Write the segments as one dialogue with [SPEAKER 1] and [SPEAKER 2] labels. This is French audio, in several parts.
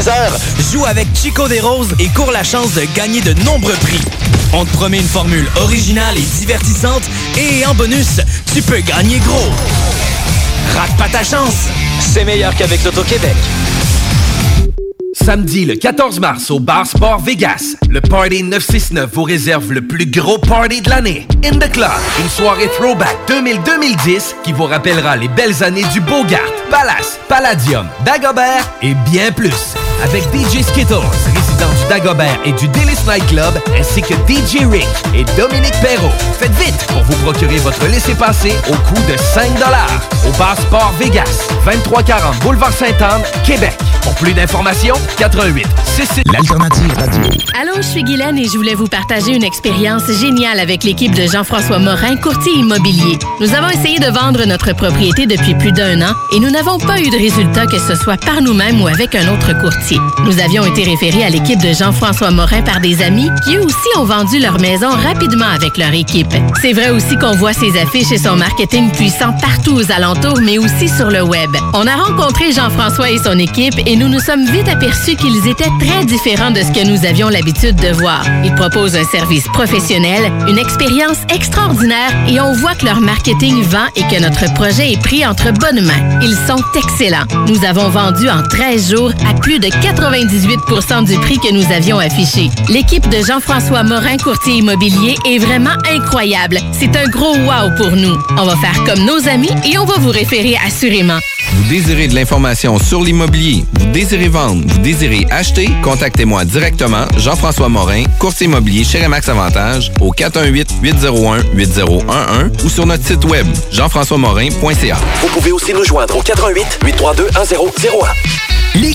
[SPEAKER 1] 15h. Joue avec Chico des Roses et cours la chance de gagner de nombreux prix. On te promet une formule originale et divertissante et en bonus, tu peux gagner gros. Rate pas ta chance. C'est meilleur qu'avec l'Auto-Québec.
[SPEAKER 2] Samedi le 14 mars au Bar Sport Vegas, le Party 969 vous réserve le plus gros party de l'année. In the Club, une soirée throwback 2000-2010 qui vous rappellera les belles années du Bogart, Palace, Palladium, Dagobert et bien plus. Avec DJ Skittles, résident du Dagobert et du Délice Night Club, ainsi que DJ Rick et Dominique Perrault. Faites vite pour vous procurer votre laissez-passer au coût de 5 au Bar Sport Vegas, 2340 Boulevard Sainte-Anne, Québec. Pour plus d'informations, 88 c'est
[SPEAKER 3] L'alternative radio. Allô, je suis Guylaine et je voulais vous partager une expérience géniale avec l'équipe de Jean-François Morin, courtier immobilier. Nous avons essayé de vendre notre propriété depuis plus d'un an et nous n'avons pas eu de résultat que ce soit par nous-mêmes ou avec un autre courtier. Nous avions été référés à l'équipe de Jean-François Morin par des amis qui eux aussi ont vendu leur maison rapidement avec leur équipe. C'est vrai aussi qu'on voit ses affiches et son marketing puissant partout aux alentours, mais aussi sur le web. On a rencontré Jean-François et son équipe et nous nous sommes vite aperçus qu'ils étaient très différents de ce que nous avions l'habitude de voir. Ils proposent un service professionnel, une expérience extraordinaire et on voit que leur marketing vend et que notre projet est pris entre bonnes mains. Ils sont excellents. Nous avons vendu en 13 jours à plus de 98% du prix que nous avions affiché. L'équipe de Jean-François Morin, courtier immobilier, est vraiment incroyable. C'est un gros wow pour nous. On va faire comme nos amis et on va vous référer assurément.
[SPEAKER 4] Vous désirez de l'information sur l'immobilier, vous désirez vendre, vous désirez acheter, contactez-moi directement, Jean-François Morin, courtier immobilier chez Remax Avantage, au 418-801-8011 ou sur notre site web, jean-françois-morin.ca.
[SPEAKER 5] Vous pouvez aussi nous joindre au 418-832-1001.
[SPEAKER 6] Les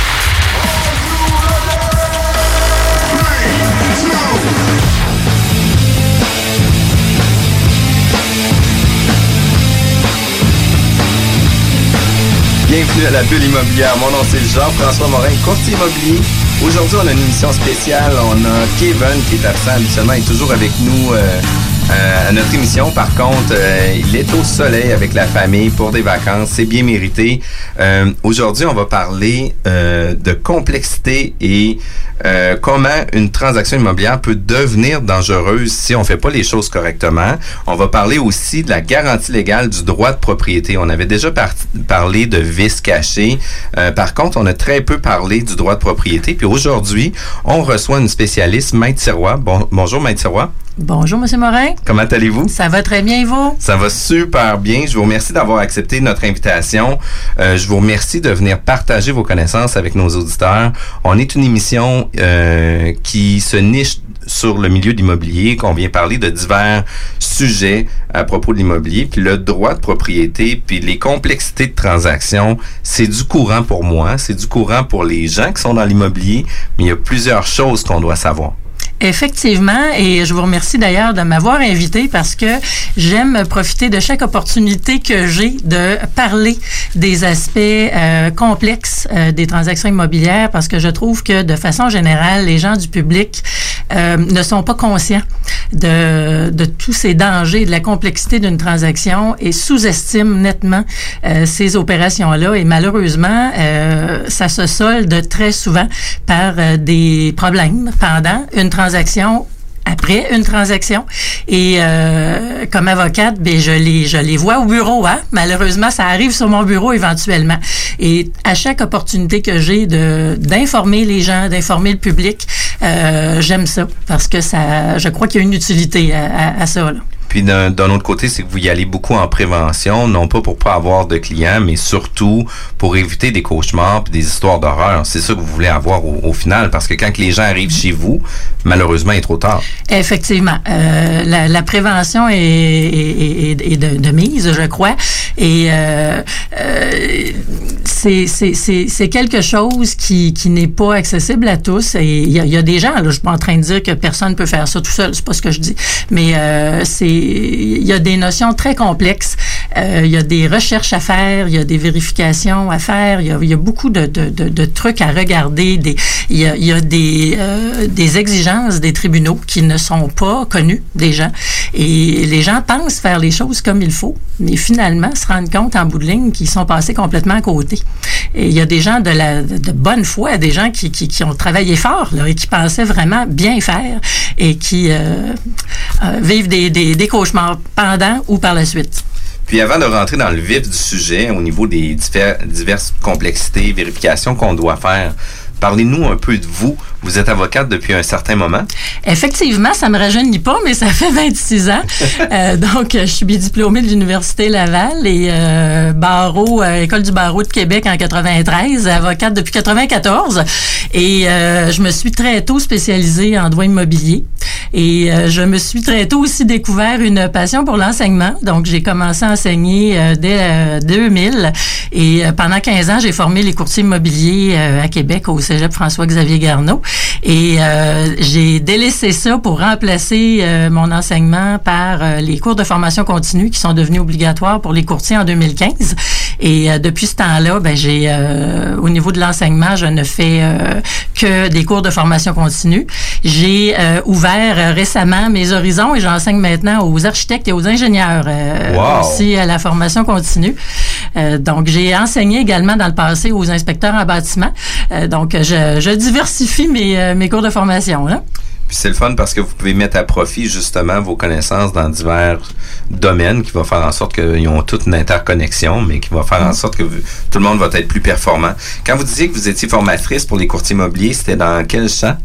[SPEAKER 4] Bienvenue à la bulle immobilière. Mon nom c'est Jean-François Morin, courtier immobilier. Aujourd'hui, on a une émission spéciale. On a Kevin qui est absent habituellement, est toujours avec nous euh, euh, à notre émission. Par contre, euh, il est au soleil avec la famille pour des vacances. C'est bien mérité. Aujourd'hui, on va parler de complexité et comment une transaction immobilière peut devenir dangereuse si on fait pas les choses correctement. On va parler aussi de la garantie légale du droit de propriété. On avait déjà parlé de vices cachés. par contre, on a très peu parlé du droit de propriété. Puis aujourd'hui, on reçoit une spécialiste, Maître Sirois. Bon, bonjour, Maître Sirois.
[SPEAKER 7] Bonjour, M. Morin.
[SPEAKER 4] Comment allez-vous?
[SPEAKER 7] Ça va très bien, et vous?
[SPEAKER 4] Ça va super bien. Je vous remercie d'avoir accepté notre invitation. Euh, je vous remercie de venir partager vos connaissances avec nos auditeurs. On est une émission euh, qui se niche sur le milieu de l'immobilier, qu'on vient parler de divers sujets à propos de l'immobilier, puis le droit de propriété, puis les complexités de transaction, c'est du courant pour moi, c'est du courant pour les gens qui sont dans l'immobilier, mais il y a plusieurs choses qu'on doit savoir.
[SPEAKER 7] Effectivement, et je vous remercie d'ailleurs de m'avoir invité parce que j'aime profiter de chaque opportunité que j'ai de parler des aspects euh, complexes euh, des transactions immobilières parce que je trouve que de façon générale, les gens du public euh, ne sont pas conscients de, de tous ces dangers, de la complexité d'une transaction et sous-estiment nettement ces opérations-là. Et malheureusement, ça se solde très souvent par des problèmes pendant une transaction après une transaction. Et euh, comme avocate, ben je les je les vois au bureau. Hein? Malheureusement, ça arrive sur mon bureau éventuellement. Et à chaque opportunité que j'ai d'informer les gens, d'informer le public, euh, j'aime ça parce que ça, je crois qu'il y a une utilité à, à, à ça. Là.
[SPEAKER 4] Puis d'un autre côté, c'est que vous y allez beaucoup en prévention, non pas pour pas avoir de clients, mais surtout pour éviter des cauchemars et des histoires d'horreur. C'est ça que vous voulez avoir au, final, parce que quand les gens arrivent chez vous, malheureusement, il est trop tard.
[SPEAKER 7] Effectivement. Euh, la, prévention est, de, mise, je crois. Et euh, euh, c'est quelque chose qui, n'est pas accessible à tous. Et il y, a des gens, là, je suis pas en train de dire que personne peut faire ça tout seul, c'est pas ce que je dis. Mais c'est il y a des notions très complexes. Euh, il y a des recherches à faire, il y a des vérifications à faire, il y a, beaucoup de, trucs à regarder. Il y a, euh, des exigences des tribunaux qui ne sont pas connues des gens. Et les gens pensent faire les choses comme il faut, mais finalement se rendent compte en bout de ligne qu'ils sont passés complètement à côté. Et il y a des gens de, bonne foi, des gens qui, ont travaillé fort et qui pensaient vraiment bien faire et qui euh, euh, vivent des, des, des pendant ou par la suite?
[SPEAKER 4] Puis avant de rentrer dans le vif du sujet, au niveau des diverses complexités, vérifications qu'on doit faire, Parlez-nous un peu de vous. Vous êtes avocate depuis un certain moment.
[SPEAKER 7] Effectivement, ça me rajeunit pas, mais ça fait 26 ans. euh, donc, je suis diplômée de l'Université Laval et euh, barreau, euh, École du barreau de Québec en 93, avocate depuis 94. Et je me suis très tôt spécialisée en droit immobilier. Et je me suis très tôt aussi découvert une passion pour l'enseignement. Donc, j'ai commencé à enseigner dès 2000. Et pendant 15 ans, j'ai formé les courtiers immobiliers à Québec au Cégep François-Xavier Garneau. Et euh, j'ai délaissé ça pour remplacer euh, mon enseignement par euh, les cours de formation continue qui sont devenus obligatoires pour les courtiers en 2015. Et depuis ce temps-là, ben, j'ai au niveau de l'enseignement, je ne fais que des cours de formation continue. J'ai ouvert récemment mes horizons et j'enseigne maintenant aux architectes et aux ingénieurs
[SPEAKER 4] wow.
[SPEAKER 7] aussi à la formation continue. donc, j'ai enseigné également dans le passé aux inspecteurs en bâtiment. donc, je, je diversifie mes, mes cours de formation. Là.
[SPEAKER 4] Puis c'est le fun parce que vous pouvez mettre à profit justement vos connaissances dans divers domaines qui va faire en sorte qu'ils ont toute une interconnexion, mais qui va faire en sorte que tout le monde va être plus performant. Quand vous disiez que vous étiez formatrice pour les courtiers immobiliers, c'était dans quel champ?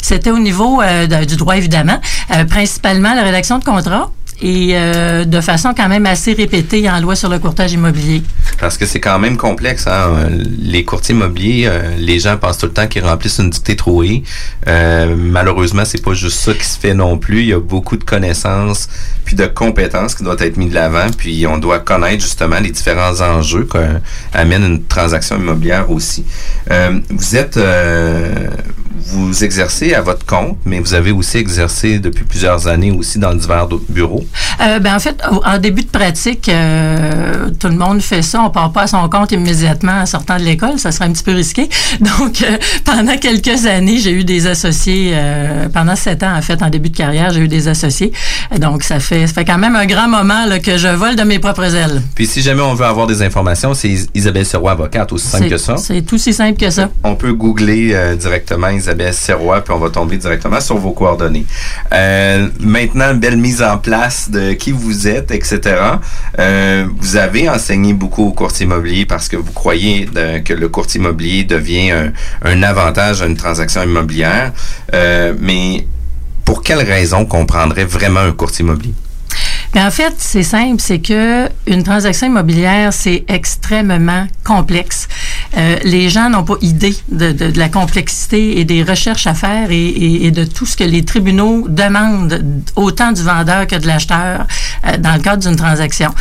[SPEAKER 7] C'était au niveau euh, du droit, évidemment. Euh, principalement la rédaction de contrats et euh, de façon quand même assez répétée en loi sur le courtage immobilier.
[SPEAKER 4] Parce que c'est quand même complexe. Hein? Les courtiers immobiliers, euh, les gens pensent tout le temps qu'ils remplissent une dictée trouée. Euh, malheureusement, c'est pas juste ça qui se fait non plus. Il y a beaucoup de connaissances puis de compétences qui doivent être mis de l'avant. Puis on doit connaître justement les différents enjeux qu'amène une transaction immobilière aussi. Euh, vous êtes vous exercez à votre compte, mais vous avez aussi exercé depuis plusieurs années aussi dans divers bureaux?
[SPEAKER 7] Euh, ben en fait, en début de pratique, euh, tout le monde fait ça. On part pas à son compte immédiatement en sortant de l'école. Ça serait un petit peu risqué. Donc, euh, pendant quelques années, j'ai eu des associés. Euh, pendant sept ans, en fait, en début de carrière, j'ai eu des associés. Donc, ça fait, ça fait quand même un grand moment là, que je vole de mes propres ailes.
[SPEAKER 4] Puis, si jamais on veut avoir des informations, c'est Isabelle Serrois, avocate, aussi simple que ça?
[SPEAKER 7] C'est aussi simple que ça.
[SPEAKER 4] On peut googler directement Isabelle Serrois, puis on va tomber directement sur vos coordonnées. Euh, maintenant, belle mise en place de qui vous êtes, etc. Euh, vous avez enseigné beaucoup au courtier immobilier parce que vous croyez que le courtier immobilier devient un, avantage à une transaction immobilière. Euh, mais pour quelle raison qu'on prendrait vraiment un courtier immobilier?
[SPEAKER 7] Mais en fait, c'est simple, c'est que une transaction immobilière, c'est extrêmement complexe. Euh, les gens n'ont pas idée de, de, de, la complexité et des recherches à faire et, et, et, de tout ce que les tribunaux demandent, autant du vendeur que de l'acheteur, euh, dans le cadre d'une transaction.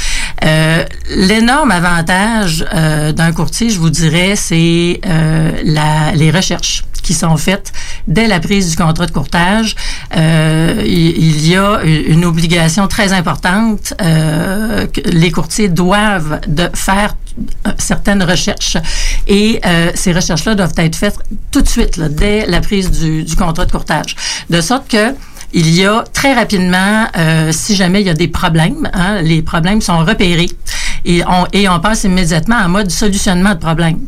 [SPEAKER 7] Euh, L'énorme avantage euh, d'un courtier, je vous dirais, c'est euh, les recherches qui sont faites dès la prise du contrat de courtage. Euh, il, y a une obligation très importante. Euh, que les courtiers doivent de faire certaines recherches et euh, ces recherches-là doivent être faites tout de suite, là, dès la prise du, du contrat de courtage. De sorte que il y a très rapidement, euh, si jamais il y a des problèmes, hein, les problèmes sont repérés et on, passe immédiatement en mode solutionnement de problème.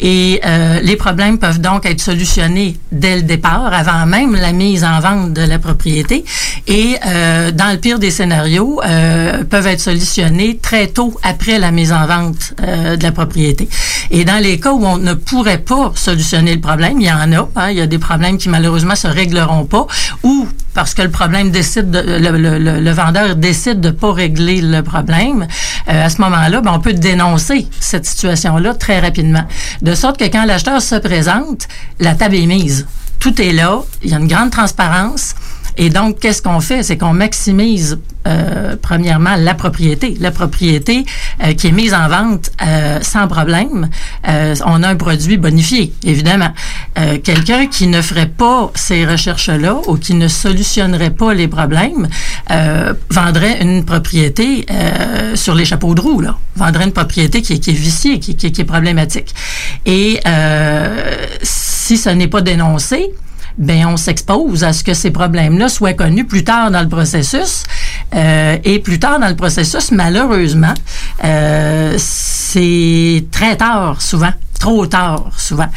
[SPEAKER 7] Et euh, les problèmes peuvent donc être solutionnés dès le départ, avant même la mise en vente de la propriété. Et euh, dans le pire des scénarios, euh, peuvent être solutionnés très tôt après la mise en vente de la propriété. Et dans les cas où on ne pourrait pas solutionner le problème, il y en a. Hein, il y a des problèmes qui malheureusement se régleront pas, ou parce que le problème décide, de, le, vendeur décide de pas régler le problème. À ce moment-là, ben, on peut dénoncer cette situation-là très rapidement. De sorte que quand l'acheteur se présente, la table est mise. Tout est là, il y a une grande transparence. Et donc, qu'est-ce qu'on fait? C'est qu'on maximise, euh, premièrement, la propriété. La propriété euh, qui est mise en vente euh, sans problème. Euh, on a un produit bonifié, évidemment. Euh, quelqu'un qui ne ferait pas ces recherches-là ou qui ne solutionnerait pas les problèmes euh, vendrait une propriété sur les chapeaux de roue, là. Vendrait une propriété qui est, qui est viciée, qui, qui, qui est problématique. Et si ce n'est pas dénoncé, ben on s'expose à ce que ces problèmes-là soient connus plus tard dans le processus. Euh, et plus tard dans le processus, malheureusement, euh, c'est très tard souvent trop tard souvent.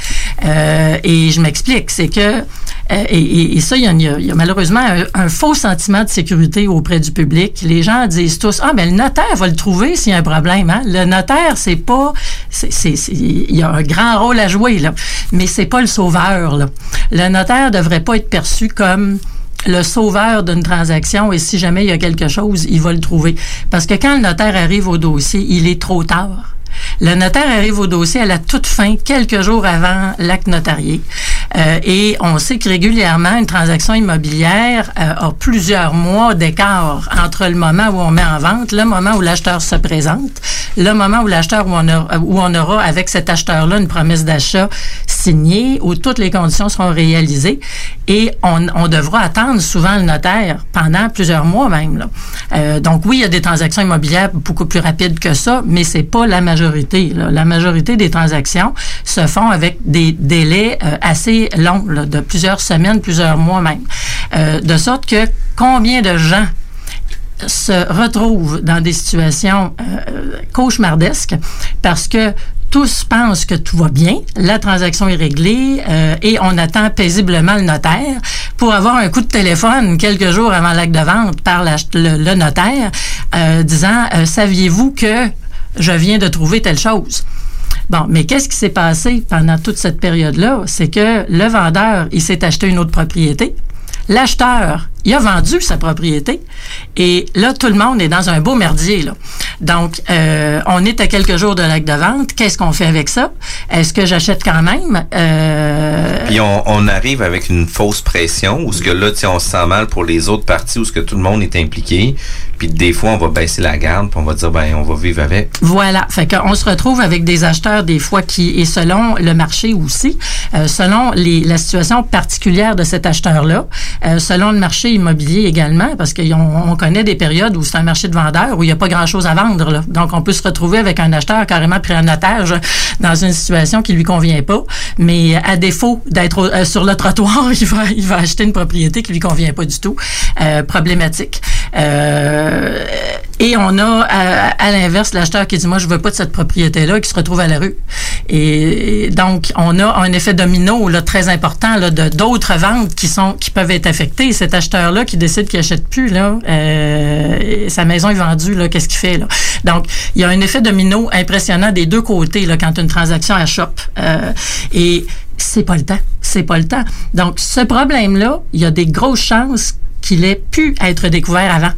[SPEAKER 7] Euh, et je m'explique, c'est que euh, et, ça, il y, a, malheureusement un, faux sentiment de sécurité auprès du public. Les gens disent tous ah ben le notaire va le trouver s'il y a un problème. Hein? Le notaire c'est pas c'est, il y a un grand rôle à jouer là, mais c'est pas le sauveur là. Le notaire devrait pas être perçu comme le sauveur d'une transaction et si jamais il y a quelque chose, il va le trouver. Parce que quand le notaire arrive au dossier, il est trop tard. Le notaire arrive au dossier à la toute fin, quelques jours avant l'acte notarié. Euh, et on sait que régulièrement, une transaction immobilière euh, a plusieurs mois d'écart entre le moment où on met en vente, le moment où l'acheteur se présente, le moment où l'acheteur où on, aura avec cet acheteur-là une promesse d'achat signée, où toutes les conditions seront réalisées. Et on, devra attendre souvent le notaire pendant plusieurs mois même. Euh, donc oui, il y a des transactions immobilières beaucoup plus rapides que ça, mais c'est pas la majorité. La majorité des transactions se font avec des délais euh, assez longs, de plusieurs semaines, plusieurs mois même. Euh, de sorte que combien de gens se retrouvent dans des situations euh, cauchemardesques parce que tous pensent que tout va bien, la transaction est réglée et on attend paisiblement le notaire pour avoir un coup de téléphone quelques jours avant l'acte de vente par le, notaire disant saviez-vous que je viens de trouver telle chose. Bon, mais qu'est-ce qui s'est passé pendant toute cette période-là? C'est que le vendeur, il s'est acheté une autre propriété. L'acheteur, il a vendu sa propriété et là, tout le monde est dans un beau merdier. Là. Donc, euh, on est à quelques jours de l'acte de vente. Qu'est-ce qu'on fait avec ça? Est-ce que j'achète quand même?
[SPEAKER 4] Euh... Puis on, on, arrive avec une fausse pression où ce que là, on se sent mal pour les autres parties où ce que tout le monde est impliqué. Puis des fois, on va baisser la garde puis on va dire, ben, on va vivre avec.
[SPEAKER 7] Voilà. Fait qu'on se retrouve avec des acheteurs des fois qui, et selon le marché aussi, euh, selon les, la situation particulière de cet acheteur-là, selon le marché immobilier également, parce qu'on on connaît des périodes où c'est un marché de vendeurs où il n'y a pas grand-chose à vendre. Là. Donc, on peut se retrouver avec un acheteur carrément pris en otage dans une situation qui lui convient pas. Mais à défaut d'être euh, sur le trottoir, il va, il va acheter une propriété qui lui convient pas du tout. Euh, problématique. Euh, et on a, à, l'inverse, l'acheteur qui dit, moi, je veux pas de cette propriété-là, qui se retrouve à la rue. Et, donc, on a un effet domino là, très important là, de d'autres ventes qui sont qui peuvent être affectées. Cet qui décide qu'il achète plus, là, euh, sa maison est vendue, là, qu'est-ce qu'il fait? Donc, il y a un effet domino impressionnant des deux côtés là, quand une transaction achoppe. Euh, et c'est pas le temps. C'est pas le temps. Donc, ce problème-là, il y a des grosses chances qu'il ait pu être découvert avant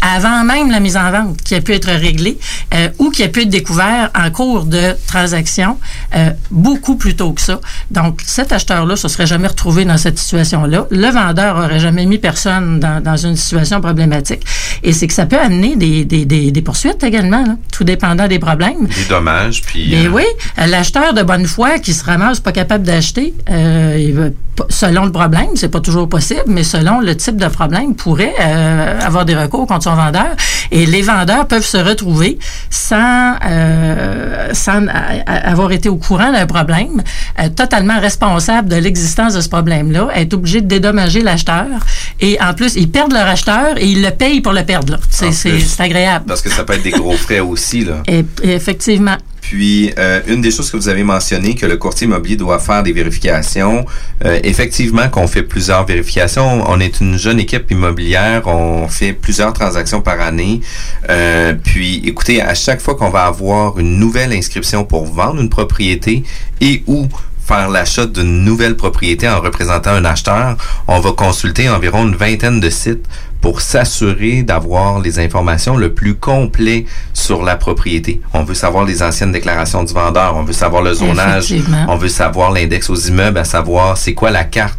[SPEAKER 7] avant même la mise en vente, qui a pu être réglée euh, ou qui a pu être découvert en cours de transaction euh, beaucoup plus tôt que ça. Donc, cet acheteur-là se serait jamais retrouvé dans cette situation-là. Le vendeur aurait jamais mis personne dans, dans une situation problématique. Et c'est que ça peut amener des, des, des, des poursuites également, là, tout dépendant des problèmes.
[SPEAKER 4] Des dommages, puis...
[SPEAKER 7] Mais euh... oui, l'acheteur de bonne foi qui se ramasse pas capable d'acheter, selon le problème, c'est pas toujours possible, mais selon le type de problème, pourrait avoir des recours contre son vendeur. Et les vendeurs peuvent se retrouver sans, euh, sans avoir été au courant d'un problème, euh, totalement responsable de l'existence de ce problème-là, être obligé de dédommager l'acheteur. Et en plus, ils perdent leur acheteur et ils le payent pour le perdre. C'est agréable.
[SPEAKER 4] Parce que ça peut être des gros frais aussi. Là.
[SPEAKER 7] Et, effectivement.
[SPEAKER 4] Puis, euh, une des choses que vous avez mentionné, que le courtier immobilier doit faire des vérifications. Euh, effectivement, qu'on fait plusieurs vérifications. On est une jeune équipe immobilière. On fait plusieurs transactions par année. Euh, puis, écoutez, à chaque fois qu'on va avoir une nouvelle inscription pour vendre une propriété et ou faire l'achat d'une nouvelle propriété en représentant un acheteur, on va consulter environ une vingtaine de sites pour s'assurer d'avoir les informations le plus complet sur la propriété. On veut savoir les anciennes déclarations du vendeur, on veut savoir le zonage, on veut savoir l'index aux immeubles, à savoir c'est quoi la carte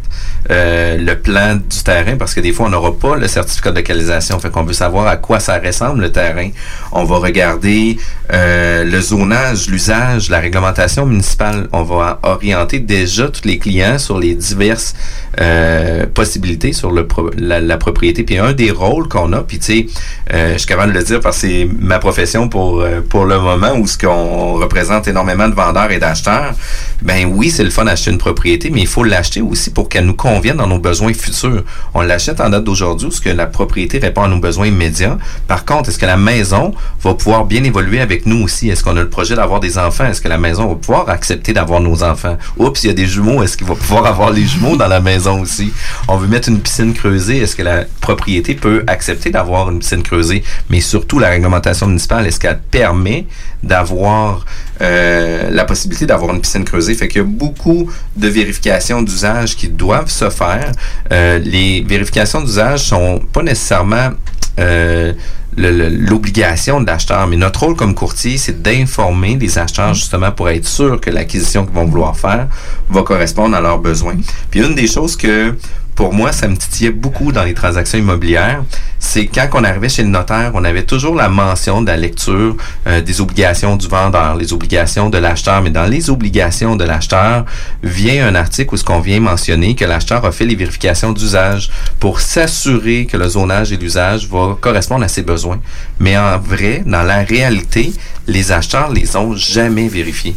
[SPEAKER 4] euh, le plan du terrain parce que des fois on n'aura pas le certificat de localisation. Fait qu'on veut savoir à quoi ça ressemble le terrain. On va regarder euh, le zonage l'usage la réglementation municipale. On va orienter déjà tous les clients sur les diverses euh, possibilités sur le la, propriété puis un des rôles qu'on a puis tu sais je suis capable de le dire parce que c'est ma profession pour pour le moment où ce qu'on représente énormément de vendeurs et d'acheteurs ben oui c'est le fun d'acheter une propriété mais il faut l'acheter aussi pour qu'elle nous conviennent dans nos besoins futurs. On l'achète en date d'aujourd'hui, ce que la propriété répond à nos besoins immédiats. Par contre, est-ce que la maison va pouvoir bien évoluer avec nous aussi? Est-ce qu'on a le projet d'avoir des enfants? Est-ce que la maison va pouvoir accepter d'avoir nos enfants? Oups, il y a des jumeaux. Est-ce qu'il va pouvoir avoir les jumeaux dans la maison aussi? On veut mettre une piscine creusée. Est-ce que la propriété peut accepter d'avoir une piscine creusée? Mais surtout, la réglementation municipale, est-ce qu'elle permet d'avoir euh, la possibilité d'avoir une piscine creusée? Fait qu'il y a beaucoup de vérifications d'usage qui doivent se faire. Euh, les vérifications d'usage sont pas nécessairement euh, l'obligation de l'acheteur. Mais notre rôle comme courtier, c'est d'informer les acheteurs justement pour être sûr que l'acquisition qu'ils vont vouloir faire va correspondre à leurs besoins. Puis une des choses que pour moi, ça me titillait beaucoup dans les transactions immobilières, c'est quand on arrivait chez le notaire, on avait toujours la mention de la lecture euh, des obligations du vendeur, les obligations de l'acheteur. Mais dans les obligations de l'acheteur, vient un article où ce qu'on vient mentionner que l'acheteur a fait les vérifications d'usage pour s'assurer que le zonage et l'usage va correspondre à ses besoins mais en vrai, dans la réalité, les acheteurs les ont jamais vérifiés.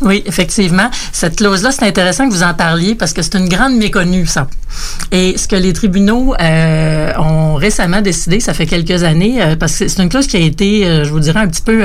[SPEAKER 7] Oui, effectivement. Cette clause-là, c'est intéressant que vous en parliez parce que c'est une grande méconnue, ça. Et ce que les tribunaux euh, ont récemment décidé, ça fait quelques années, euh, parce que c'est une clause qui a été, euh, je vous dirais, un petit peu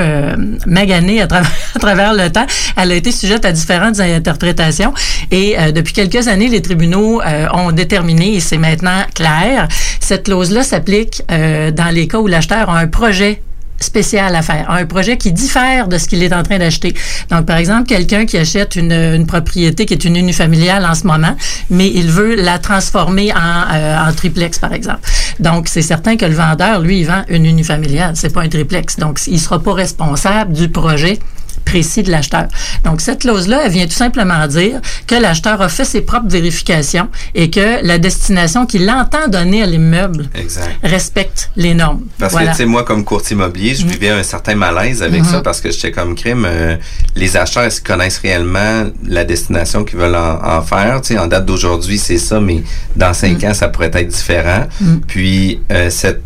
[SPEAKER 7] maganée à, à, travers le temps. Elle a été sujette à différentes interprétations. Et depuis quelques années, les tribunaux ont déterminé, et c'est maintenant clair, cette clause-là s'applique dans les cas où l'acheteur a un projet spécial à faire, un projet qui diffère de ce qu'il est en train d'acheter. Donc, par exemple, quelqu'un qui achète une, une, propriété qui est une unifamiliale en ce moment, mais il veut la transformer en, euh, en triplex, par exemple. Donc, c'est certain que le vendeur, lui, il vend une unifamiliale, c'est pas un triplex. Donc, il sera pas responsable du projet précis de l'acheteur. Donc, cette clause-là, elle vient tout simplement dire que l'acheteur a fait ses propres vérifications et que la destination qu'il entend donner à l'immeuble respecte les normes.
[SPEAKER 4] Parce que, tu sais, moi, comme courtier immobilier, je mm. vivais un certain malaise avec mm-hmm. ça parce que j'étais comme crime. Euh, les acheteurs, est-ce qu'ils connaissent réellement la destination qu'ils veulent en, faire? Tu sais, en date d'aujourd'hui, c'est ça, mais dans cinq mm. ans, ça pourrait être différent. Puis, euh, cette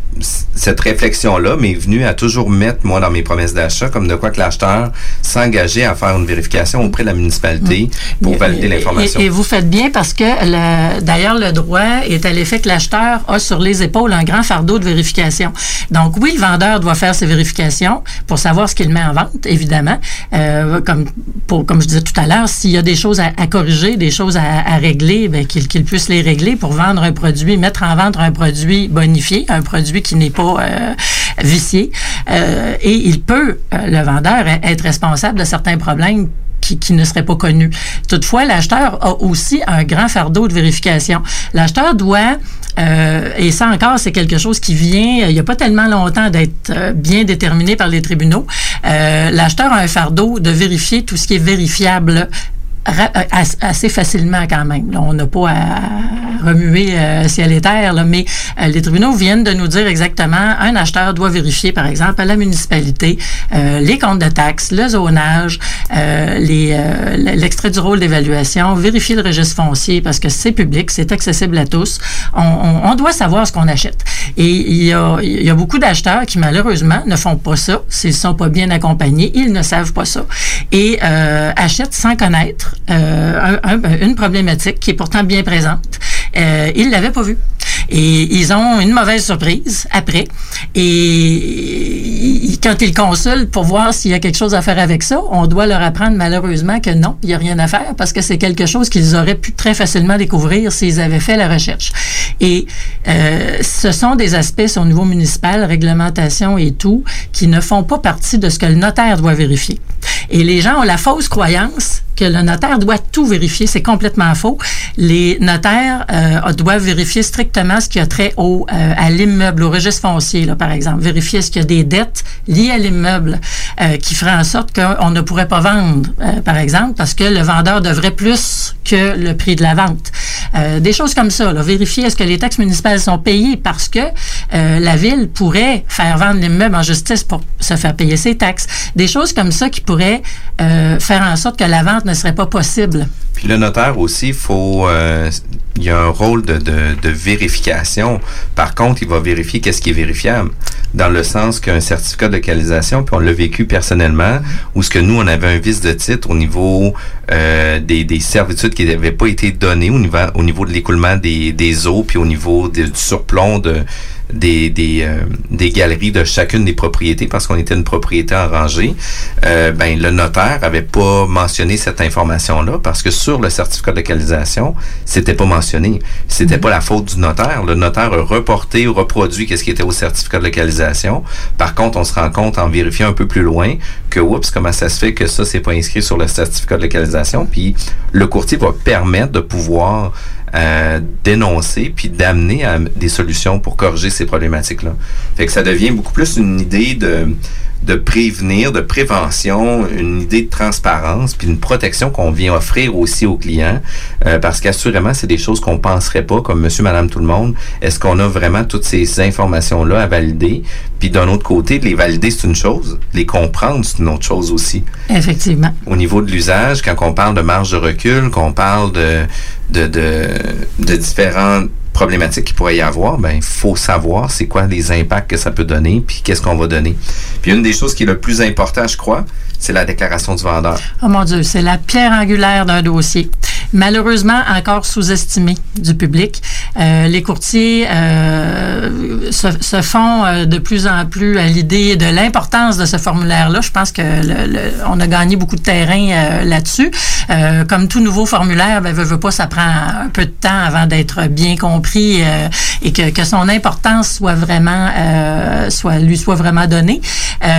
[SPEAKER 4] cette réflexion-là m'est venue à toujours mettre, moi, dans mes promesses d'achat, comme de quoi que l'acheteur s'engageait à faire une vérification auprès de la municipalité mm. pour valider l'information.
[SPEAKER 7] Et, vous faites bien parce que, d'ailleurs, le droit est à l'effet que l'acheteur a sur les épaules un grand fardeau de vérification. Donc, oui, le vendeur doit faire ses vérifications pour savoir ce qu'il met en vente, évidemment. Euh, comme, pour, comme je disais tout à l'heure, s'il y a des choses à, corriger, des choses à, régler, ben, qu'il puisse les régler pour vendre un produit, mettre en vente un produit bonifié, un produit qui n'est pas euh, vicié. Euh, et il peut, le vendeur, être responsable de certains problèmes qui, ne seraient pas connus. Toutefois, l'acheteur a aussi un grand fardeau de vérification. L'acheteur doit, euh, et ça encore, c'est quelque chose qui vient, il n'y a pas tellement longtemps d'être bien déterminé par les tribunaux, euh, l'acheteur a un fardeau de vérifier tout ce qui est vérifiable assez facilement quand même. on n'a pas remuer ciel et terre, là, mais les tribunaux viennent de nous dire exactement un acheteur doit vérifier, par exemple, à la municipalité les comptes de taxes, le zonage, l'extrait du rôle d'évaluation, vérifier le registre foncier parce que c'est public, c'est accessible à tous. On, doit savoir ce qu'on achète. Et il y a, y a beaucoup d'acheteurs qui, malheureusement, ne font pas ça. S'ils sont pas bien accompagnés, ils ne savent pas ça. Et euh, achètent sans connaître euh, une problématique qui est pourtant bien présente. Euh, ils ne l'avaient pas vue. Et ils ont une mauvaise surprise après. Et quand ils consultent pour voir s'il y a quelque chose à faire avec ça, on doit leur apprendre malheureusement que non, il n'y a rien à faire parce que c'est quelque chose qu'ils auraient pu très facilement découvrir s'ils avaient fait la recherche. Et euh, ce sont des aspects au niveau municipal, réglementation et tout, qui ne font pas partie de ce que le notaire doit vérifier. Et les gens ont la fausse croyance que le notaire doit tout vérifier. C'est complètement faux. Les notaires euh, doivent vérifier strictement ce qui a trait au, euh, à l'immeuble, au registre foncier, là, par exemple. Vérifier ce qu'il y a des dettes liées à l'immeuble euh, qui feraient en sorte qu'on ne pourrait pas vendre, par exemple, parce que le vendeur devrait plus que le prix de la vente. Des choses comme ça. Vérifier est-ce que les taxes municipales sont payées parce que la ville pourrait faire vendre l'immeuble en justice pour se faire payer ses taxes. Des choses comme ça qui pourraient faire en sorte que la vente ne serait pas possible.
[SPEAKER 4] Puis le notaire aussi, faut, euh, il y a un rôle de, de, vérification. Par contre, il va vérifier qu'est-ce qui est vérifiable, dans le sens qu'un certificat de localisation, puis on l'a vécu personnellement, où ce que nous, on avait un vice de titre au niveau euh, des, des servitudes qui n'avaient pas été données au niveau, au niveau de l'écoulement des, des eaux, puis au niveau du surplomb de des, des, euh, des galeries de chacune des propriétés parce qu'on était une propriété en rangée, euh, ben, le notaire avait pas mentionné cette information-là parce que sur le certificat de localisation, c'était pas mentionné. C'était mhm. pas la faute du notaire. Le notaire a reporté ou reproduit qu'est-ce qui était au certificat de localisation. Par contre, on se rend compte en vérifiant un peu plus loin que, oups, comment ça se fait que ça, c'est pas inscrit sur le certificat de localisation. Puis le courtier va permettre de pouvoir euh, dénoncer puis d'amener des solutions pour corriger ces problématiques-là. Fait que ça devient beaucoup plus une idée de de prévenir, de prévention, une idée de transparence, puis une protection qu'on vient offrir aussi aux clients, euh, parce qu'assurément, c'est des choses qu'on penserait pas, comme monsieur, madame, tout le monde. Est-ce qu'on a vraiment toutes ces informations-là à valider? Puis d'un autre côté, les valider, c'est une chose. Les comprendre, c'est une autre chose aussi.
[SPEAKER 7] Effectivement.
[SPEAKER 4] Au niveau de l'usage, quand on parle de marge de recul, qu'on parle de, de, de, de différents problématiques qu'il pourrait y avoir, ben il faut savoir c'est quoi les impacts que ça peut donner, puis qu'est-ce qu'on va donner. Puis une des choses qui est le plus important, je crois, c'est la déclaration du vendeur.
[SPEAKER 7] Oh mon Dieu, c'est la pierre angulaire d'un dossier. Malheureusement, encore sous-estimé du public. Euh, les courtiers euh, se, font euh, de plus en plus à l'idée de l'importance de ce formulaire-là. Je pense que le, on a gagné beaucoup de terrain euh, là-dessus. comme tout nouveau formulaire, ben, veut, veut pas, ça prend un peu de temps avant d'être bien compris et que, que, son importance soit vraiment, soit lui soit vraiment donnée.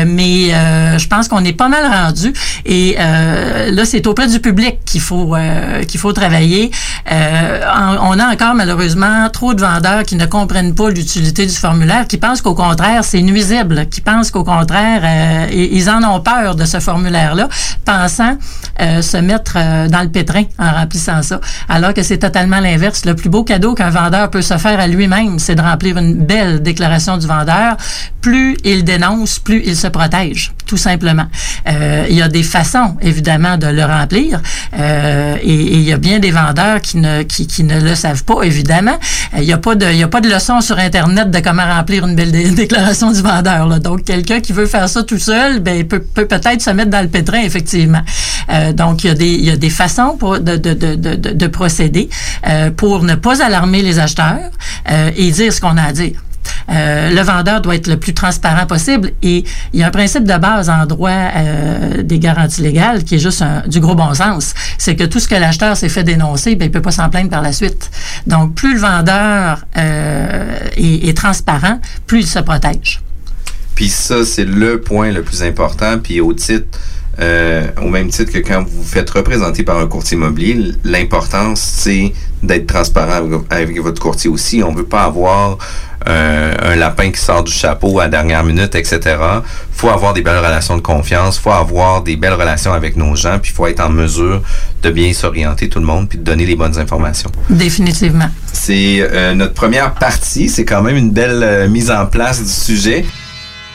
[SPEAKER 7] mais je pense qu'on est pas mal rendu. Et euh, là, c'est auprès du public qu'il faut euh, qu'il faut travailler. Euh, on a encore malheureusement trop de vendeurs qui ne comprennent pas l'utilité du formulaire, qui pensent qu'au contraire c'est nuisible, qui pensent qu'au contraire ils en ont peur de ce formulaire-là, pensant se mettre dans le pétrin en remplissant ça, alors que c'est totalement l'inverse. Le plus beau cadeau qu'un vendeur peut se faire à lui-même, c'est de remplir une belle déclaration du vendeur. Plus il dénonce, plus il se protège, tout simplement. Euh, il y a des façons, évidemment, de le remplir. Euh, et, il y a bien des vendeurs qui ne, le savent pas, évidemment. Euh, il n'y a pas de, leçon sur Internet de comment remplir une belle déclaration du vendeur. Donc, quelqu'un qui veut faire ça tout seul, ben, peut, peut peut-être se mettre dans le pétrin, effectivement. Donc, il y a des, façons de, de, de, de, de procéder pour ne pas alarmer les acheteurs et dire ce qu'on a à dire. Euh, le vendeur doit être le plus transparent possible et il y a un principe de base en droit euh, des garanties légales qui est juste du gros bon sens. C'est que tout ce que l'acheteur s'est fait dénoncer, ben, il peut pas s'en plaindre par la suite. Donc, plus le vendeur euh, est, est transparent, plus il se protège.
[SPEAKER 4] Puis ça, c'est le point le plus important. Puis au titre euh, au même titre que quand vous vous faites représenter par un courtier immobilier, l'importance, c'est d'être transparent avec, votre courtier aussi. On veut pas avoir euh, un lapin qui sort du chapeau à la dernière minute, etc. faut avoir des belles relations de confiance, faut avoir des belles relations avec nos gens, puis il faut être en mesure de bien s'orienter tout le monde, puis de donner les bonnes informations.
[SPEAKER 7] Définitivement.
[SPEAKER 4] C'est euh, notre première partie, c'est quand même une belle euh, mise en place du sujet.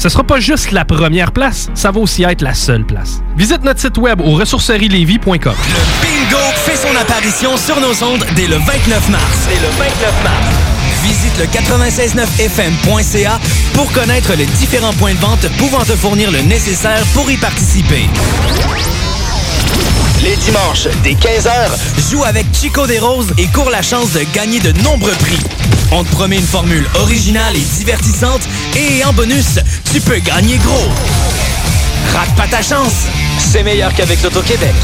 [SPEAKER 8] Ce sera pas juste la première place, ça va aussi être la seule place. Visite notre site web au ressourcerielevy.com.
[SPEAKER 1] Le bingo fait son apparition sur nos ondes dès le 29 mars. Dès le 29 mars. Visite le 969fm.ca pour connaître les différents points de vente pouvant te fournir le nécessaire pour y participer. Les dimanches, dès 15h, joue avec Chico des Roses et cours la chance de gagner de nombreux prix. On te promet une formule originale et divertissante et en bonus, tu peux gagner gros. Rate pas ta chance, c'est meilleur qu'avec l'Auto-Québec.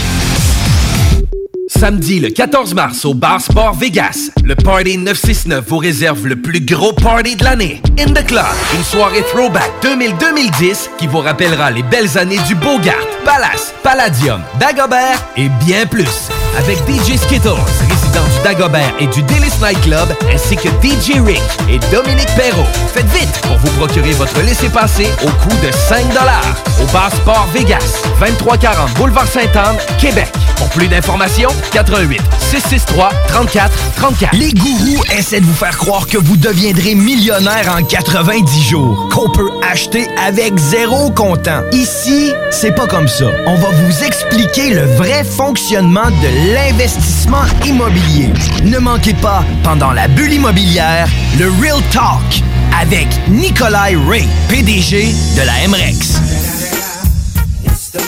[SPEAKER 2] Samedi le 14 mars au Bar Sport Vegas, le Party 969 vous réserve le plus gros party de l'année. In the Club, une soirée throwback 2000-2010 qui vous rappellera les belles années du Bogart, Palace, Palladium, Dagobert et bien plus. Avec DJ Skittles, résident du Dagobert et du Délice Night Club, ainsi que DJ Rick et Dominique Perrault. Faites vite pour vous procurer votre laissez-passer au coût de 5 au Bar Sport Vegas, 2340 Boulevard Sainte-Anne, Québec. Pour plus d'informations, 88 663 34 34.
[SPEAKER 6] Les gourous essaient de vous faire croire que vous deviendrez millionnaire en 90 jours, qu'on peut acheter avec zéro comptant. Ici, c'est pas comme ça. On va vous expliquer le vrai fonctionnement de l'investissement immobilier. Ne manquez pas, pendant la bulle immobilière, le Real Talk avec Nikolai Ray, PDG de la MREX.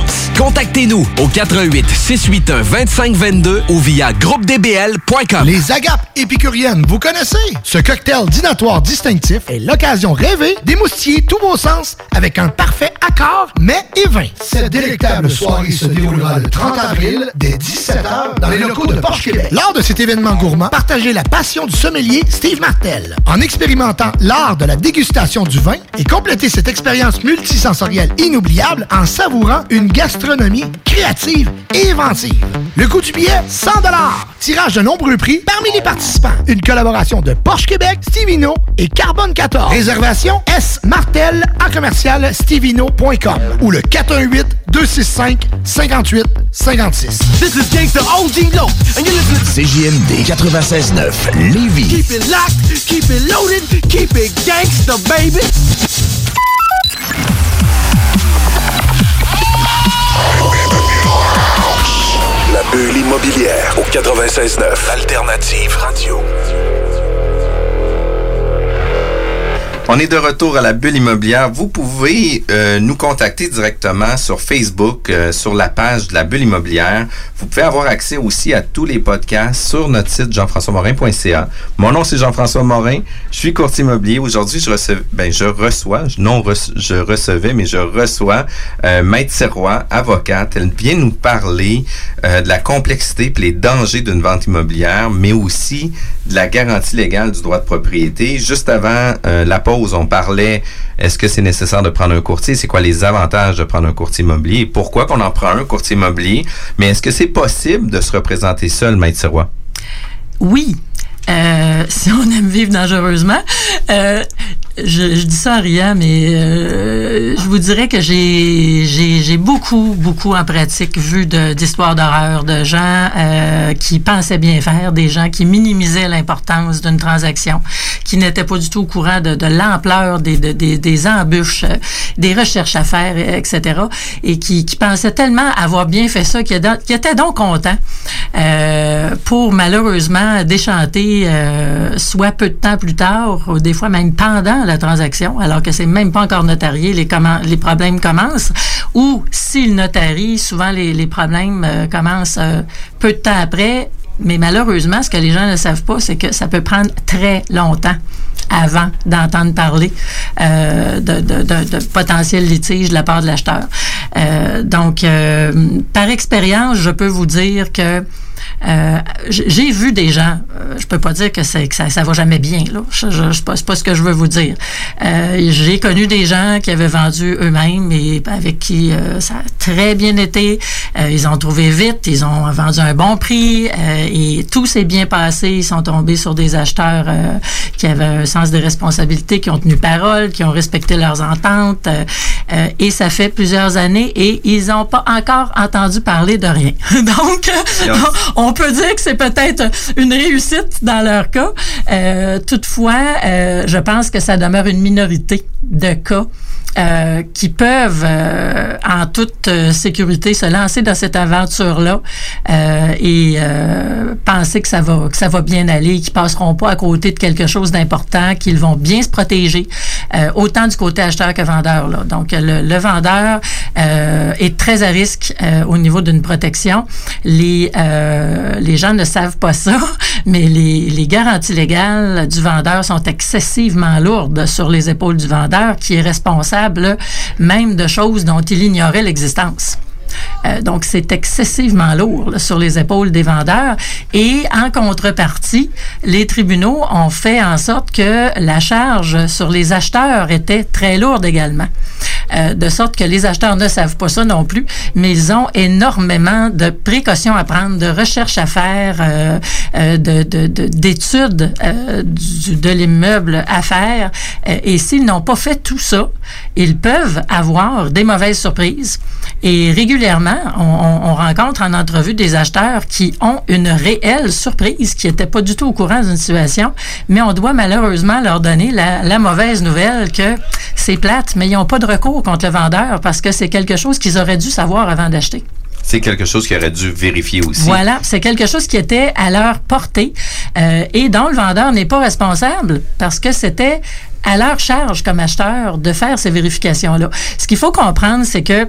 [SPEAKER 5] Chance. Contactez-nous au 88 681 2522 ou via groupedbl.com.
[SPEAKER 9] Les agapes épicuriennes, vous connaissez? Ce cocktail dînatoire distinctif est l'occasion rêvée d'émoustiller tous vos sens avec un parfait accord mets et vin. Cette délectable soirée se déroulera le 30 avril dès 17h dans les locaux de Porsche Québec. Lors de cet événement gourmand, partagez la passion du sommelier Steve Martel en expérimentant l'art de la dégustation du vin et complétez cette expérience multisensorielle inoubliable en savourant une gastronomie créative et inventive. Le coût du billet, 100 Tirage de nombreux prix parmi les participants. Une collaboration de Porsche Québec, Stevino et Carbone 14. Réservation S Martel à commercial stevino.com ou le 418 265 58 56.
[SPEAKER 10] This is Gangsta OG Low, and you're listening to
[SPEAKER 11] CJMD 96.9 Lévis.
[SPEAKER 10] Keep it locked, keep it loaded, keep it gangsta, baby.
[SPEAKER 11] La bulle immobilière au 96.9 Alternative Radio.
[SPEAKER 4] On est de retour à la bulle immobilière. Vous pouvez euh, nous contacter directement sur Facebook, euh, sur la page de la bulle immobilière. Vous pouvez avoir accès aussi à tous les podcasts sur notre site jean-françois-morin.ca. Mon nom c'est Jean-François Morin. Je suis courtier immobilier. Aujourd'hui, je ben je reçois, non je recevais, mais je reçois euh, Maître Serrois, avocate. Elle vient nous parler de la complexité et les dangers d'une vente immobilière, mais aussi de la garantie légale du droit de propriété. Juste avant la pause on parlait, est-ce que c'est nécessaire de prendre un courtier? C'est quoi les avantages de prendre un courtier immobilier? Pourquoi qu'on en prend un courtier immobilier? Mais est-ce que c'est possible de se représenter seul, Maître Sirois?
[SPEAKER 7] Oui. Euh, si on aime vivre dangereusement. Euh, je, dis ça à rien, mais euh, je vous dirais que j'ai, beaucoup, beaucoup en pratique vu d'histoires d'horreur, de gens euh, qui pensaient bien faire, des gens qui minimisaient l'importance d'une transaction, qui n'étaient pas du tout au courant de, l'ampleur des, des, embûches, euh, des recherches à faire, etc., et qui, qui pensaient tellement avoir bien fait ça qu'ils étaient donc contents pour malheureusement déchanter soit peu de temps plus tard, ou des fois même pendant la transaction, alors que c'est même pas encore notarié, les, problèmes commencent. Ou s'il notarie, souvent les, problèmes euh, commencent euh, peu de temps après. Mais malheureusement, ce que les gens ne savent pas, c'est que ça peut prendre très longtemps avant d'entendre parler euh, de, de, potentiels litiges de la part de l'acheteur. Donc, par expérience, je peux vous dire que euh, j'ai vu des gens, euh, je peux pas dire que, que ça, ça va jamais bien, là. Je, je, c'est, pas, pas ce que je veux vous dire. Euh, j'ai connu des gens qui avaient vendu eux-mêmes et avec qui ça a très bien été. ils ont trouvé vite, ils ont vendu un bon prix et tout s'est bien passé. Ils sont tombés sur des acheteurs qui avaient un sens de responsabilité, qui ont tenu parole, qui ont respecté leurs ententes. et ça fait plusieurs années et ils n'ont pas encore entendu parler de rien. Donc, on peut dire que c'est peut-être une réussite dans leur cas. Euh, toutefois, euh, je pense que ça demeure une minorité de cas euh, qui peuvent, euh, en toute euh, sécurité, se lancer dans cette aventure-là et penser que ça va que ça va bien aller, qu'ils passeront pas à côté de quelque chose d'important, qu'ils vont bien se protéger, autant du côté acheteur que vendeur. Là. Donc, le, le vendeur est très à risque au niveau d'une protection. Les les gens ne savent pas ça, mais les, les garanties légales du vendeur sont excessivement lourdes sur les épaules du vendeur, qui est responsable même de choses dont il ignorait l'existence. Euh, donc, c'est excessivement lourd sur les épaules des vendeurs. Et en contrepartie, les tribunaux ont fait en sorte que la charge sur les acheteurs était très lourde également. Euh, de sorte que les acheteurs ne savent pas ça non plus, mais ils ont énormément de précautions à prendre, de recherches à faire, euh, d'études de, de l'immeuble à faire. et s'ils n'ont pas fait tout ça, ils peuvent avoir des mauvaises surprises. Et régulièrement, on, rencontre en entrevue des acheteurs qui ont une réelle surprise, qui n'étaient pas du tout au courant d'une situation, mais on doit malheureusement leur donner la, mauvaise nouvelle que c'est plate, mais ils n'ont pas de recours contre le vendeur parce que c'est quelque chose qu'ils auraient dû savoir avant d'acheter.
[SPEAKER 4] C'est quelque chose qu'ils auraient dû vérifier aussi.
[SPEAKER 7] Voilà, c'est quelque chose qui était à leur portée euh, et dont le vendeur n'est pas responsable parce que c'était à leur charge comme acheteur de faire ces vérifications-là. Ce qu'il faut comprendre, c'est que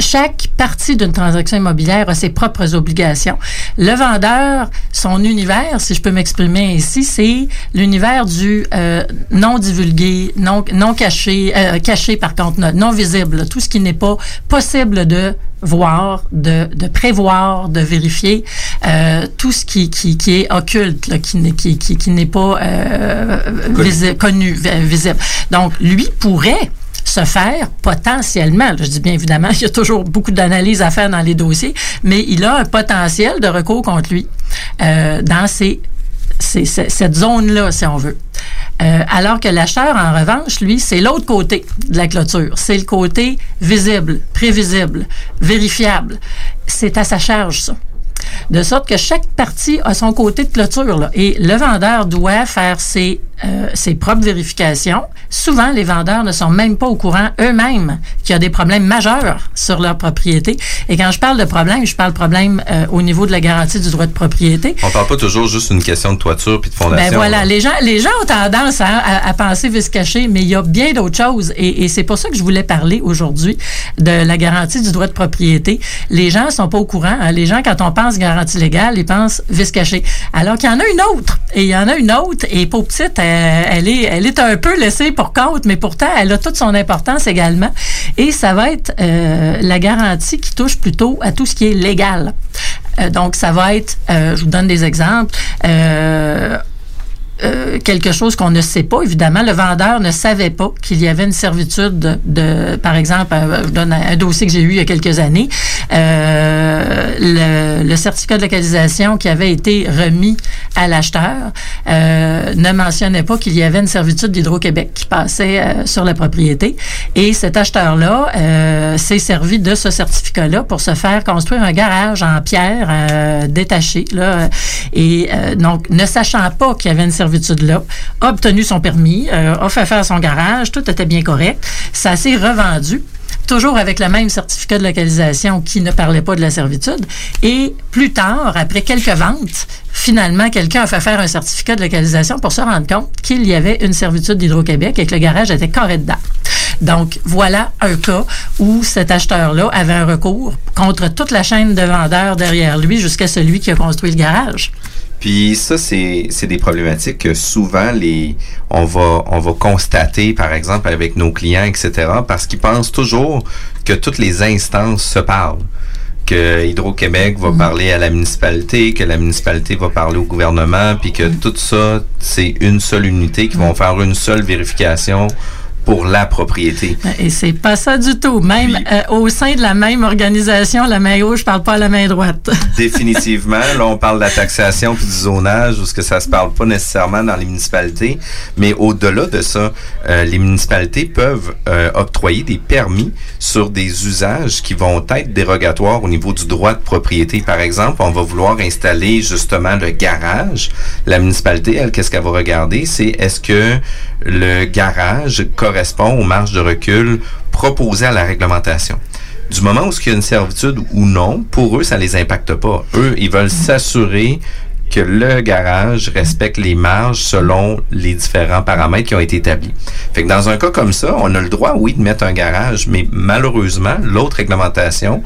[SPEAKER 7] chaque partie d'une transaction immobilière a ses propres obligations. Le vendeur, son univers, si je peux m'exprimer ici, c'est l'univers du euh, non divulgué, non, non caché, euh, caché par contre, non visible, tout ce qui n'est pas possible de voir, de, de prévoir, de vérifier euh, tout ce qui, qui, qui est occulte, là, qui, qui, qui, qui n'est pas euh, visi- connu, vi- visible. Donc, lui pourrait se faire potentiellement, je dis bien évidemment, il y a toujours beaucoup d'analyses à faire dans les dossiers, mais il a un potentiel de recours contre lui euh, dans ces- ces- cette zone-là, si on veut. Euh, alors que l'acheteur, en revanche, lui, c'est l'autre côté de la clôture. C'est le côté visible, prévisible, vérifiable. C'est à sa charge, ça. De sorte que chaque partie a son côté de clôture. Là. Et le vendeur doit faire ses, euh, ses propres vérifications. Souvent, les vendeurs ne sont même pas au courant eux-mêmes qu'il y a des problèmes majeurs sur leur propriété. Et quand je parle de problème, je parle de problème euh, au niveau de la garantie du droit de propriété.
[SPEAKER 4] On parle pas toujours juste une question de toiture puis de fondation.
[SPEAKER 7] Ben voilà,
[SPEAKER 4] là.
[SPEAKER 7] les gens, les gens ont tendance à, à penser vice caché, mais il y a bien d'autres choses. Et, et c'est pour ça que je voulais parler aujourd'hui de la garantie du droit de propriété. Les gens sont pas au courant. hein. Les gens, quand on pense garantie légale, ils pensent vice caché. Alors qu'il y en a une autre. Et il y en a une autre. Et pour petite, elle, elle est, elle est un peu laissée pour compte, mais pourtant, elle a toute son importance également. Et ça va être euh, la garantie qui touche plutôt à tout ce qui est légal. Euh, donc, ça va être, euh, je vous donne des exemples. Euh, quelque chose qu'on ne sait pas. Évidemment, le vendeur ne savait pas qu'il y avait une servitude de, par exemple, euh, je donne un, dossier que j'ai eu il y a quelques années, euh, le, certificat de localisation qui avait été remis à l'acheteur euh, ne mentionnait pas qu'il y avait une servitude d'Hydro-Québec qui passait sur la propriété. Et cet acheteur-là s'est servi de ce certificat-là pour se faire construire un garage en pierre détaché. Là, et donc, ne sachant pas qu'il y avait une a obtenu son permis, euh, a fait faire son garage, tout était bien correct. Ça s'est revendu toujours avec le même certificat de localisation qui ne parlait pas de la servitude. Et plus tard, après quelques ventes, finalement, quelqu'un a fait faire un certificat de localisation pour se rendre compte qu'il y avait une servitude d'Hydro-Québec et que le garage était carré dedans. Donc, voilà un cas où cet acheteur-là avait un recours contre toute la chaîne de vendeurs derrière lui jusqu'à celui qui a construit le garage.
[SPEAKER 4] Puis ça, c'est c'est des problématiques que souvent les on va on va constater, par exemple, avec nos clients, etc., parce qu'ils pensent toujours que toutes les instances se parlent. Que Hydro-Québec va parler à la municipalité, que la municipalité va parler au gouvernement, puis que tout ça, c'est une seule unité qui vont faire une seule vérification pour la propriété.
[SPEAKER 7] Et c'est pas ça du tout. Même euh, au sein de la même organisation, la main gauche parle pas à la main droite.
[SPEAKER 4] Définitivement. Là, on parle de la taxation puis du zonage, où ce que ça se parle pas nécessairement dans les municipalités. Mais au-delà de ça, euh, les municipalités peuvent euh, octroyer des permis sur des usages qui vont être dérogatoires au niveau du droit de propriété. Par exemple, on va vouloir installer justement le garage. La municipalité, elle, qu'est-ce qu'elle va regarder? C'est est-ce que le garage correspond aux marges de recul proposées à la réglementation du moment où il y a une servitude ou non, pour eux, ça les impacte pas. Eux, ils veulent s'assurer que le garage respecte les marges selon les différents paramètres qui ont été établis. Fait que dans un cas comme ça, on a le droit, oui, de mettre un garage, mais malheureusement, l'autre réglementation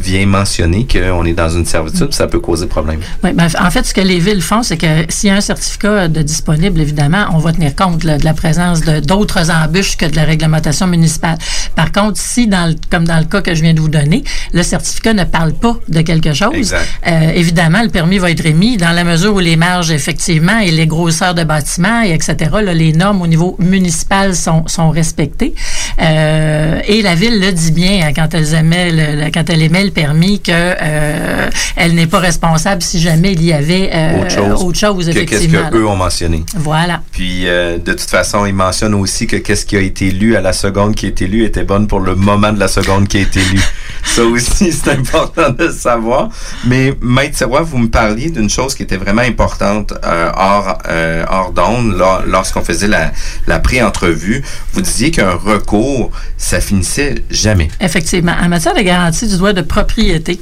[SPEAKER 4] vient mentionner qu'on est dans une servitude, ça peut causer problème.
[SPEAKER 7] Oui, ben, en fait, ce que les villes font, c'est que s'il y a un certificat de disponible, évidemment, on va tenir compte là, de la présence de d'autres embûches que de la réglementation municipale. Par contre, si, dans le- comme dans le cas que je viens de vous donner, le certificat ne parle pas de quelque chose, euh, évidemment, le permis va être émis dans la mesure où les marges, effectivement, et les grosseurs de bâtiments, et etc., là, les normes au niveau municipal sont, sont respectées. Euh, et la ville le dit bien hein, quand elle émet le, le- quand elle émet le permis que euh, elle n'est pas responsable si jamais il y avait euh,
[SPEAKER 4] autre chose,
[SPEAKER 7] autre chose,
[SPEAKER 4] qu'est-ce qu'eux ont mentionné.
[SPEAKER 7] Voilà.
[SPEAKER 4] Puis euh, de toute façon, il mentionne aussi que qu'est-ce qui a été lu à la seconde qui a été lu était bonne pour le moment de la seconde qui a été lu. Ça aussi, c'est important de savoir. Mais Maître Serrois, vous me parliez d'une chose qui était vraiment importante euh, hors, euh, hors d'onde lors- lorsqu'on faisait la, la pré-entrevue. Vous disiez qu'un recours, ça finissait jamais.
[SPEAKER 7] Effectivement. En matière de garantie du droit de propriété,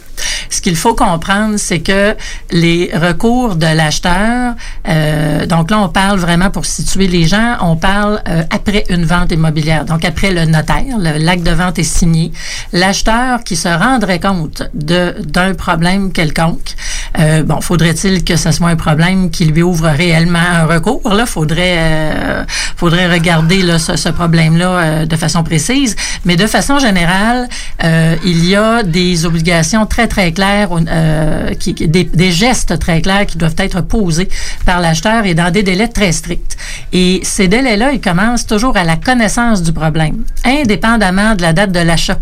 [SPEAKER 7] Ce qu'il faut comprendre, c'est que les recours de l'acheteur, euh, donc là, on parle vraiment pour situer les gens, on parle euh, après une vente immobilière, donc après le notaire, l'acte de vente est signé. L'acheteur qui se rendrait compte d'un problème quelconque, euh, bon, faudrait-il que ce soit un problème qui lui ouvre réellement un recours? Là, faudrait, euh, faudrait regarder là, ce, problème-là euh, de façon précise. Mais de façon générale, il y a des obligations très, très claires, des, des gestes très clairs qui doivent être posés par l'acheteur et dans des délais très stricts. Et ces délais-là, ils commencent toujours à la connaissance du problème, indépendamment de la date de l'achat.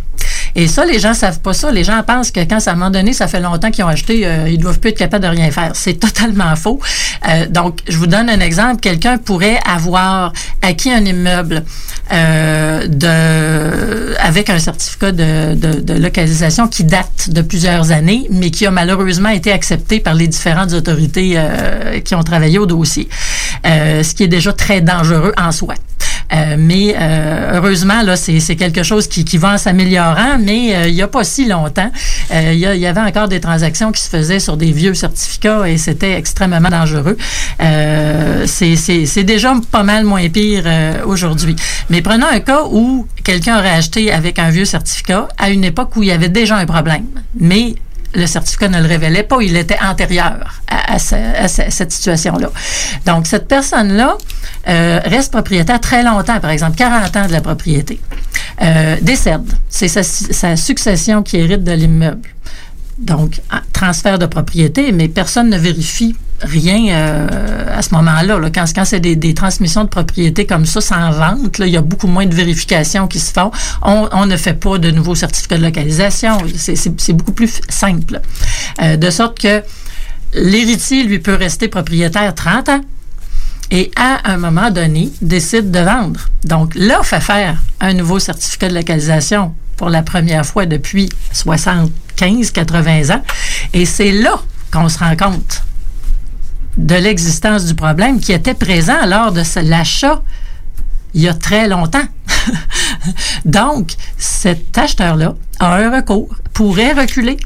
[SPEAKER 7] Et ça, les gens savent pas ça. Les gens pensent que quand, à un moment donné, ça fait longtemps qu'ils ont acheté, euh, ils doivent plus être capables de rien faire. C'est totalement faux. Euh, donc, je vous donne un exemple. Quelqu'un pourrait avoir acquis un immeuble euh, avec un certificat de, localisation qui date de plusieurs années, mais qui a malheureusement été accepté par les différentes autorités euh, qui ont travaillé au dossier. Ce qui est déjà très dangereux en soi. Euh, mais euh, heureusement, là, c'est quelque chose qui, qui va en s'améliorant, mais euh, il n'y a pas si longtemps, euh, il y, y avait encore des transactions qui se faisaient sur des vieux certificats et c'était extrêmement dangereux. Euh, c'est- déjà pas mal moins pire aujourd'hui. Mais prenons un cas où quelqu'un aurait acheté avec un vieux certificat à une époque où il y avait déjà un problème. Mais le certificat ne le révélait pas, il était antérieur à, à ce- à ce- cette situation-là. Donc, cette personne-là euh, reste propriétaire très longtemps, par exemple 40 ans de la propriété. Euh, décède. C'est sa, succession qui hérite de l'immeuble. Donc, transfert de propriété, mais personne ne vérifie rien euh, à ce moment-là. là. Quand, c'est des, transmissions de propriété comme ça, sans vente, il y a beaucoup moins de vérifications qui se font. On, on ne fait pas de nouveaux certificats de localisation. C'est- beaucoup plus simple. Euh, de sorte que l'héritier, lui, peut rester propriétaire 30 ans et à un moment donné, décide de vendre. Donc là, fait faire un nouveau certificat de localisation pour la première fois depuis 75, 80 ans. Et c'est là qu'on se rend compte de l'existence du problème qui était présent lors de l'achat il y a très longtemps. Donc, cet acheteur-là a un recours, pourrait reculer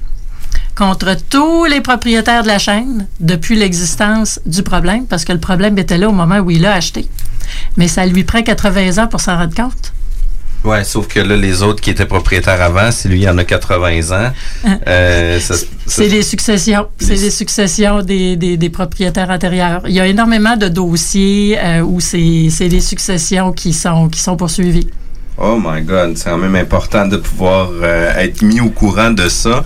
[SPEAKER 7] contre tous les propriétaires de la chaîne depuis l'existence du problème, parce que le problème était là au moment où il l'a acheté. Mais ça lui prend 80 ans pour s'en rendre compte.
[SPEAKER 4] Ouais, sauf que là, les autres qui étaient propriétaires avant, si lui, il en a 80 ans,
[SPEAKER 7] Hein.
[SPEAKER 4] euh,
[SPEAKER 7] C'est les successions. C'est les successions des, des, des propriétaires antérieurs. Il y a énormément de dossiers euh, où c'est c'est les successions qui sont, qui sont poursuivies.
[SPEAKER 4] Oh my God, c'est quand même important de pouvoir euh, être mis au courant de ça.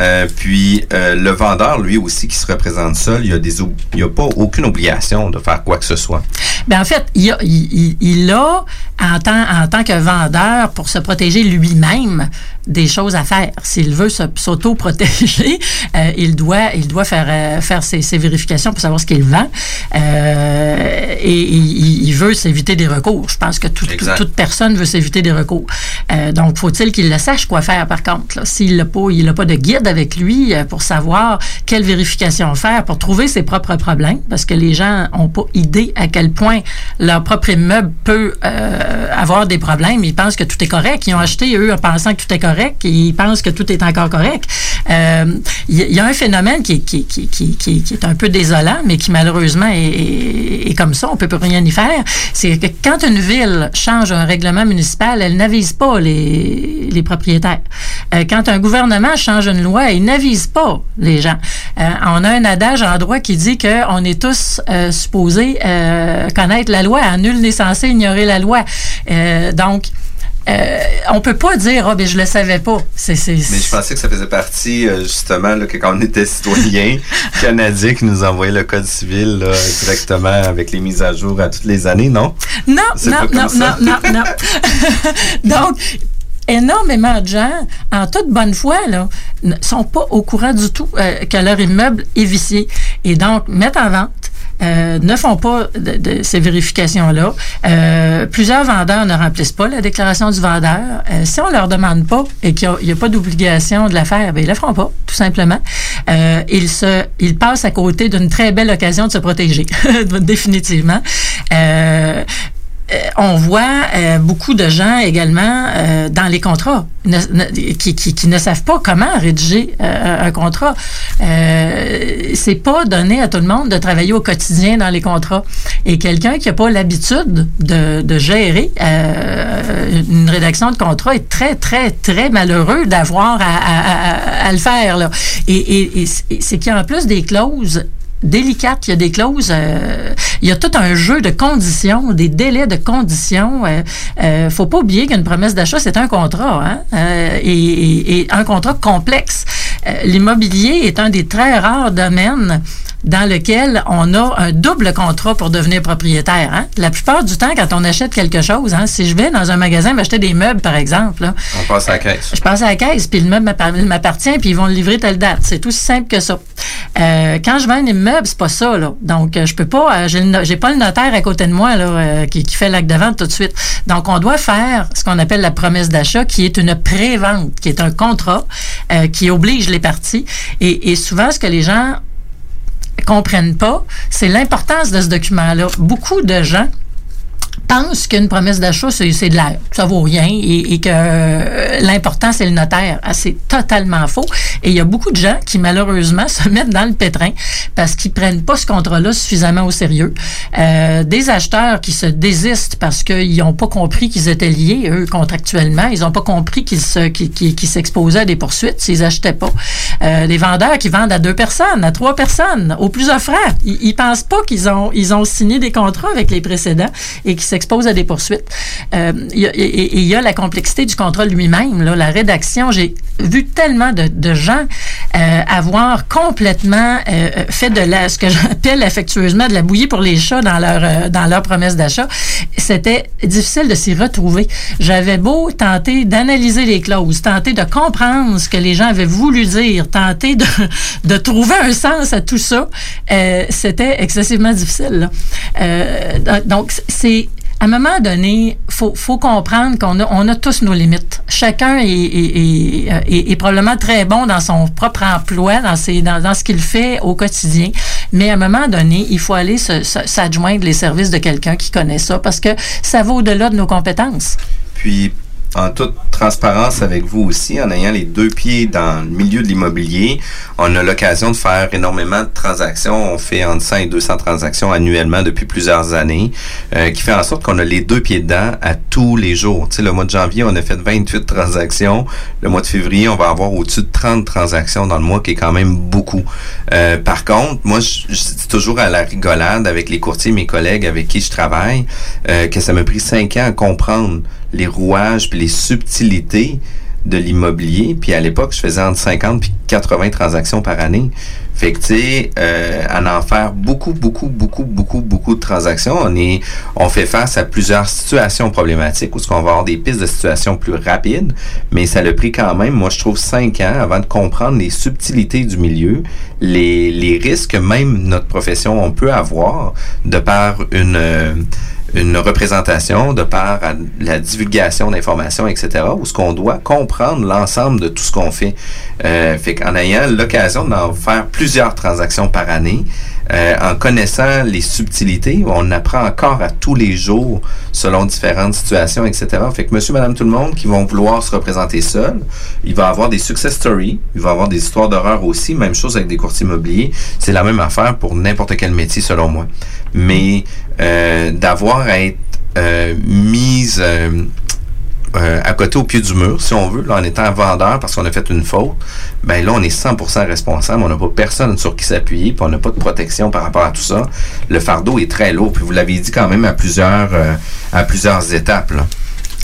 [SPEAKER 4] Euh, puis euh, le vendeur, lui aussi, qui se représente seul, il a des, il a pas aucune obligation de faire quoi que ce soit.
[SPEAKER 7] Ben en fait, il, a, il, il- a, en tant, en tant que vendeur, pour se protéger lui-même, des choses à faire. S'il veut s'auto-protéger, euh, il doit, il doit faire, faire ses, ses vérifications pour savoir ce qu'il vend. Et il, il veut s'éviter des recours. Je pense que tout- tout-
[SPEAKER 4] Exact.
[SPEAKER 7] toute personne veut s'éviter des recours. Euh, donc, faut-il qu'il le sache quoi faire, par contre. S'il n'a pas, il pas de guide avec lui euh, pour savoir quelle vérification faire, pour trouver ses propres problèmes, parce que les gens n'ont pas idée à quel point leur propre immeuble peut euh, avoir des problèmes. Ils pensent que tout est correct. Ils ont acheté, eux, en pensant que tout est correct, et ils pensent que tout est encore correct. Il y, a un phénomène qui, est un peu désolant, mais qui malheureusement est, est- est comme ça, on peut plus rien y faire. C'est que quand une ville change un règlement municipal, elle n'avise pas les, propriétaires. Euh, quand un gouvernement change une loi, il n'avise pas les gens. Euh, on a un adage en droit qui dit qu'on est tous euh, supposés connaître la loi. Nul n'est censé ignorer la loi. Donc, euh, on peut pas dire ah ben je le savais pas. C'est c'est
[SPEAKER 4] Mais je pensais que ça faisait partie, euh, justement, là, que quand on était citoyen canadien, qui nous envoyait le code civil là, directement avec les mises à jour à toutes les années, non?
[SPEAKER 7] Non,
[SPEAKER 4] C'est
[SPEAKER 7] non, non, non, non, non. Donc, énormément de gens, en toute bonne foi, là, ne sont pas au courant du tout euh, que leur immeuble est vicié. Et donc, mettent en vente. Euh, ne font pas ces vérifications-là. Euh, plusieurs vendeurs ne remplissent pas la déclaration du vendeur. Euh, si on leur demande pas et qu'il n'y a, pas d'obligation de la faire, ben ils la feront pas, tout simplement. Euh, ils se, ils passent à côté d'une très belle occasion de se protéger, définitivement. Euh, on voit euh, beaucoup de gens également euh, dans les contrats qui, ne savent pas comment rédiger un contrat. C'est pas donné à tout le monde de travailler au quotidien dans les contrats. Et quelqu'un qui n'a pas l'habitude de, gérer une rédaction de contrat est très, très, très malheureux d'avoir à, le faire. Et, c'est qu'il y a en plus des clauses délicates, il y a des clauses, euh, il y a tout un jeu de conditions, des délais de conditions. Euh, euh, faut pas oublier qu'une promesse d'achat, c'est un contrat, hein, euh, et, et- et un contrat complexe. Euh, L'immobilier est un des très rares domaines dans lequel on a un double contrat pour devenir propriétaire. Hein. La plupart du temps, quand on achète quelque chose, hein, si je vais dans un magasin m'acheter des meubles, par exemple, là,
[SPEAKER 4] On passe à la caisse.
[SPEAKER 7] je passe à la caisse, puis le meuble m'appar- m'appartient, puis ils vont le livrer telle date. C'est aussi simple que ça. Euh, quand je vends un immeuble, c'est pas ça, là. Donc, euh, je peux pas, euh, j'ai pas le notaire à côté de moi, là, euh, qui, qui fait l'acte de vente tout de suite. Donc, on doit faire ce qu'on appelle la promesse d'achat, qui est une pré-vente, qui est un contrat euh, qui oblige les parties. Et, et souvent, ce que les gens comprennent pas, c'est l'importance de ce document-là. Beaucoup de gens pensent qu'une promesse d'achat, c'est de l'air, ça vaut rien et, que euh, l'important, c'est le notaire. Ah, c'est totalement faux. Et il y a beaucoup de gens qui, malheureusement, se mettent dans le pétrin parce qu'ils prennent pas ce contrat-là suffisamment au sérieux. Euh, des acheteurs qui se désistent parce qu'ils n'ont pas compris qu'ils étaient liés, eux, contractuellement. Ils n'ont pas compris qu'ils s'exposaient à des poursuites s'ils achetaient pas. Euh, les vendeurs qui vendent à deux personnes, à trois personnes, au plus offrant. Ils, ils pensent pas qu'ils ont, ils ont signé des contrats avec les précédents et qui s'exposent à des poursuites. Euh, et- il y a la complexité du contrat lui-même, la rédaction. J'ai vu tellement de, gens euh, avoir complètement euh, fait de la, ce que j'appelle affectueusement de la bouillie pour les chats dans leur, dans leur promesse d'achat. C'était difficile de s'y retrouver. J'avais beau tenter d'analyser les clauses, tenter de comprendre ce que les gens avaient voulu dire, tenter de, trouver un sens à tout ça, c'était excessivement difficile. donc, c'est à un moment donné, faut, faut comprendre qu'on a, on a tous nos limites. Chacun est, est, est, probablement très bon dans son propre emploi, dans, ses, dans, dans ce qu'il fait au quotidien. Mais à un moment donné, il faut aller s'adjoindre les services de quelqu'un qui connaît ça parce que ça va au-delà de nos compétences.
[SPEAKER 4] Puis, en toute transparence avec vous aussi, en ayant les deux pieds dans le milieu de l'immobilier, on a l'occasion de faire énormément de transactions. On fait entre 100 et 200 transactions annuellement depuis plusieurs années, euh, qui fait en sorte qu'on a les deux pieds dedans à tous les jours. Tu sais, le mois de janvier, on a fait 28 transactions. Le mois de février, on va avoir au-dessus de 30 transactions dans le mois, qui est quand même beaucoup. Euh, par contre, moi, je, dis toujours à la rigolade avec les courtiers, mes collègues avec qui je travaille, euh, que ça m'a pris cinq ans à comprendre les rouages puis les subtilités de l'immobilier. Puis à l'époque, je faisais entre 50 puis 80 transactions par année. Fait que, tu sais, euh, en beaucoup, beaucoup, beaucoup, beaucoup, beaucoup de transactions, on est, on fait face à plusieurs situations problématiques où ce va avoir des pistes de situations plus rapides, mais ça a pris quand même, moi, je trouve, cinq ans avant de comprendre les subtilités du milieu, les, les risques que même notre profession, on peut avoir de par une, euh, une représentation de par la divulgation d'informations, etc., où ce qu'on doit comprendre l'ensemble de tout ce qu'on fait. Euh, fait qu'en ayant l'occasion d'en faire plusieurs transactions par année, euh, en connaissant les subtilités, on apprend encore à tous les jours selon différentes situations, etc. Fait que monsieur, madame, tout le monde qui vont vouloir se représenter seul, il va avoir des success stories, il va avoir des histoires d'horreur aussi, même chose avec des courtiers immobiliers. C'est la même affaire pour n'importe quel métier selon moi. Mais euh, d'avoir à être euh, mise euh, à côté au pied du mur, si on veut, là, en étant vendeur parce qu'on a fait une faute, ben là, on est 100% responsable. On n'a pas personne sur qui s'appuyer, puis on n'a pas de protection par rapport à tout ça. Le fardeau est très lourd, puis vous l'avez dit quand même à plusieurs, euh, à plusieurs étapes.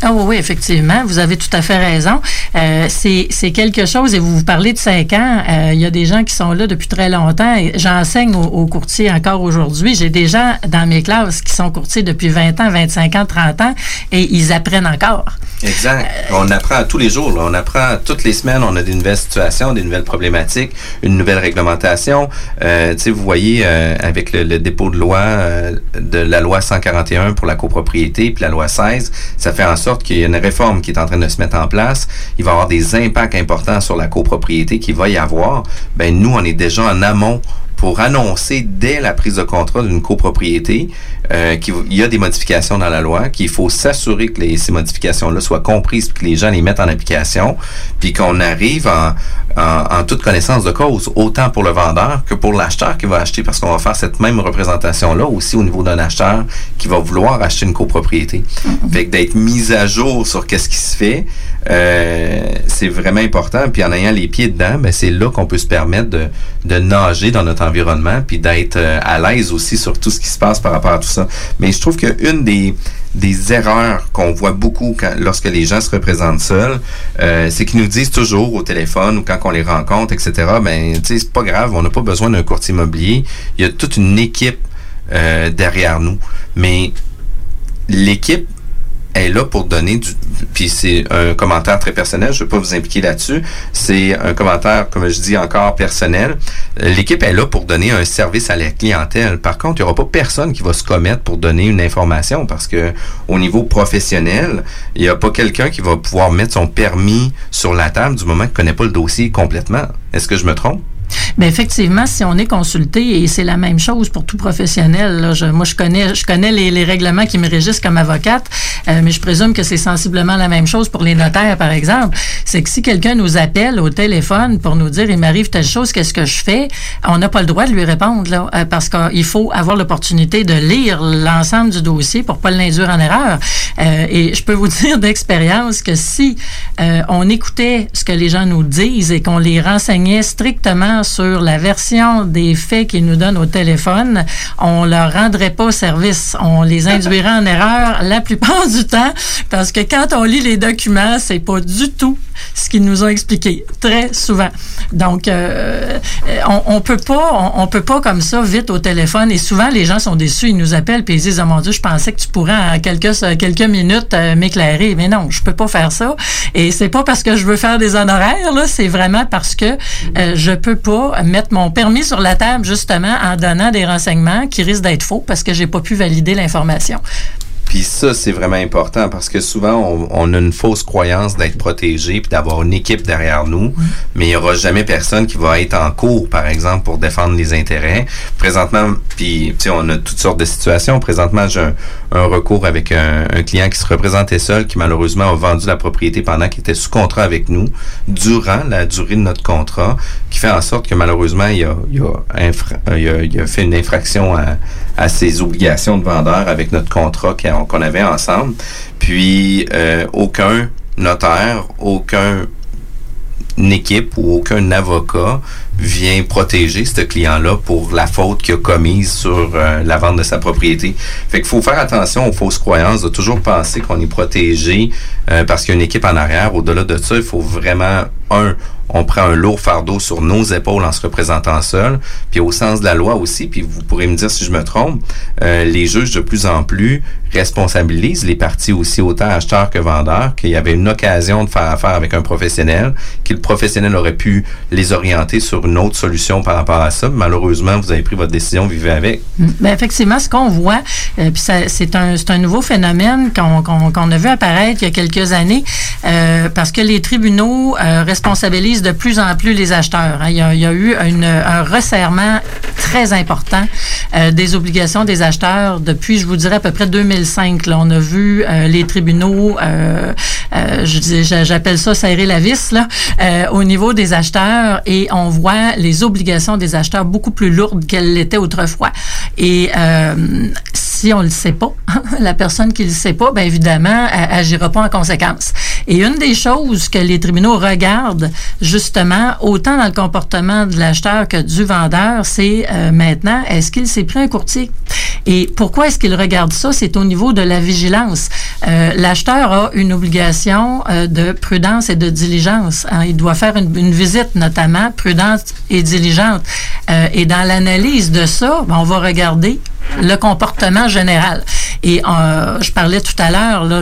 [SPEAKER 7] Ah oui, oui, effectivement, vous avez tout à fait raison. Euh, c'est c'est quelque chose, et vous vous parlez de cinq ans, euh, il y a des gens qui sont là depuis très longtemps. J'enseigne aux, aux courtiers encore aujourd'hui. J'ai des gens dans mes classes qui sont courtiers depuis 20 ans, 25 ans, 30 ans, et ils apprennent encore.
[SPEAKER 4] Exact. On apprend tous les jours. là. On apprend toutes les semaines. On a des nouvelles situations, des nouvelles problématiques, une nouvelle réglementation. Euh, tu sais, vous voyez, euh, avec le, le dépôt de loi euh, de la loi 141 pour la copropriété, puis la loi 16, ça fait en sorte qu'il y a une réforme qui est en train de se mettre en place. Il va y avoir des impacts importants sur la copropriété qu'il va y avoir. Ben nous, on est déjà en amont pour annoncer dès la prise de contrat d'une copropriété euh, qu'il y a des modifications dans la loi, qu'il faut s'assurer que les, ces modifications-là soient comprises, puis que les gens les mettent en application, puis qu'on arrive en, en, en, toute connaissance de cause, autant pour le vendeur que pour l'acheteur qui va acheter, parce qu'on va faire cette même représentation-là aussi au niveau d'un acheteur qui va vouloir acheter une copropriété. Fait que d'être mis à jour sur qu'est-ce qui se fait, euh, c'est vraiment important. Puis en ayant les pieds dedans, ben c'est là qu'on peut se permettre de, de nager dans notre puis d'être euh, à l'aise aussi sur tout ce qui se passe par rapport à tout ça. Mais je trouve qu'une des des erreurs qu'on voit beaucoup lorsque les gens se représentent seuls, euh, c'est qu'ils nous disent toujours au téléphone ou quand on les rencontre, etc. Ben, tu sais, c'est pas grave, on n'a pas besoin d'un courtier immobilier. Il y a toute une équipe euh, derrière nous, mais l'équipe est là pour donner du puis c'est un commentaire très personnel, je ne vais pas vous impliquer là-dessus, c'est un commentaire comme je dis encore personnel. L'équipe est là pour donner un service à la clientèle. Par contre, il n'y aura pas personne qui va se commettre pour donner une information parce que au niveau professionnel, il n'y a pas quelqu'un qui va pouvoir mettre son permis sur la table du moment qu'il ne connaît pas le dossier complètement. Est-ce que je me trompe?
[SPEAKER 7] Bien, effectivement, si on est consulté, et c'est la même chose pour tout professionnel, moi, je connais, les, règlements qui me régissent comme avocate, euh, mais je présume que c'est sensiblement la même chose pour les notaires, par exemple. C'est que si quelqu'un nous appelle au téléphone pour nous dire, il m'arrive telle chose, qu'est-ce que je fais, on n'a pas le droit de lui répondre, là, euh, parce qu'il faut avoir l'opportunité de lire l'ensemble du dossier pour pas l'induire en erreur. Euh, et je peux vous dire d'expérience que si on écoutait ce que les gens nous disent et qu'on les renseignait strictement sur la version des faits qu'ils nous donnent au téléphone, on leur rendrait pas service. On les induirait en erreur la plupart du temps parce que quand on lit les documents, c'est pas du tout ce qu'ils nous ont expliqué très souvent. Donc, euh, on, on peut pas, on, peut pas comme ça vite au téléphone. Et souvent, les gens sont déçus. Ils nous appellent puis ils disent, oh mon Dieu, je pensais que tu pourrais en quelques quelques minutes euh, m'éclairer. Mais non, je peux pas faire ça. Et c'est pas parce que je veux faire des honoraires c'est vraiment parce que euh, je peux pas mettre mon permis sur la table justement en donnant des renseignements qui risquent d'être faux parce que j'ai pas pu valider l'information.
[SPEAKER 4] Puis ça, c'est vraiment important parce que souvent, on, on a une fausse croyance d'être protégé puis d'avoir une équipe derrière nous, mais il n'y aura jamais personne qui va être en cours, par exemple, pour défendre les intérêts. Présentement, puis tu sais, on a toutes sortes de situations. Présentement, j'ai un, un, recours avec un, un, client qui se représentait seul, qui malheureusement a vendu la propriété pendant qu'il était sous contrat avec nous, durant la durée de notre contrat, qui fait en sorte que malheureusement, il a, il a, infra, il a, il a fait une infraction à, à ses obligations de vendeur avec notre contrat qui a qu'on avait ensemble. Puis euh, aucun notaire, aucun équipe ou aucun avocat vient protéger ce client-là pour la faute qu'il a commise sur euh, la vente de sa propriété. Fait qu'il faut faire attention aux fausses croyances, de toujours penser qu'on est protégé euh, parce qu'il y a une équipe en arrière. Au-delà de ça, il faut vraiment, un, on prend un lourd fardeau sur nos épaules en se représentant seul, puis au sens de la loi aussi, puis vous pourrez me dire si je me trompe, euh, les juges de plus en plus responsabilisent les parties aussi, autant acheteurs que vendeurs, qu'il y avait une occasion de faire affaire avec un professionnel, que le professionnel aurait pu les orienter sur une autre solution par rapport à ça. Malheureusement, vous avez pris votre décision, vivez avec.
[SPEAKER 7] Bien, effectivement, ce qu'on voit, euh, puis c'est un, un nouveau phénomène qu'on qu qu a vu apparaître il y a quelques années, euh, parce que les tribunaux euh, de plus en plus les acheteurs. Hein. Il, y a, eu un resserrement très important euh, des obligations des acheteurs depuis, je vous dirais, à peu près 2005. Là, on a vu euh, les tribunaux, euh, j'appelle ça serrer la vis, au niveau des acheteurs et on voit les obligations des acheteurs beaucoup plus lourdes qu'elles l'étaient autrefois. Et si on le sait pas, la personne qui le sait pas, bien évidemment, elle agira pas en conséquence. Et une des choses que les tribunaux regardent justement, autant dans le comportement de l'acheteur que du vendeur, c'est euh, maintenant, est-ce qu'il s'est pris un courtier? Et pourquoi est-ce qu'il regarde ça? C'est au niveau de la vigilance. Euh, l'acheteur a une obligation euh, de prudence et de diligence. Hein. Il doit faire une, visite, notamment prudente et diligente. Et dans l'analyse de ça, ben, on va regarder le comportement général. Et euh, je parlais tout à l'heure, là,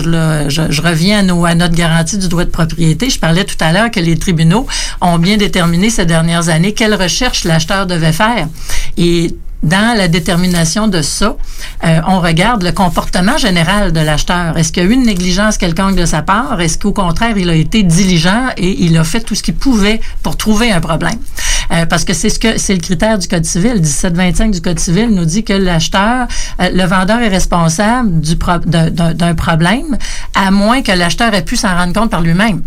[SPEAKER 7] je, je, reviens à, nos, à, notre garantie du droit de propriété, je parlais tout à l'heure que les tribunaux ont bien déterminé ces dernières années quelle recherche l'acheteur devait faire. Et dans la détermination de ça, euh, on regarde le comportement général de l'acheteur. Est-ce qu'il y a eu une négligence quelconque de sa part? Est-ce qu'au contraire, il a été diligent et il a fait tout ce qu'il pouvait pour trouver un problème? Euh, parce que c'est ce que c'est le critère du Code civil. 1725 du Code civil nous dit que l'acheteur, euh, le vendeur est responsable du pro- d'un- problème, à moins que l'acheteur ait pu s'en rendre compte par lui-même.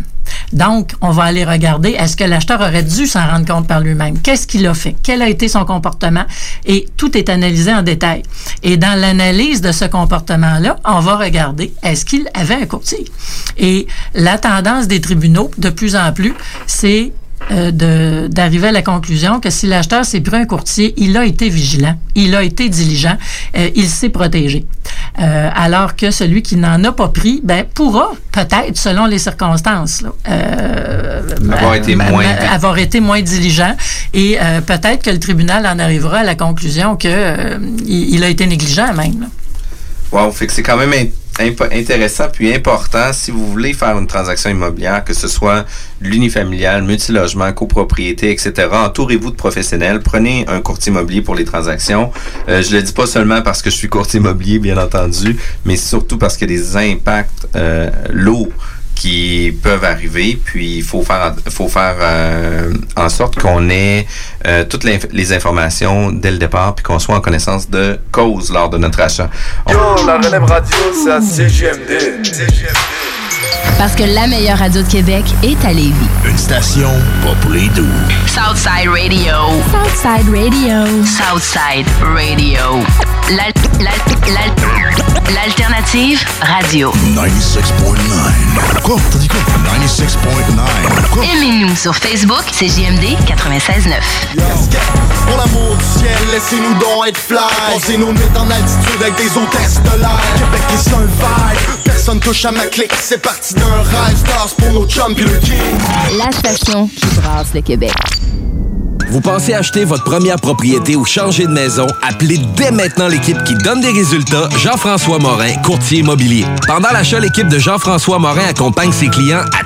[SPEAKER 7] Donc, on va aller regarder, est-ce que l'acheteur aurait dû s'en rendre compte par lui-même? Qu'est-ce qu'il a fait? Quel a été son comportement? Et tout est analysé en détail. Et dans l'analyse de ce comportement-là, on va regarder, est-ce qu'il avait un courtier? Et la tendance des tribunaux, de plus en plus, c'est euh, d'arriver à la conclusion que si l'acheteur s'est pris un courtier, il a été vigilant, il a été diligent, euh, il s'est protégé. Euh, alors que celui qui n'en a pas pris, ben, pourra peut-être, selon les circonstances, là, euh,
[SPEAKER 4] Avoir été
[SPEAKER 7] ma-
[SPEAKER 4] moins-
[SPEAKER 7] ma- avoir été moins diligent et peut-être que le tribunal en arrivera à la conclusion que euh, il, il a été négligent même. là.
[SPEAKER 4] Wow, fait que c'est quand même intéressant puis important si vous voulez faire une transaction immobilière, que ce soit l'unifamilial, multilogement, copropriété, etc. Entourez-vous de professionnels. Prenez un courtier immobilier pour les transactions. Euh, je le dis pas seulement parce que je suis courtier immobilier, bien entendu, mais surtout parce qu'il y a des impacts euh, lourds qui peuvent arriver, puis il faut faire, faut faire euh, en sorte qu'on ait euh, toutes les, les informations dès le départ, puis qu'on soit en connaissance de cause lors de notre achat. On-
[SPEAKER 12] Yo, la relève radio, c'est à CGMD.
[SPEAKER 13] Parce que la meilleure radio de Québec est à Lévis.
[SPEAKER 11] Une station pas pour les doux.
[SPEAKER 13] Southside Radio. Southside Radio. Southside Radio. L'al- l'al- l'al- L'alternative radio.
[SPEAKER 11] 96.9. Quoi? T'as dit quoi? 96.9. Quoi?
[SPEAKER 13] Aimez-nous sur Facebook, c'est JMD 96.9.
[SPEAKER 10] Pour l'amour du ciel, laissez-nous donc être fly. Posez nos nuits en altitude avec des hôtesses de l'air. Québec est un vibe, personne touche à ma clique. C'est parti d'un rêve, stars pour nos chums pis le king.
[SPEAKER 13] La station qui brasse le Québec.
[SPEAKER 5] Vous pensez acheter votre première propriété ou changer de maison? Appelez dès maintenant l'équipe qui donne des résultats, Jean-François Morin, courtier immobilier. Pendant l'achat, l'équipe de Jean-François Morin accompagne ses clients à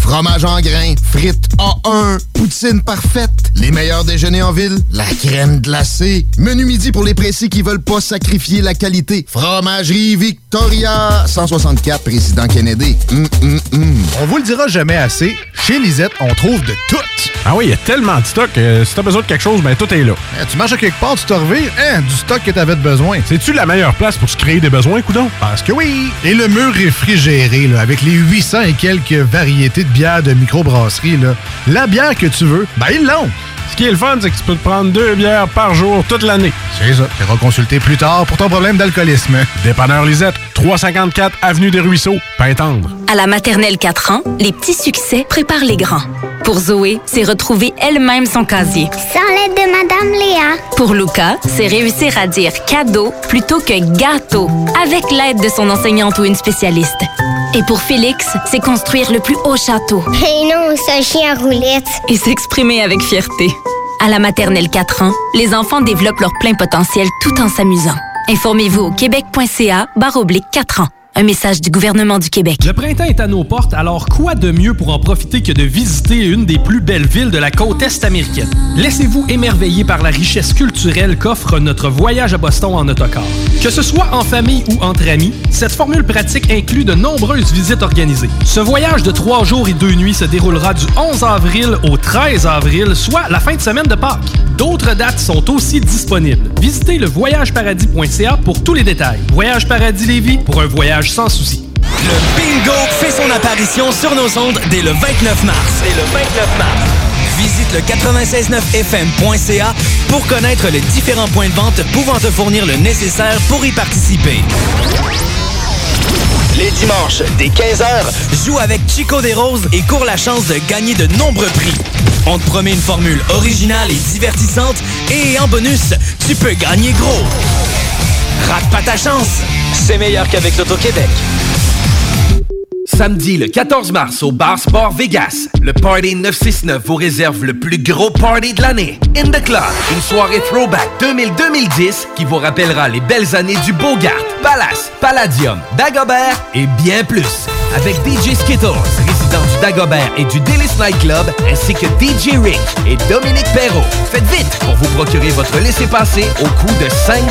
[SPEAKER 14] Fromage en grains, frites A1, poutine parfaite, les meilleurs déjeuners en ville, la crème glacée, menu midi pour les pressés qui veulent pas sacrifier la qualité. Fromagerie Victoria, 164 Président Kennedy. Hum, hum, hum.
[SPEAKER 9] On vous le dira jamais assez, chez Lisette, on trouve de tout.
[SPEAKER 15] Ah oui, il y a tellement de stock. euh, si t'as besoin de quelque chose, ben tout est là.
[SPEAKER 9] Eh, tu marches à quelque part, tu te revires, hein, du stock que t'avais de besoin.
[SPEAKER 15] C'est-tu la meilleure place pour se créer des besoins, coudon?
[SPEAKER 9] Parce que oui! Et le mur réfrigéré, là, avec les 800 et quelques variétés de bières de microbrasserie, là, la bière que tu veux, ben ils l'ont!
[SPEAKER 15] Ce qui est le fun, c'est que tu peux te prendre deux bières par jour toute l'année.
[SPEAKER 9] C'est ça. Tu consulter plus tard pour ton problème d'alcoolisme.
[SPEAKER 15] Dépanneur Lisette, 354 Avenue des Ruisseaux, Pintendre.
[SPEAKER 16] À la maternelle 4 ans, les petits succès préparent les grands. Pour Zoé, c'est retrouver elle-même son casier.
[SPEAKER 17] Sans l'aide de Madame Léa.
[SPEAKER 16] Pour Luca, c'est réussir à dire cadeau plutôt que gâteau, avec l'aide de son enseignante ou une spécialiste. Et pour Félix, c'est construire le plus haut château.
[SPEAKER 17] Et non, ce chien roulette.
[SPEAKER 16] Et s'exprimer avec fierté. À la maternelle 4 ans, les enfants développent leur plein potentiel tout en s'amusant. Informez-vous au québec.ca barre oblique 4 ans. Un message du gouvernement du Québec.
[SPEAKER 8] Le printemps est à nos portes, alors quoi de mieux pour en profiter que de visiter une des plus belles villes de la côte est américaine? Laissez-vous émerveiller par la richesse culturelle qu'offre notre voyage à Boston en autocar. Que ce soit en famille ou entre amis, cette formule pratique inclut de nombreuses visites organisées. Ce voyage de trois jours et deux nuits se déroulera du 11 avril au 13 avril, soit la fin de semaine de Pâques. D'autres dates sont aussi disponibles. Visitez le voyageparadis.ca pour tous les détails. Voyage Paradis Lévis pour un voyage sans souci.
[SPEAKER 1] Le bingo fait son apparition sur nos ondes dès le 29 mars. Dès le 29 mars. Visite le 969fm.ca pour connaître les différents points de vente pouvant te fournir le nécessaire pour y participer. Les dimanches, dès 15h, joue avec Chico des Roses et cours la chance de gagner de nombreux prix. On te promet une formule originale et divertissante et en bonus, tu peux gagner gros. Rate pas ta chance, c'est meilleur qu'avec l'Auto-Québec.
[SPEAKER 2] Samedi le 14 mars au Bar Sport Vegas, le Party 969 vous réserve le plus gros party de l'année. In the Club, une soirée throwback 2000-2010 qui vous rappellera les belles années du Bogart, Palace, Palladium, Dagobert et bien plus. Avec DJ Skittles, du Dagobert et du Délice Night Club, ainsi que DJ Rick et Dominique Perrault. Faites vite pour vous procurer votre laissez-passer au coût de 5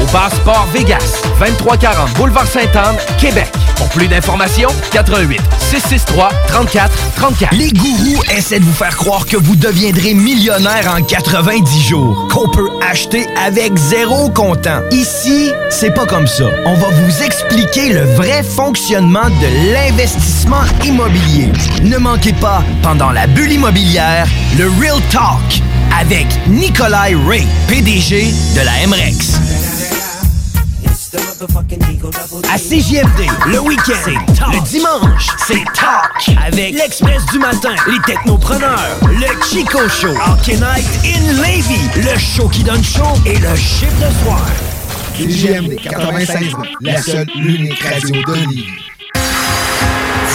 [SPEAKER 2] au Bar Sport Vegas, 2340 Boulevard Sainte-Anne, Québec. Pour plus d'informations, 88 663 34 34.
[SPEAKER 6] Les gourous essaient de vous faire croire que vous deviendrez millionnaire en 90 jours, qu'on peut acheter avec zéro comptant. Ici, c'est pas comme ça. On va vous expliquer le vrai fonctionnement de l'investissement immobilier. Ne manquez pas, pendant la bulle immobilière, le Real Talk avec Nikolai Ray, PDG de la MREX. À CJMD, le week-end, le dimanche, c'est Talk avec l'Express du matin, les technopreneurs, le Chico Show, Hockey Night in Levy, le show qui donne chaud et le chiffre de soir.
[SPEAKER 11] CJMD 96, la seule, l'unique radio de Lévis.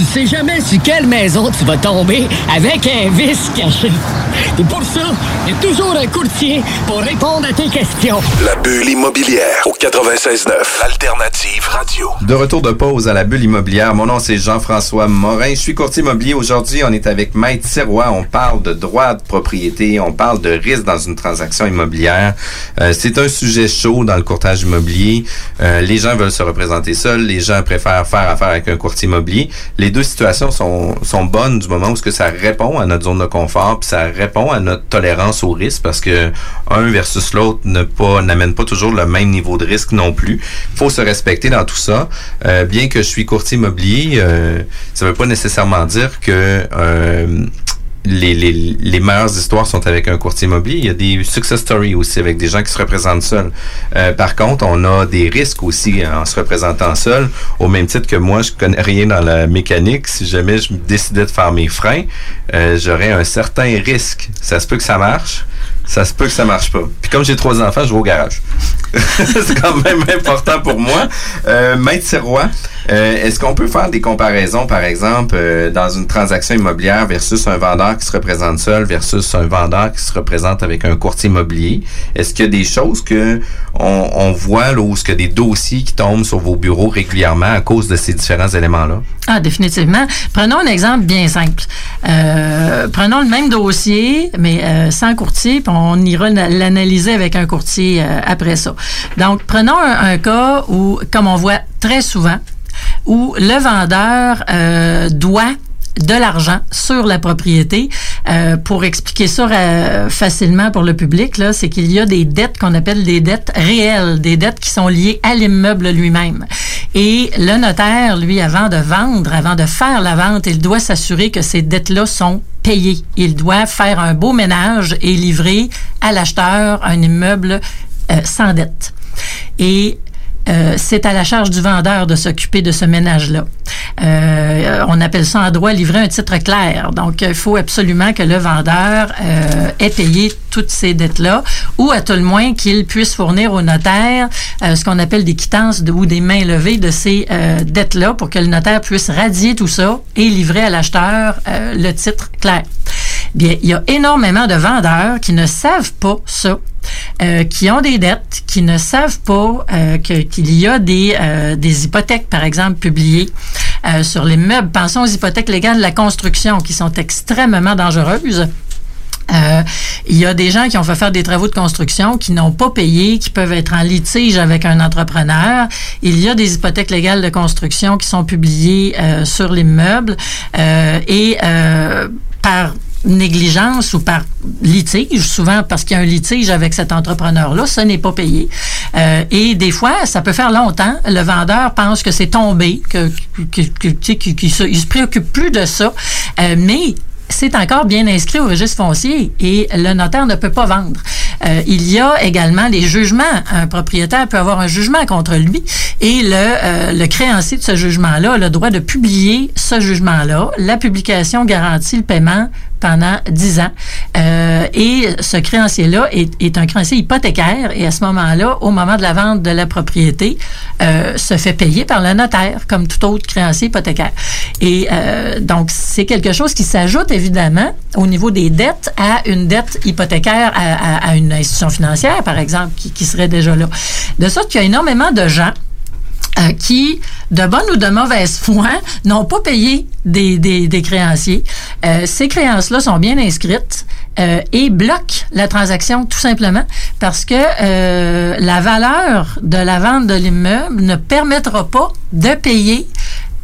[SPEAKER 18] Tu sais jamais sur quelle maison tu vas tomber avec un vice caché. Et pour ça, il y a toujours un courtier pour répondre à tes questions.
[SPEAKER 19] La bulle immobilière au 96.9, l'alternative radio.
[SPEAKER 4] De retour de pause à la bulle immobilière, mon nom c'est Jean-François Morin, je suis courtier immobilier. Aujourd'hui, on est avec Maître Sirois, on parle de droit de propriété, on parle de risque dans une transaction immobilière. Euh, c'est un sujet chaud dans le courtage immobilier. Euh, les gens veulent se représenter seuls, les gens préfèrent faire affaire avec un courtier immobilier. Les deux situations sont, sont bonnes du moment où ce que ça répond à notre zone de confort, puis ça répond à notre tolérance au risque, parce que un versus l'autre ne pas n'amène pas toujours le même niveau de risque non plus. Il faut se respecter dans tout ça. Euh, bien que je suis courtier immobilier, euh, ça veut pas nécessairement dire que euh, les, meilleures histoires sont avec un courtier immobilier. Il y a des success stories aussi avec des gens qui se représentent seuls. Euh, par contre, on a des risques aussi en se représentant seul. Au même titre que moi, je connais rien dans la mécanique. Si jamais je décidais de faire mes freins, euh, j'aurais un certain risque. Ça se peut que ça marche. Ça se peut que ça marche pas. Puis comme j'ai trois enfants, je vais au garage. c'est quand même important pour moi. Euh, Maître Sirois, euh, est-ce qu'on peut faire des comparaisons, par exemple, euh, dans une transaction immobilière versus un vendeur qui se représente seul versus un vendeur qui se représente avec un courtier immobilier? Est-ce qu'il y a des choses que on, voit là, ou est-ce des dossiers qui tombent sur vos bureaux régulièrement à cause de ces différents éléments-là?
[SPEAKER 7] Ah, définitivement. Prenons un exemple bien simple. Euh, prenons le même dossier, mais sans courtier, puis on ira l'analyser avec un courtier après ça. Donc, prenons un, cas où, comme on voit très souvent, où le vendeur euh, doit de l'argent sur la propriété. Euh, pour expliquer ça euh, facilement pour le public, là, c'est qu'il y a des dettes qu'on appelle des dettes réelles, des dettes qui sont liées à l'immeuble lui-même. Et le notaire, lui, avant de vendre, avant de faire la vente, il doit s'assurer que ces dettes-là sont payées. Il doit faire un beau ménage et livrer à l'acheteur un immeuble euh, sans dette. Et euh, c'est à la charge du vendeur de s'occuper de ce ménage-là. Euh, on appelle ça en droit livrer un titre clair. Donc, il faut absolument que le vendeur euh, ait payé toutes ces dettes-là, ou à tout le moins qu'il puisse fournir au notaire ce qu'on appelle des quittances ou des mains levées de ces dettes-là pour que le notaire puisse radier tout ça et livrer à l'acheteur le titre clair. Bien, il y a énormément de vendeurs qui ne savent pas ça. euh, qui ont des dettes, qui ne savent pas euh, qu'il y a des, euh, des hypothèques, par exemple, publiées sur les meubles. Pensons aux hypothèques légales de la construction qui sont extrêmement dangereuses. Il y a des gens qui ont fait faire des travaux de construction qui n'ont pas payé, qui peuvent être en litige avec un entrepreneur. Il y a des hypothèques légales de construction qui sont publiées sur l'immeuble euh, et par négligence ou par litige, souvent parce qu'il y a un litige avec cet entrepreneur-là, ce n'est pas payé. Euh, et des fois, ça peut faire longtemps. Le vendeur pense que c'est tombé, que, que, que- se, se préoccupe plus de ça, Euh, mais c'est encore bien inscrit au registre foncier et le notaire ne peut pas vendre. Euh, il y a également des jugements. Un propriétaire peut avoir un jugement contre lui et le, euh, le créancier de ce jugement-là a le droit de publier ce jugement-là. La publication garantit le paiement pendant 10 ans. Euh, et ce créancier-là est, est un créancier hypothécaire et à ce moment-là, au moment de la vente de la propriété, euh, se fait payer par le notaire comme tout autre créancier hypothécaire. Et euh, donc, c'est quelque chose qui s'ajoute évidemment au niveau des dettes à une dette hypothécaire à, à- à une institution financière, par exemple, qui, qui serait déjà là. De sorte qu'il y a énormément de gens euh, qui, de bonne ou de mauvaise foi, n'ont pas payé des, des, des créanciers. Euh, ces créances-là sont bien inscrites euh, et bloquent la transaction tout simplement parce que euh, la valeur de la vente de l'immeuble ne permettra pas de payer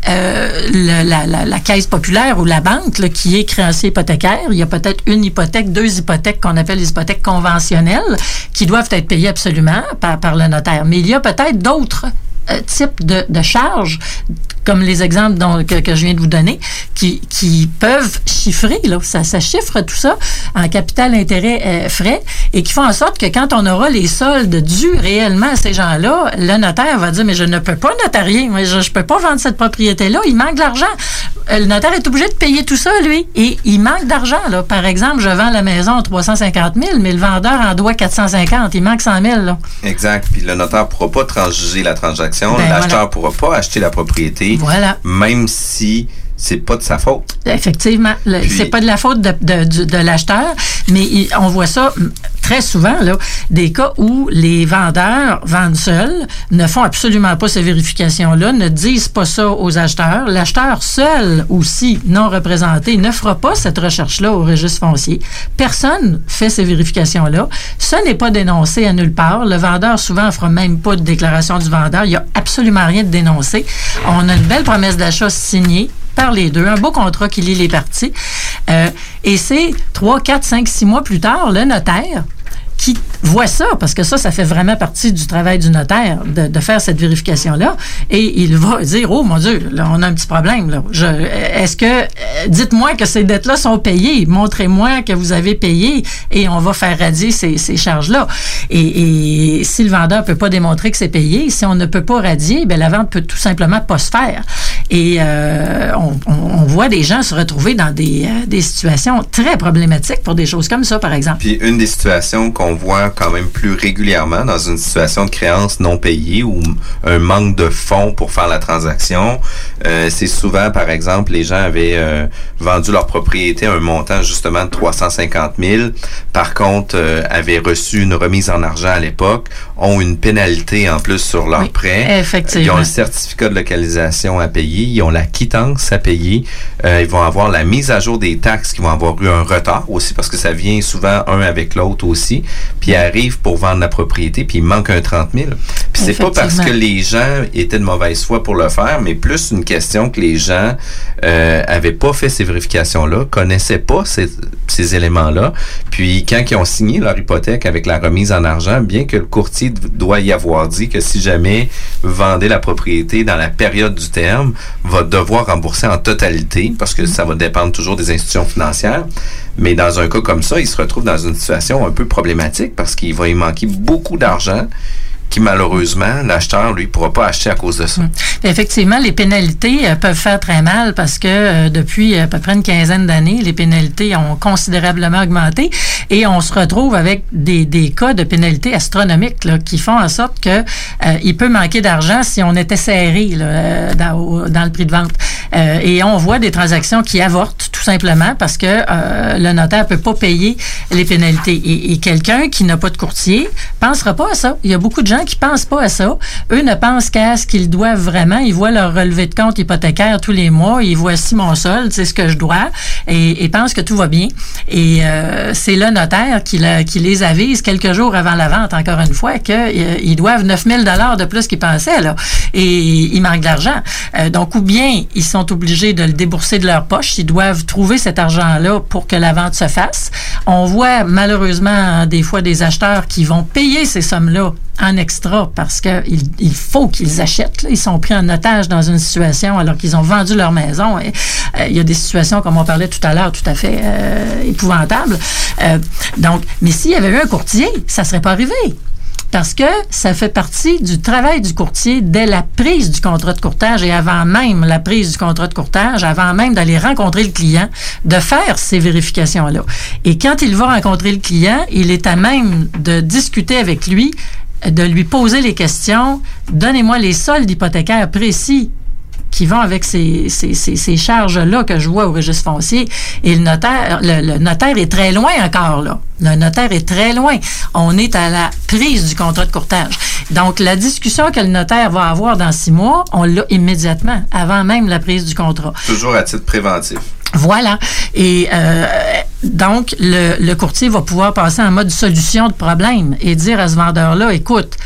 [SPEAKER 7] euh, la, la- la caisse populaire ou la banque là, qui est créancier hypothécaire. Il y a peut-être une hypothèque, deux hypothèques qu'on appelle les hypothèques conventionnelles qui doivent être payées absolument par, par le notaire. Mais il y a peut-être d'autres types de, charges, comme les exemples que, je viens de vous donner, qui, qui peuvent chiffrer, là, ça, ça chiffre tout ça en capital, intérêt, euh, frais, et qui font en sorte que quand on aura les soldes dus réellement à ces gens-là, le notaire va dire, mais je ne peux pas notarier, moi, je ne peux pas vendre cette propriété-là, il manque de l'argent. Euh, Le notaire est obligé de payer tout ça, lui, et il manque d'argent. Là. Par exemple, je vends la maison à 350 000, mais le vendeur en doit 450, il manque 100 000. Là.
[SPEAKER 4] Exact. Puis le notaire ne pourra pas transiger la transaction.
[SPEAKER 7] Ben,
[SPEAKER 4] L'acheteur
[SPEAKER 7] voilà.
[SPEAKER 4] ne pourra pas acheter la propriété.
[SPEAKER 7] Voilà.
[SPEAKER 4] Même si c'est pas de sa faute.
[SPEAKER 7] Effectivement, c'est pas de la faute de, de- du- de l'acheteur, mais il- on voit ça très souvent là, des cas où les vendeurs vendent seuls, ne font absolument pas ces vérifications-là, ne disent pas ça aux acheteurs. L'acheteur seul aussi non représenté ne fera pas cette recherche-là au registre foncier. Personne fait ces vérifications-là. Ce n'est pas dénoncé à nulle part. Le vendeur souvent ne fera même pas de déclaration du vendeur. Il n'y a absolument rien de dénoncé. On a une belle promesse d'achat signée par les deux, un beau contrat qui lie les parties. Euh, et c'est trois, quatre, cinq, six mois plus tard, le notaire qui voit ça, parce que ça, ça fait vraiment partie du travail du notaire, de, faire cette vérification-là, et il va dire, oh mon Dieu, là, on a un petit problème. Est-ce que, euh, dites-moi que ces dettes-là sont payées, montrez-moi que vous avez payé, et on va faire radier ces, ces charges-là. Et, si le vendeur peut pas démontrer que c'est payé, si on ne peut pas radier, ben la vente peut tout simplement pas se faire. Et euh, on voit des gens se retrouver dans des, euh, des situations très problématiques pour des choses comme ça, par exemple.
[SPEAKER 4] Puis une des situations qu'on voit quand même plus régulièrement dans une situation de créance non payée ou un manque de fonds pour faire la transaction, euh, c'est souvent, par exemple, les gens avaient euh, vendu leur propriété à un montant justement de 350 000. Par contre, euh, avaient reçu une remise en argent à l'époque, ont une pénalité en plus sur leur prêt.
[SPEAKER 7] effectivement.
[SPEAKER 4] Ils ont le certificat de localisation à payer, ils ont la quittance à payer, euh, ils vont avoir la mise à jour des taxes qui vont avoir eu un retard aussi parce que ça vient souvent un avec l'autre aussi. Puis ils arrivent pour vendre la propriété, puis il manque un 30 000. Puis c'est pas parce que les gens étaient de mauvaise foi pour le faire, mais plus une question que les gens euh, avaient pas fait ces vérifications-là, connaissaient pas ces, ces éléments-là. Puis quand ils ont signé leur hypothèque avec la remise en argent, bien que le courtier doit y avoir dit que si jamais vendez la propriété dans la période du terme, va devoir rembourser en totalité parce que ça va dépendre toujours des institutions financières. Mais dans un cas comme ça, il se retrouve dans une situation un peu problématique parce qu'il va y manquer beaucoup d'argent qui malheureusement, l'acheteur, lui, pourra pas acheter à cause de ça.
[SPEAKER 7] Puis Effectivement, les pénalités euh, peuvent faire très mal parce que euh, depuis à peu près une quinzaine d'années, les pénalités ont considérablement augmenté et on se retrouve avec des, des cas de pénalités astronomiques qui font en sorte que euh, il peut manquer d'argent si on était serré euh, dans, le prix de vente. Euh, et on voit des transactions qui avortent tout simplement parce que euh, le notaire peut pas payer les pénalités. Et, quelqu'un qui n'a pas de courtier pensera pas à ça. Il y a beaucoup qui pensent pas à ça. Eux ne pensent qu'à ce qu'ils doivent vraiment. Ils voient leur relevé de compte hypothécaire tous les mois. Ils voient si mon solde, c'est ce que je dois, et, pensent que tout va bien. Et euh, c'est le notaire qui, les avise quelques jours avant la vente, encore une fois, qu'ils doivent 9000 dollars de plus qu'ils pensaient là, et ils manquent d'argent. Euh, donc ou bien ils sont obligés de le débourser de leur poche, ils doivent trouver cet argent-là pour que la vente se fasse. On voit malheureusement des fois des acheteurs qui vont payer ces sommes-là en extra parce que il, faut qu'ils achètent. Ils sont pris en otage dans une situation alors qu'ils ont vendu leur maison. Euh, il y a des situations, comme on parlait tout à l'heure, tout à fait euh, épouvantables. Euh, donc, mais s'il y avait eu un courtier, ça serait pas arrivé. Parce que ça fait partie du travail du courtier dès la prise du contrat de courtage et avant même la prise du contrat de courtage, avant même d'aller rencontrer le client, de faire ces vérifications-là. Et quand il va rencontrer le client, il est à même de discuter avec lui, de lui poser les questions. Donnez-moi les soldes hypothécaires précis qui vont avec ces, charges-là que je vois au registre foncier. Et le notaire, le notaire est très loin encore, là. Le notaire est très loin. On est à la prise du contrat de courtage. Donc, la discussion que le notaire va avoir dans six mois, on l'a immédiatement, avant même la prise du contrat.
[SPEAKER 4] Toujours à titre préventif.
[SPEAKER 7] Voilà. Et euh, donc, le, le courtier va pouvoir passer en mode solution de problème et dire à ce vendeur-là, écoute,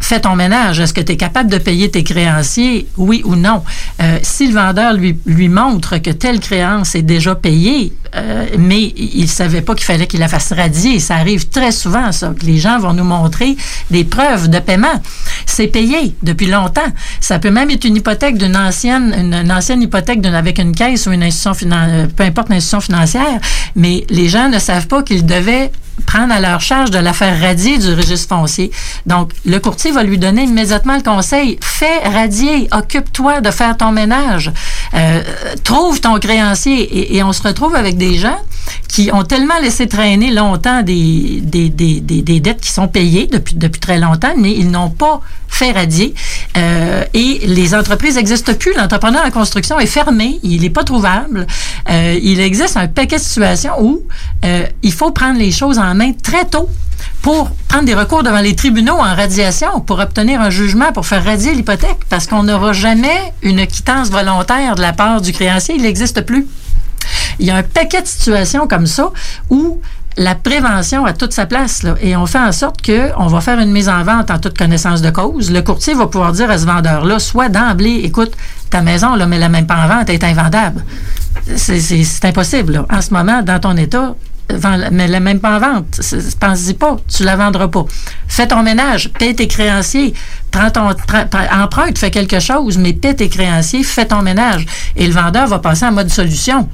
[SPEAKER 7] fais ton ménage. Est-ce que tu es capable de payer tes créanciers, oui ou non? Euh, si le vendeur lui, lui montre que telle créance est déjà payée, euh, mais il ne savait pas qu'il fallait qu'il la fasse radier, ça arrive très souvent, ça, que les gens vont nous montrer des preuves de paiement. C'est payé depuis longtemps. Ça peut même être une hypothèque d'une ancienne, une, hypothèque avec une caisse ou une institution financière, peu importe l'institution financière, mais les gens ne savent pas qu'ils devaient prendre à leur charge de la faire radier du registre foncier. Donc, le courtier va lui donner immédiatement le conseil, fais radier, occupe-toi de faire ton ménage, Euh, trouve ton créancier. Et, on se retrouve avec des gens qui ont tellement laissé traîner longtemps des, des, des, des, des dettes qui sont payées depuis, depuis très longtemps, mais ils n'ont pas fait radier. Euh, et les entreprises n'existent plus. L'entrepreneur en construction est fermé, il n'est pas trouvable. Euh, il existe un paquet de situations où il faut prendre les choses en main très tôt pour prendre des recours devant les tribunaux en radiation pour obtenir un jugement pour faire radier l'hypothèque parce qu'on n'aura jamais une quittance volontaire de la part du créancier, il n'existe plus. Il y a un paquet de situations comme ça où la prévention a toute sa place là, et on fait en sorte que on va faire une mise en vente en toute connaissance de cause. Le courtier va pouvoir dire à ce vendeur-là, soit d'emblée, écoute, ta maison, là, mais la même pas en vente, elle est invendable. C'est impossible. là. En ce moment, dans ton état, mais la même pas en vente. Pense-y pas, tu la vendras pas. Fais ton ménage, paie tes créanciers, prends ton prends- emprunte, fais quelque chose, mais paie tes créanciers, fais ton ménage. Et le vendeur va passer en mode solution.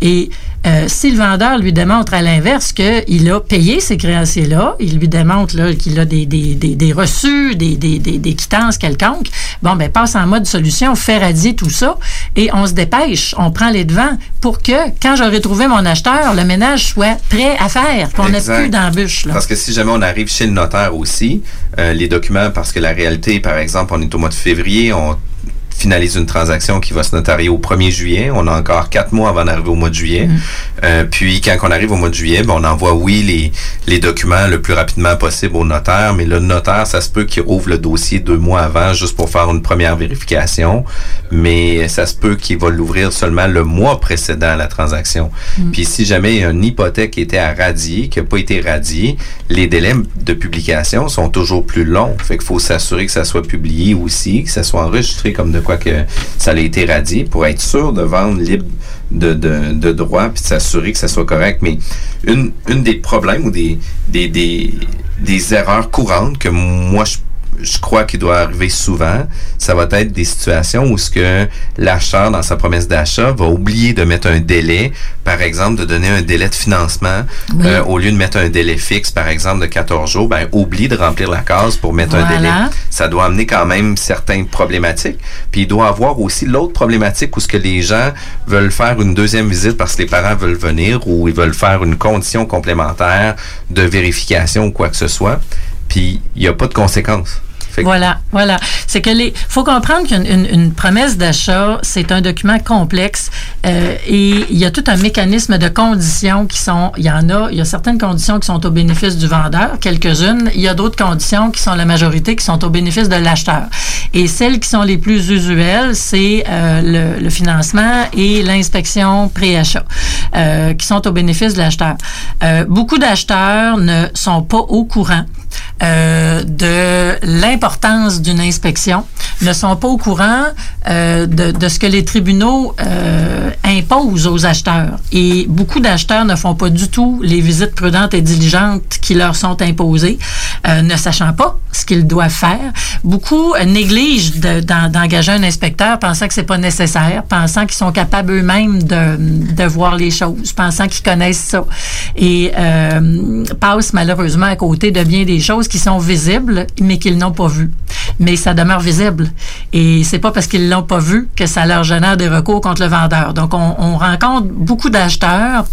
[SPEAKER 7] Et euh, si le vendeur lui démontre à l'inverse qu'il a payé ces créanciers-là, il lui démontre qu'il a des, des, des, des reçus, des, des, des, des quittances quelconques, bon, ben passe en mode solution, fait radier tout ça, et on se dépêche, on prend les devants pour que, quand j'aurai trouvé mon acheteur, le ménage soit prêt à faire, qu'on n'ait plus d'embûches.
[SPEAKER 4] Parce que si jamais on arrive chez le notaire aussi, euh, les documents, parce que la réalité, par exemple, on est au mois de février, on finalise une transaction qui va se notarier au 1er juillet. On a encore quatre mois avant d'arriver au mois de juillet. Euh, puis quand on arrive au mois de juillet, ben, on envoie, oui, les, les documents le plus rapidement possible au notaire, mais le notaire, ça se peut qu'il ouvre le dossier deux mois avant juste pour faire une première vérification, mais ça se peut qu'il va l'ouvrir seulement le mois précédent à la transaction.
[SPEAKER 20] Mm.
[SPEAKER 4] Puis si jamais une hypothèque était à radier, qui n'a pas été radiée, les délais de publication sont toujours plus longs. Fait qu'il faut s'assurer que ça soit publié aussi, que ça soit enregistré comme de quoi que ça a été radié pour être sûr de vendre libre de, de, de droit puis de s'assurer que ça soit correct. Mais une, des problèmes ou des, des erreurs courantes que moi je je crois qu'il doit arriver souvent, ça va être des situations où ce que l'acheteur, dans sa promesse d'achat, va oublier de mettre un délai, par exemple, de donner un délai de financement,
[SPEAKER 7] Oui.
[SPEAKER 4] euh, au lieu de mettre un délai fixe, par exemple, de 14 jours, ben, oublie de remplir la case pour mettre un délai. Ça doit amener quand même certaines problématiques. Puis il doit avoir aussi l'autre problématique où ce que les gens veulent faire une deuxième visite parce que les parents veulent venir ou ils veulent faire une condition complémentaire de vérification ou quoi que ce soit. Puis il n'y a pas de conséquences.
[SPEAKER 7] Voilà, voilà. C'est que les. faut comprendre qu'une une, une promesse d'achat, c'est un document complexe euh, et il y a tout un mécanisme de conditions qui sont. Il y en a. Il y a certaines conditions qui sont au bénéfice du vendeur, quelques-unes. Il y a d'autres conditions qui sont la majorité qui sont au bénéfice de l'acheteur. Et celles qui sont les plus usuelles, c'est euh, le, financement et l'inspection pré-achat, euh, qui sont au bénéfice de l'acheteur. Beaucoup d'acheteurs ne sont pas au courant euh, de l'importance d'une inspection, ne sont pas au courant euh, de, de ce que les tribunaux euh, imposent aux acheteurs. Et beaucoup d'acheteurs ne font pas du tout les visites prudentes et diligentes qui leur sont imposées, ne sachant pas ce qu'ils doivent faire. Beaucoup euh, négligent de- d'en- d'engager un inspecteur pensant que c'est pas nécessaire, pensant qu'ils sont capables eux-mêmes de, de voir les choses, pensant qu'ils connaissent ça. Et euh, passent malheureusement à côté de bien des choses qui sont visibles, mais qu'ils n'ont pas vues. Mais ça demeure visible. Et c'est pas parce qu'ils l'ont pas vu que ça leur génère des recours contre le vendeur. Donc, on, on rencontre beaucoup d'acheteurs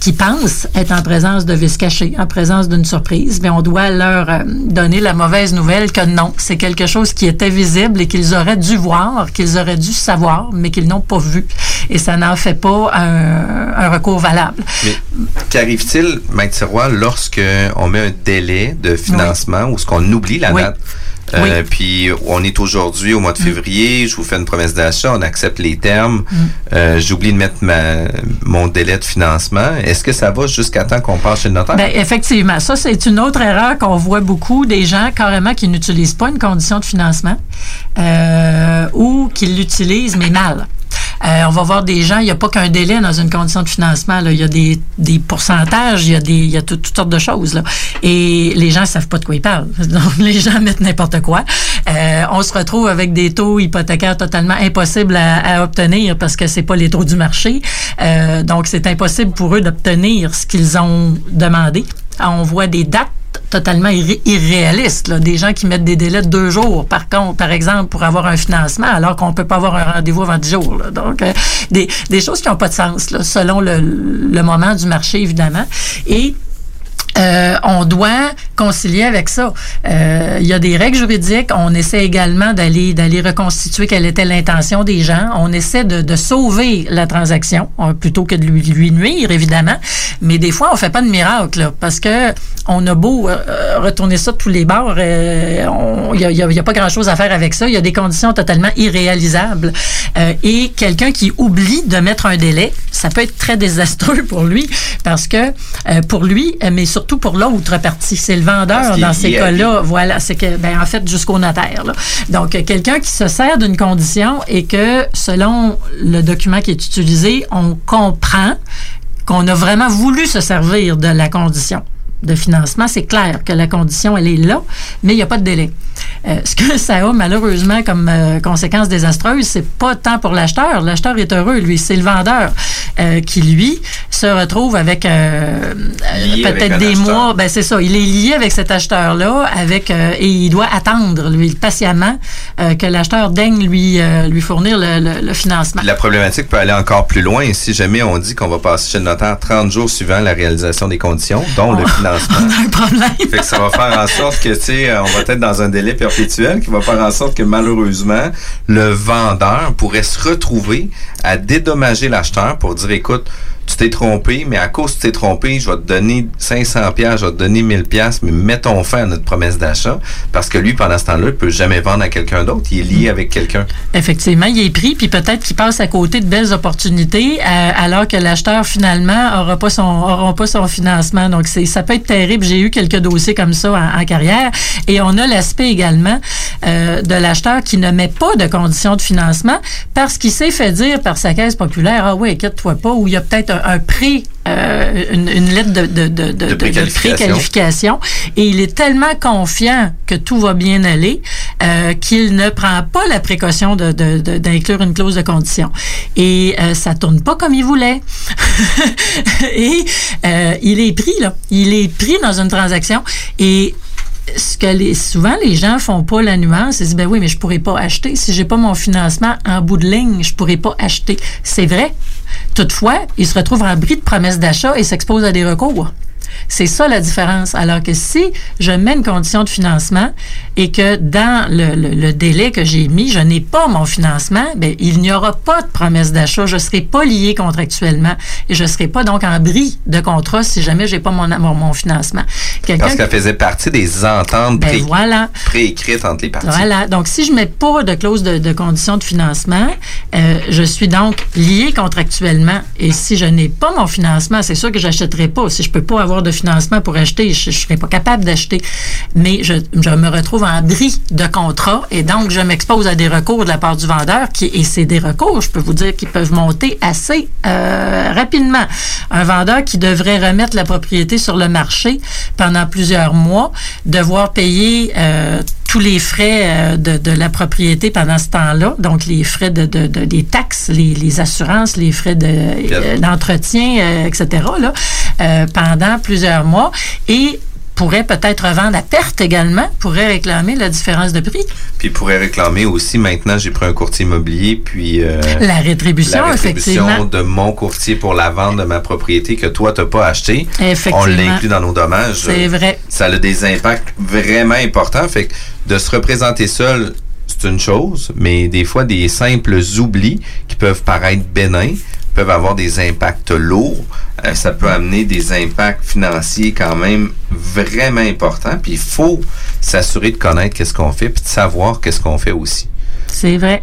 [SPEAKER 7] qui pensent être en présence de vices cachés, en présence d'une surprise, mais on doit leur euh, donner la mauvaise nouvelle que non, c'est quelque chose qui était visible et qu'ils auraient dû voir, qu'ils auraient dû savoir, mais qu'ils n'ont pas vu. Et ça n'en fait pas un, un recours valable.
[SPEAKER 4] Mais qu'arrive-t-il, Maître Sirois, lorsque on met un délai de financement ou ce qu'on oublie la
[SPEAKER 7] Oui.
[SPEAKER 4] date? Euh, Puis on est aujourd'hui au mois de février, je vous fais une promesse d'achat, on accepte les termes, euh, j'oublie de mettre ma, mon délai de financement. Est-ce que ça va jusqu'à temps qu'on passe chez le notaire?
[SPEAKER 7] Ben, effectivement, ça, c'est une autre erreur qu'on voit beaucoup des gens carrément qui n'utilisent pas une condition de financement euh, ou qui l'utilisent, mais mal. Euh, on va voir des gens, il n'y a pas qu'un délai dans une condition de financement. Là. Il y a des, des pourcentages, il y a, des, y a tout- toutes sortes de choses. Là. Et les gens ne savent pas de quoi ils parlent. Donc, les gens mettent n'importe quoi. Euh, on se retrouve avec des taux hypothécaires totalement impossibles à, à obtenir parce que c'est pas les taux du marché. Euh, donc, c'est impossible pour eux d'obtenir ce qu'ils ont demandé. On voit des dates totalement irré- irréalistes. Là. Des gens qui mettent des délais de deux jours, par contre, par exemple, pour avoir un financement, alors qu'on peut pas avoir un rendez-vous avant dix jours. Donc, euh, des, des choses qui n'ont pas de sens, là, selon le, le moment du marché, évidemment. Et euh, on doit concilier avec ça. Euh, Il y a des règles juridiques. On essaie également d'aller d'aller reconstituer quelle était l'intention des gens. On essaie de, sauver la transaction euh, plutôt que de lui, nuire, évidemment. Mais des fois, on fait pas de miracle parce que on a beau euh, euh, retourner ça de tous les bords, euh, il y a, y a- pas grand-chose à faire avec ça. Il y a des conditions totalement irréalisables. Euh, et quelqu'un qui oublie de mettre un délai, ça peut être très désastreux pour lui parce que euh, pour lui, euh, mais pour l'autre partie, c'est le vendeur dans ces cas-là. Voilà, c'est que ben en fait jusqu'au notaire. là. Donc quelqu'un qui se sert d'une condition et que selon le document qui est utilisé, on comprend qu'on a vraiment voulu se servir de la condition de financement, c'est clair que la condition, elle est là, mais il n'y a pas de délai. Euh, ce que ça a malheureusement comme euh, conséquence désastreuse, c'est pas tant pour l'acheteur. L'acheteur est heureux, lui, c'est le vendeur euh, qui, lui, se retrouve avec peut-être des
[SPEAKER 4] acheteur.
[SPEAKER 7] mois. Ben c'est ça. Il est lié avec cet acheteur-là, avec et il doit attendre, lui, patiemment, que l'acheteur daigne lui lui fournir le, le- le financement.
[SPEAKER 4] La problématique peut aller encore plus loin si jamais on dit qu'on va passer chez le notaire 30 jours suivant la réalisation des conditions, dont le financement.
[SPEAKER 7] Un problème.
[SPEAKER 4] Fait que ça va faire en sorte que, tu sais, on va être dans un délai perpétuel qui va faire en sorte que malheureusement, le vendeur pourrait se retrouver à dédommager l'acheteur pour dire, écoute, tu t'es trompé, mais à cause que tu t'es trompé, je vais te donner 500 pièces, je vais te donner 1000 pièces, mais mettons fin à notre promesse d'achat parce que lui, pendant ce temps-là, il peut jamais vendre à quelqu'un d'autre. Il est lié avec quelqu'un.
[SPEAKER 7] Effectivement, il est pris, puis peut-être qu'il passe à côté de belles opportunités, euh, alors que l'acheteur finalement aura pas son aura pas son financement. Donc c'est ça peut être terrible. J'ai eu quelques dossiers comme ça en, carrière, et on a l'aspect également euh, de l'acheteur qui ne met pas de conditions de financement parce qu'il s'est fait dire par sa caisse populaire ah oui inquiète-toi pas ou il y a peut-être un, un, un pré, euh, une, une lettre de, de, de, de,
[SPEAKER 4] préqualification.
[SPEAKER 7] et il est tellement confiant que tout va bien aller euh, qu'il ne prend pas la précaution de- de- de- d'inclure une clause de condition. Et euh, ça tourne pas comme il voulait. et euh, il est pris, là. Il est pris dans une transaction et ce que les, souvent les gens font pas la nuance, ils disent ben oui mais je pourrais pas acheter si j'ai pas mon financement en bout de ligne, je pourrais pas acheter. C'est vrai. Toutefois, ils se retrouvent en bris de promesses d'achat et s'exposent à des recours. C'est ça la différence. Alors que si je mets une condition de financement et que dans le, le- le délai que j'ai mis, je n'ai pas mon financement, ben, il n'y aura pas de promesse d'achat. Je ne serai pas lié contractuellement et je ne serai pas donc en bris de contrat si jamais j'ai pas mon, mon, mon financement. Quelqu'un
[SPEAKER 4] Parce qu'elle faisait partie des ententes
[SPEAKER 7] Ben
[SPEAKER 4] pré-
[SPEAKER 7] voilà.
[SPEAKER 4] préécrites entre les parties.
[SPEAKER 7] Voilà. Donc, si je mets pas de clause de, de condition de financement, euh, je suis donc lié contractuellement. Et si je n'ai pas mon financement, c'est sûr que j'achèterai pas. Si je peux pas avoir de financement pour acheter, je, je serai pas capable d'acheter. Mais je, je me retrouve en bris de contrat et donc je m'expose à des recours de la part du vendeur. Qui, et c'est des recours, je peux vous dire, qui peuvent monter assez euh, rapidement. Un vendeur qui devrait remettre la propriété sur le marché pendant plusieurs mois, devoir payer euh, tous les frais euh, de, de la propriété pendant ce temps-là, donc les frais de, de, de- des taxes, les, les assurances, les frais de, euh, d'entretien, euh, etc., là, euh, pendant plusieurs mois, et pourrait peut-être revendre à perte également, pourrait réclamer la différence de prix.
[SPEAKER 4] Puis pourrait réclamer aussi, maintenant, j'ai pris un courtier immobilier, puis... euh,
[SPEAKER 7] La rétribution,
[SPEAKER 4] la rétribution
[SPEAKER 7] effectivement.
[SPEAKER 4] de mon courtier pour la vente de ma propriété que toi, tu n'as pas acheté.
[SPEAKER 7] Effectivement.
[SPEAKER 4] On l'inclut dans nos dommages.
[SPEAKER 7] C'est vrai.
[SPEAKER 4] Ça a des impacts vraiment importants. Fait que de se représenter seul, c'est une chose, mais des fois, des simples oublis qui peuvent paraître bénins peuvent avoir des impacts lourds. Euh, ça peut amener des impacts financiers quand même vraiment importants. Puis il faut s'assurer de connaître qu'est-ce qu'on fait, puis de savoir qu'est-ce qu'on fait aussi.
[SPEAKER 7] C'est vrai.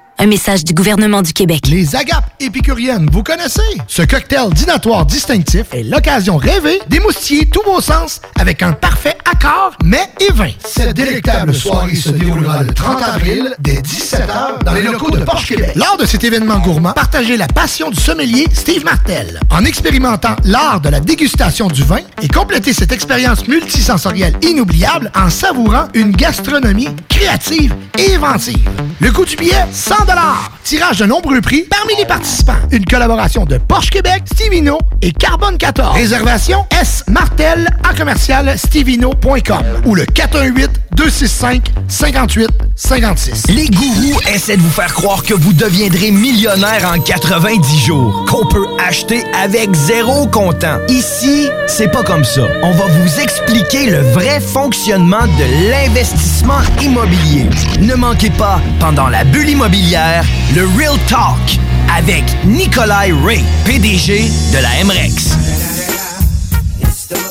[SPEAKER 16] Un message du gouvernement du Québec.
[SPEAKER 9] Les agapes épicuriennes, vous connaissez? Ce cocktail dînatoire distinctif est l'occasion rêvée d'émoustiller tous vos sens avec un parfait accord mais et vin. Cette délectable soirée se déroulera le 30 avril dès 17h dans les locaux de Porsche Québec. Lors de cet événement gourmand, partagez la passion du sommelier Steve Martel en expérimentant l'art de la dégustation du vin et complétez cette expérience multisensorielle inoubliable en savourant une gastronomie créative et inventive. Le coût du billet, 100 Tirage de nombreux prix parmi les participants. Une collaboration de Porsche Québec, Stevino et Carbone 14. Réservation S Martel à commercial stevino.com ou le 418 265 58 56.
[SPEAKER 6] Les gourous essaient de vous faire croire que vous deviendrez millionnaire en 90 jours, qu'on peut acheter avec zéro comptant. Ici, c'est pas comme ça. On va vous expliquer le vrai fonctionnement de l'investissement immobilier. Ne manquez pas, pendant la bulle immobilière, le Real Talk avec Nikolai Ray, PDG de la MREX.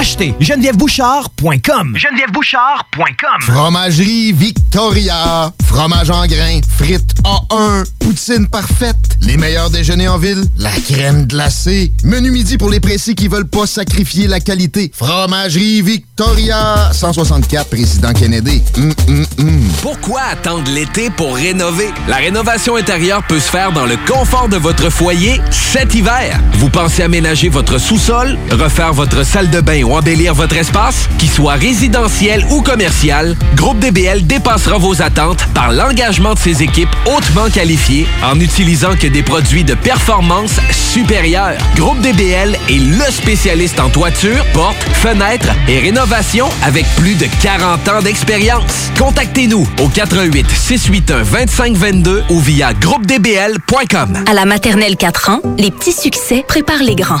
[SPEAKER 6] acheter, genevièvebouchard.com. genevièvebouchard.com.
[SPEAKER 14] Fromagerie Victoria. Fromage en grains. Frites A1. Poutine parfaite. Les meilleurs déjeuners en ville. La crème glacée. Menu midi pour les précis qui veulent pas sacrifier la qualité. Fromagerie Victoria. 164 Président Kennedy. Hum, hum, hum.
[SPEAKER 5] Pourquoi attendre l'été pour rénover? La rénovation intérieure peut se faire dans le confort de votre foyer cet hiver. Vous pensez aménager votre sous-sol, refaire votre salle de bain ou embellir votre espace? Qu'il soit résidentiel ou commercial, Groupe DBL dépassera vos attentes par l'engagement de ses équipes hautement qualifiées en n'utilisant que des produits de performance supérieure. Groupe DBL est le spécialiste en toiture, portes, fenêtres et rénovation avec plus de 40 ans d'expérience. Contactez-nous au 88 681 2522 ou via groupedbl.com.
[SPEAKER 16] À la maternelle 4 ans, les petits succès préparent les grands.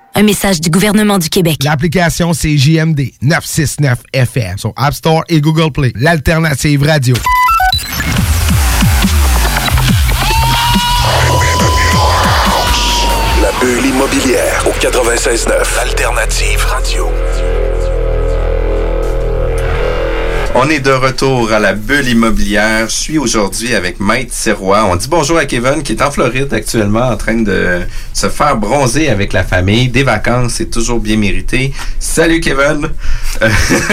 [SPEAKER 16] Un message du gouvernement du Québec.
[SPEAKER 21] L'application, c'est JMD 969 FM sur App Store et Google Play. L'alternative radio.
[SPEAKER 19] La bulle immobilière au 96.9. Alternative radio.
[SPEAKER 4] On est de retour à la bulle immobilière. Je suis aujourd'hui avec Maître Sirois. On dit bonjour à Kevin qui est en Floride actuellement en train de se faire bronzer avec la famille. Des vacances, c'est toujours bien mérité. Salut Kevin! Euh,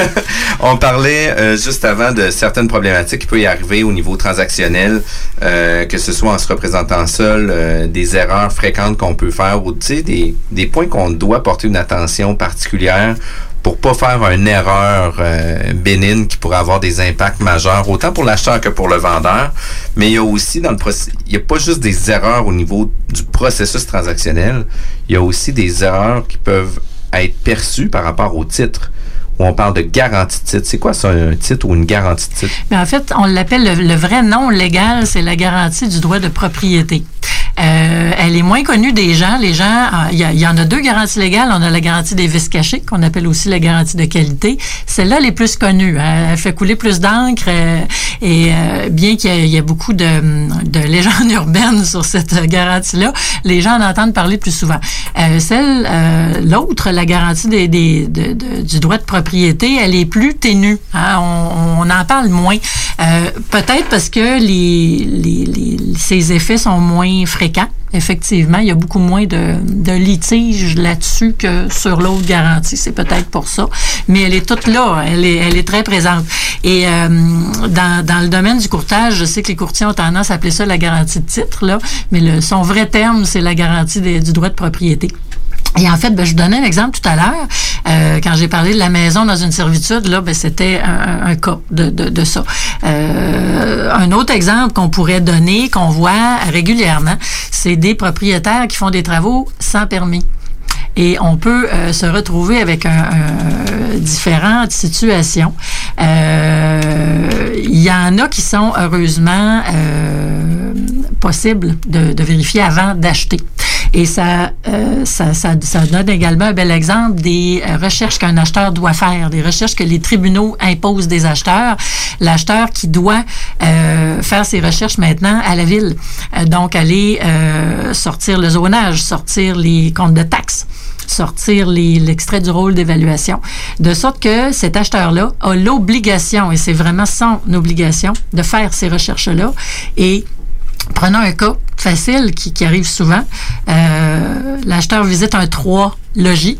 [SPEAKER 4] on parlait euh, juste avant de certaines problématiques qui peuvent y arriver au niveau transactionnel, euh, que ce soit en se représentant seul, des erreurs fréquentes qu'on peut faire ou des points qu'on doit porter une attention particulière pour pas faire une erreur euh, bénigne qui pourrait avoir des impacts majeurs, autant pour l'acheteur que pour le vendeur. Mais il y a aussi dans le il y a pas juste des erreurs au niveau du processus transactionnel, il y a aussi des erreurs qui peuvent être perçues par rapport au titre. Où on parle de garantie de titre. C'est quoi ça, un titre ou une garantie de titre?
[SPEAKER 7] Mais en fait, on l'appelle le, vrai nom légal, c'est la garantie du droit de propriété. Euh, elle est moins connue des gens. Les gens, euh, il y, en a deux garanties légales. On a la garantie des vices cachés, qu'on appelle aussi la garantie de qualité. Celle-là, elle est plus connue. hein. Elle fait couler plus d'encre. euh, et euh, bien qu'il y, ait- beaucoup de, de légendes urbaines sur cette euh, garantie-là, les gens en entendent parler plus souvent. Euh, celle, euh, l'autre, la garantie du droit de propriété, elle est plus ténue. hein. On, en parle moins. Euh, Peut-être parce que ces effets sont moins fréquents fréquent. Effectivement, il y a beaucoup moins de, litiges là-dessus que sur l'autre garantie. C'est peut-être pour ça. Mais elle est toute là. Elle est, très présente. Et euh, dans, le domaine du courtage, je sais que les courtiers ont tendance à appeler ça la garantie de titre, là, mais son vrai terme, c'est la garantie du droit de propriété. Et en fait, ben, je donnais un exemple tout à l'heure. Euh, quand j'ai parlé de la maison dans une servitude, là, ben, c'était un, un- un cas de, de, de ça. Euh, un autre exemple qu'on pourrait donner, qu'on voit régulièrement, c'est des propriétaires qui font des travaux sans permis. Et on peut euh, se retrouver avec un, un- différentes situations. Euh, Il y en a qui sont heureusement euh, possibles de, de vérifier avant d'acheter. Et ça, euh, ça, ça, ça donne également un bel exemple des euh, recherches qu'un acheteur doit faire, des recherches que les tribunaux imposent des acheteurs. L'acheteur qui doit euh, faire ses recherches maintenant à la ville. Euh, donc, aller euh, sortir le zonage, sortir les comptes de taxes sortir l'extrait du rôle d'évaluation, de sorte que cet acheteur-là a l'obligation, et c'est vraiment son obligation, de faire ces recherches-là. Et prenons un cas facile qui, arrive souvent. Euh, L'acheteur visite un 3 logis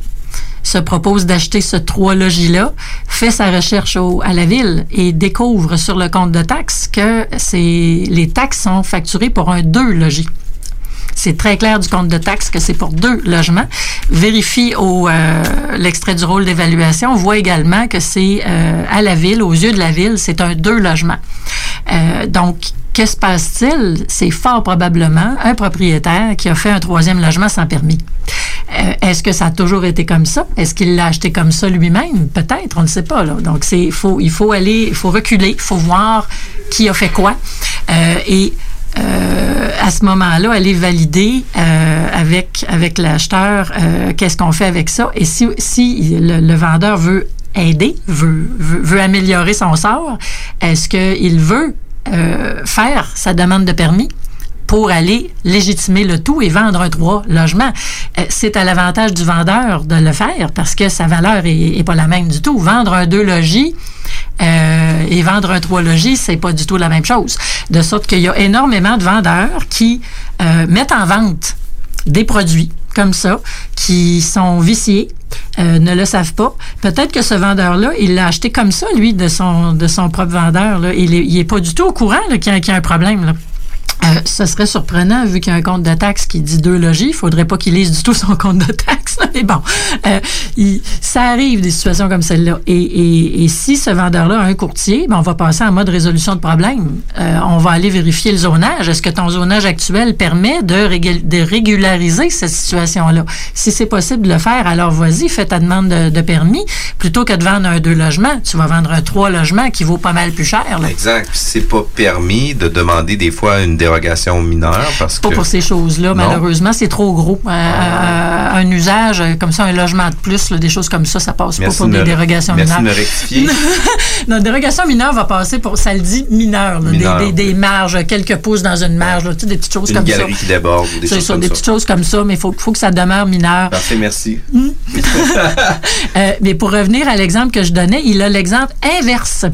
[SPEAKER 7] se propose d'acheter ce trois logis-là, fait sa recherche au- à la ville et découvre sur le compte de taxes que les taxes sont facturées pour un deux logis. C'est très clair du compte de taxes que c'est pour deux logements. Vérifie euh, l'extrait du rôle d'évaluation. On voit également que c'est euh, à la ville, aux yeux de la ville, c'est un deux logements. Euh, donc, que se passe-t-il? C'est fort probablement un propriétaire qui a fait un troisième logement sans permis. Euh, Est-ce que ça a toujours été comme ça? Est-ce qu'il l'a acheté comme ça lui-même? Peut-être, on ne sait pas. Donc, il faut aller, il faut reculer, il faut voir qui a fait quoi. Euh, et à ce moment-là, aller valider avec, avec l'acheteur qu'est-ce qu'on fait avec ça? Et si, si le, le vendeur veut aider, veut, veut, améliorer son sort, est-ce qu'il veut euh, faire sa demande de permis? pour aller légitimer le tout et vendre un trois logements? Euh, c'est à l'avantage du vendeur de le faire parce que sa valeur est, est pas la même du tout. Vendre un deux logis euh, et vendre un trois logis, c'est pas du tout la même chose. De sorte qu'il y a énormément de vendeurs qui mettent en vente des produits comme ça qui sont viciés, euh, ne le savent pas. Peut-être que ce vendeur-là, il l'a acheté comme ça, lui, de son, de son propre vendeur. Il, est, il est pas du tout au courant qu'il y a un problème. Là. Euh, ce serait surprenant, vu qu'il y a un compte de taxes qui dit deux logis. Il faudrait pas qu'il lise du tout son compte de taxes. là. Mais bon, euh, il- ça arrive des situations comme celle-là. Et, et, et si ce vendeur-là a un courtier, ben, on va passer en mode résolution de problème. Euh, on va aller vérifier le zonage. Est-ce que ton zonage actuel permet de, régul- de régulariser cette situation-là? Si c'est possible de le faire, alors vas-y, fais ta demande de, de permis. Plutôt que de vendre un deux logements, tu vas vendre un trois logements qui vaut pas mal plus cher. là.
[SPEAKER 4] Exact. C'est pas permis de demander des fois une mineure parce
[SPEAKER 7] Pas
[SPEAKER 4] que.
[SPEAKER 7] pour ces choses-là, malheureusement, c'est trop gros. Euh, euh, un usage euh, comme ça, un logement de plus, là, des choses comme ça, ça passe
[SPEAKER 4] Merci
[SPEAKER 7] pas pour
[SPEAKER 4] de
[SPEAKER 7] des dérogations
[SPEAKER 4] merci de
[SPEAKER 7] mineures.
[SPEAKER 4] me rectifier.
[SPEAKER 7] non, dérogation mineure va passer pour, ça le dit mineur, là,
[SPEAKER 4] Mineur.
[SPEAKER 7] Des, des, des marges, quelques pouces dans une marge, là, tu sais, des petites choses
[SPEAKER 4] Une
[SPEAKER 7] comme
[SPEAKER 4] galerie
[SPEAKER 7] ça.
[SPEAKER 4] qui déborde ou des choses
[SPEAKER 7] ça,
[SPEAKER 4] comme
[SPEAKER 7] des
[SPEAKER 4] ça.
[SPEAKER 7] petites choses comme ça, mais il faut, faut que ça demeure mineur.
[SPEAKER 4] Parfait, merci.
[SPEAKER 7] Euh, mais pour revenir à l'exemple que je donnais, il a l'exemple inverse.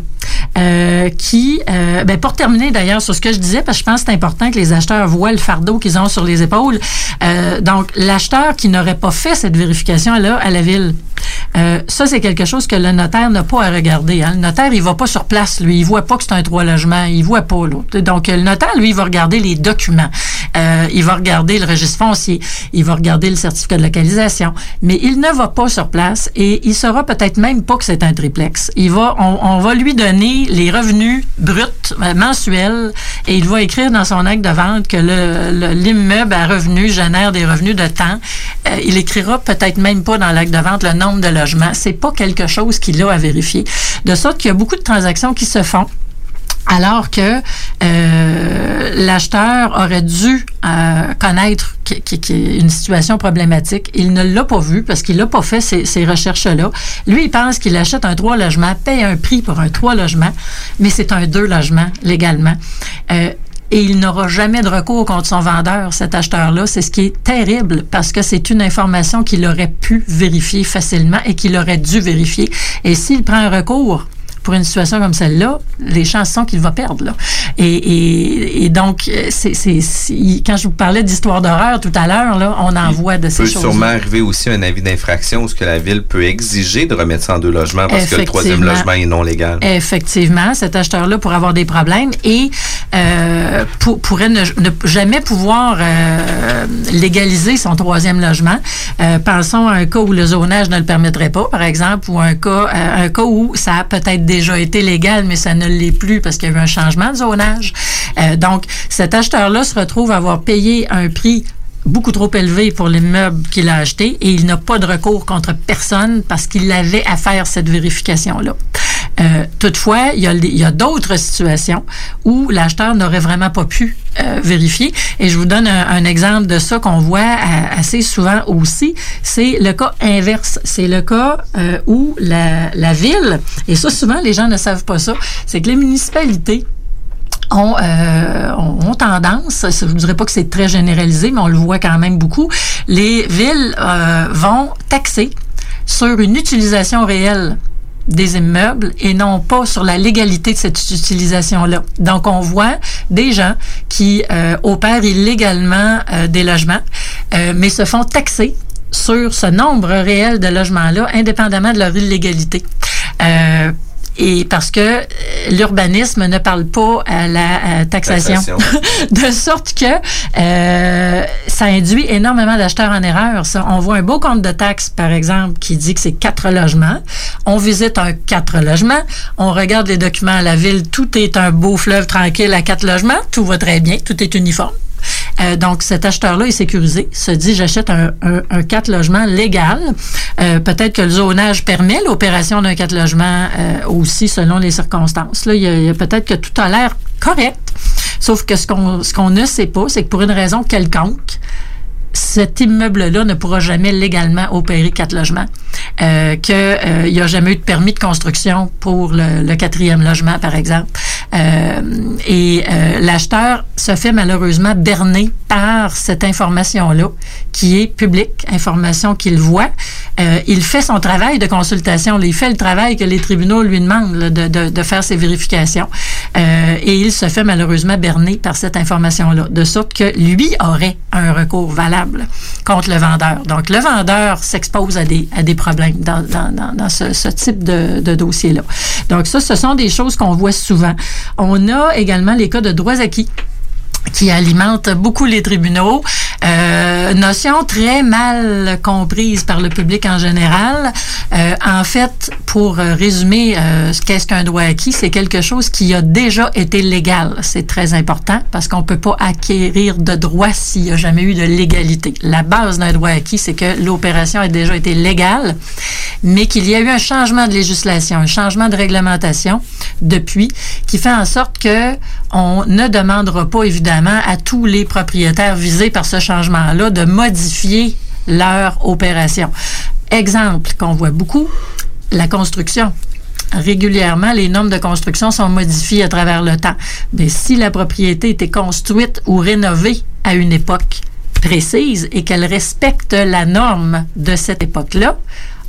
[SPEAKER 7] euh, qui, euh, ben, pour terminer d'ailleurs sur ce que je disais, parce que je pense que c'est important que les acheteurs voient le fardeau qu'ils ont sur les épaules. Euh, donc, l'acheteur qui n'aurait pas fait cette vérification-là à la ville, euh, ça, c'est quelque chose que le notaire n'a pas à regarder. Hein. Le notaire, il va pas sur place, lui. Il voit pas que c'est un trois logements. Il voit pas, là. Donc, le notaire, lui, il va regarder les documents. Euh, il va regarder le registre foncier. Il va regarder le certificat de localisation. Mais il ne va pas sur place et il saura peut-être même pas que c'est un triplex. On, va lui donner les revenus bruts euh, mensuels et il va écrire dans son acte de vente que le- le- l'immeuble à revenus génère des revenus de temps. Il écrira peut-être même pas dans l'acte de vente le nombre de logements. C'est pas quelque chose qu'il a à vérifier. De sorte qu'il y a beaucoup de transactions qui se font alors que euh, l'acheteur aurait dû euh, connaître qu'il qui, qui- une situation problématique. Il ne l'a pas vu parce qu'il n'a pas fait ces, ces recherches-là. Lui, il pense qu'il achète un trois logements, paye un prix pour un trois logements, mais c'est un deux logements légalement. Euh, et il n'aura jamais de recours contre son vendeur, cet acheteur-là. C'est ce qui est terrible parce que c'est une information qu'il aurait pu vérifier facilement et qu'il aurait dû vérifier. Et s'il prend un recours pour une situation comme celle-là, les chances sont qu'il va perdre. Là. Et, et, et donc, c'est, quand je vous parlais d'histoire d'horreur tout à l'heure, là, on en voit de
[SPEAKER 4] Il
[SPEAKER 7] ces
[SPEAKER 4] peut
[SPEAKER 7] choses.
[SPEAKER 4] sûrement arriver aussi un avis d'infraction où ce que la ville peut exiger de remettre ça en deux logements parce que le troisième logement est non légal.
[SPEAKER 7] Effectivement, cet acheteur-là pourrait avoir des problèmes et euh, pour- pourrait ne, ne jamais pouvoir euh, légaliser son troisième logement. Euh, pensons à un cas où le zonage ne le permettrait pas, par exemple, ou un cas, un cas où ça a peut-être déjà été légal, mais ça ne l'est plus parce qu'il y a eu un changement de zonage. Euh, donc, cet acheteur-là se retrouve à avoir payé un prix beaucoup trop élevé pour l'immeuble qu'il a acheté et il n'a pas de recours contre personne parce qu'il avait à faire cette vérification-là. Euh, toutefois, il y a, a d'autres situations où l'acheteur n'aurait vraiment pas pu euh, vérifier. Et je vous donne un, un exemple de ça qu'on voit euh, assez souvent aussi. C'est le cas inverse. C'est le cas euh, où la, la ville, et ça souvent les gens ne savent pas ça, c'est que les municipalités ont, euh, ont tendance, je ne dirais pas que c'est très généralisé, mais on le voit quand même beaucoup, les villes euh, vont taxer sur une utilisation réelle des immeubles et non pas sur la légalité de cette utilisation-là. Donc, on voit des gens qui euh, opèrent illégalement euh, des logements, euh, mais se font taxer sur ce nombre réel de logements-là, indépendamment de leur illégalité. Et parce que euh, l'urbanisme ne parle pas à la taxation.
[SPEAKER 4] Taxation.
[SPEAKER 7] de sorte que euh, ça induit énormément d'acheteurs en erreur. Ça. On voit un beau compte de taxes, par exemple, qui dit que c'est quatre logements. On visite un quatre logements. On regarde les documents à la ville. Tout est un beau fleuve tranquille à quatre logements. Tout va très bien. Tout est uniforme. Euh, donc, cet acheteur-là est sécurisé, se dit j'achète un, un, 4 logements légal. Euh, Peut-être que le zonage permet l'opération d'un 4 logements euh, aussi selon les circonstances. Là, il y a, a peut-être que tout a l'air correct, sauf que ce qu'on ce qu'on ne sait pas, c'est que pour une raison quelconque, cet immeuble-là ne pourra jamais légalement opérer quatre logements. Euh, qu'il euh, n'y a jamais eu de permis de construction pour le, quatrième logement, par exemple. Euh, et l'acheteur se fait malheureusement berner par cette information-là, qui est publique, information qu'il voit. Il fait son travail de consultation. Il fait le travail que les tribunaux lui demandent de, de, faire ses vérifications. Et il se fait malheureusement berner par cette information-là, de sorte que lui aurait un recours valable contre le vendeur. Donc, le vendeur s'expose à des, à des problèmes dans, ce, type de, dossier-là. Donc, ça, ce sont des choses qu'on voit souvent. On a également les cas de droits acquis qui alimente beaucoup les tribunaux. Euh, notion très mal comprise par le public en général. Euh, en fait, pour euh, résumer, ce qu'est-ce qu'un droit acquis, c'est quelque chose qui a déjà été légal. C'est très important parce qu'on peut pas acquérir de droit s'il n'y a jamais eu de légalité. La base d'un droit acquis, c'est que l'opération a déjà été légale, mais qu'il y a eu un changement de législation, un changement de réglementation depuis, qui fait en sorte que on ne demandera pas évidemment à tous les propriétaires visés par ce de modifier leur opération. Exemple qu'on voit beaucoup, la construction. Régulièrement, les normes de construction sont modifiées à travers le temps. Mais si la propriété était construite ou rénovée à une époque précise et qu'elle respecte la norme de cette époque-là,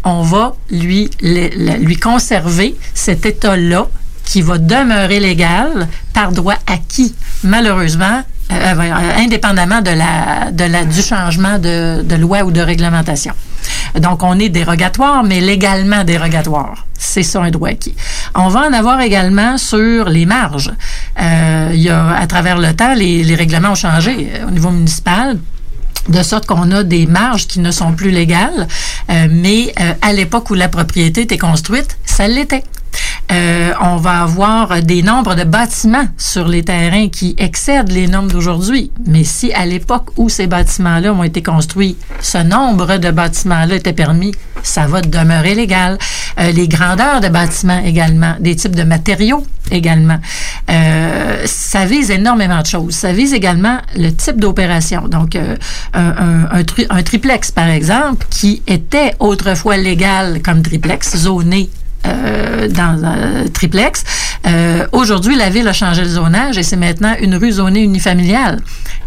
[SPEAKER 7] on va lui, lui conserver cet état-là qui va demeurer légal par droit acquis. Malheureusement, indépendamment de la, de du changement de, de loi ou de réglementation. Donc, on est dérogatoire, mais légalement dérogatoire. C'est ça un droit acquis. On va en avoir également sur les marges. Euh, y a, à travers le temps, les, les règlements ont changé euh, au niveau municipal de sorte qu'on a des marges qui ne sont plus légales, euh, mais euh, à l'époque où la propriété était construite, ça l'était. Euh, on va avoir des nombres de bâtiments sur les terrains qui excèdent les normes d'aujourd'hui. Mais si à l'époque où ces bâtiments-là ont été construits, ce nombre de bâtiments-là était permis, ça va demeurer légal. Euh, les grandeurs de bâtiments également, des types de matériaux également. Euh, ça vise énormément de choses. Ça vise également le type d'opération. Donc, un, un triplex, par exemple, qui était autrefois légal comme triplex, zoné euh, dans un triplex. Euh, Aujourd'hui, la ville a changé le zonage et c'est maintenant une rue zonée unifamiliale.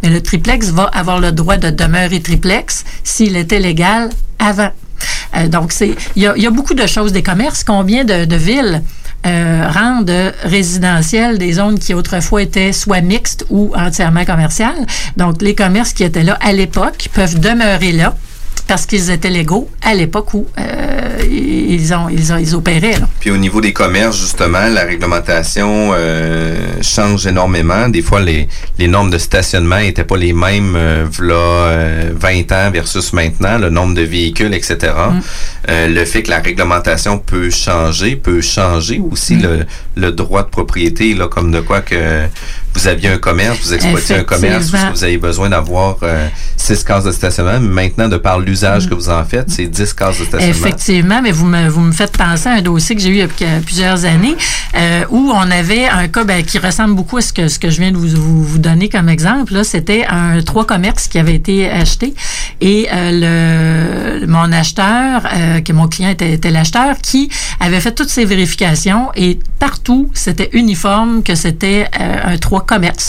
[SPEAKER 7] Mais le triplex va avoir le droit de demeurer triplex s'il était légal avant. Euh, donc, c'est il y y a beaucoup de choses des commerces. Combien de, de villes euh, rendre résidentielles des zones qui autrefois étaient soit mixtes ou entièrement commerciales? Donc, les commerces qui étaient là à l'époque peuvent demeurer là parce qu'ils étaient légaux à l'époque où euh, ils, ont, ils, ont, ils opéraient. Là.
[SPEAKER 4] Puis au niveau des commerces, justement, la réglementation euh, change énormément. Des fois, les, les normes de stationnement n'étaient pas les mêmes euh, v'là, euh, 20 ans versus maintenant, le nombre de véhicules, etc.
[SPEAKER 7] Mm.
[SPEAKER 4] Euh, le fait que la réglementation peut changer, peut changer aussi
[SPEAKER 7] Mm.
[SPEAKER 4] le, le droit de propriété, là, comme de quoi que vous aviez un commerce, vous exploitiez un commerce, vous avez besoin d'avoir euh, six cases de stationnement. Maintenant, de par l'usage que vous en faites, c'est 10 cases de stationnement.
[SPEAKER 7] Effectivement, mais vous me, faites penser à un dossier que j'ai eu il y a que- plusieurs années euh, où on avait un cas ben, qui ressemble beaucoup à ce que, je viens de vous, donner comme exemple. C'était un trois commerces qui avait été acheté et euh, le, mon acheteur, euh, que mon client était, était l'acheteur, qui avait fait toutes ses vérifications et partout, c'était uniforme que c'était euh, un trois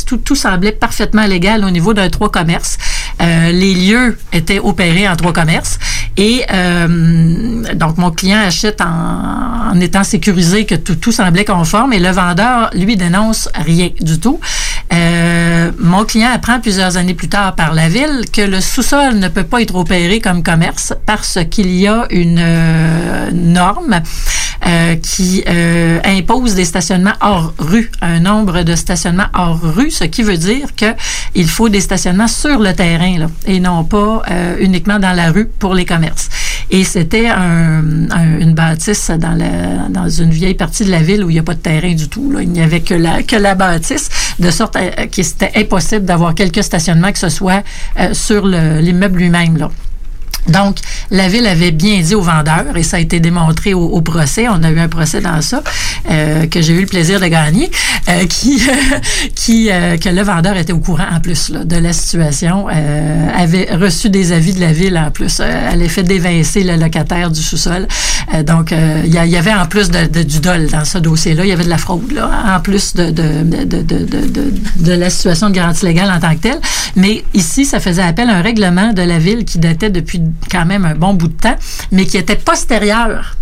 [SPEAKER 7] Tout, semblait parfaitement légal au niveau d'un trois commerces. Euh, les lieux étaient opérés en trois commerces et euh, donc mon client achète en, étant sécurisé que tout, tout semblait conforme et le vendeur lui dénonce rien du tout. Euh, mon client apprend plusieurs années plus tard par la ville que le sous-sol ne peut pas être opéré comme commerce parce qu'il y a une euh, norme euh, qui euh, impose des stationnements hors rue, un nombre de stationnements hors rue, ce qui veut dire que il faut des stationnements sur le terrain et non pas uniquement dans la rue pour les commerces. Et c'était un, un- une bâtisse dans, la, dans une vieille partie de la ville où il n'y a pas de terrain du tout. Là. Il n'y avait que la, que la bâtisse, de sorte que c'était impossible d'avoir quelques stationnements que ce soit euh, sur le- l'immeuble lui-même. Là. Donc, la ville avait bien dit aux vendeurs, et ça a été démontré au, procès, on a eu un procès dans ça, euh, que j'ai eu le plaisir de gagner, euh, qui, qui euh, que le vendeur était au courant en plus là, de la situation, avait reçu des avis de la ville en plus, avait fait dévincer le locataire du sous-sol. Donc, il y, avait en plus de, du dol dans ce dossier-là, il y avait de la fraude, là, en plus de, de la situation de garantie légale en tant que telle. Mais ici, ça faisait appel à un règlement de la ville qui datait depuis quand même un bon bout de temps, mais qui était postérieur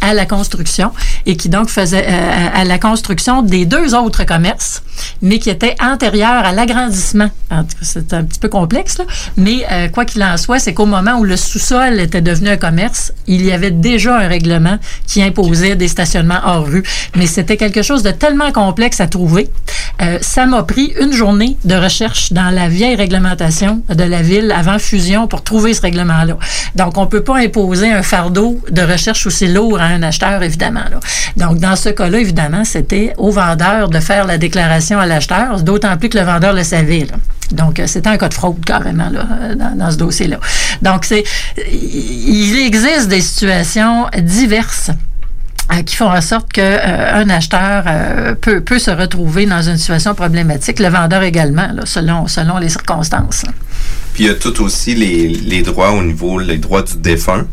[SPEAKER 7] à la construction et qui donc faisait euh, à la construction des deux autres commerces, mais qui était antérieur à l'agrandissement. En tout cas, C'est un petit peu complexe, mais euh, quoi qu'il en soit, c'est qu'au moment où le sous-sol était devenu un commerce, il y avait déjà un règlement qui imposait des stationnements hors rue. Mais c'était quelque chose de tellement complexe à trouver. Euh, ça m'a pris une journée de recherche dans la vieille réglementation de la ville avant fusion pour trouver ce règlement-là. Donc, on peut pas imposer un fardeau de recherche aussi lourd à un acheteur, évidemment. Donc, dans ce cas-là, évidemment, c'était au vendeur de faire la déclaration à l'acheteur, d'autant plus que le vendeur le savait. Donc, euh, c'était un cas de fraude carrément là, euh, dans, ce dossier-là. Donc, c'est, il existe des situations diverses euh, qui font en sorte que un acheteur peut, peut se retrouver dans une situation problématique, le vendeur également, selon, selon les circonstances.
[SPEAKER 4] Puis il y a tout aussi les, les droits au niveau, les droits du défunt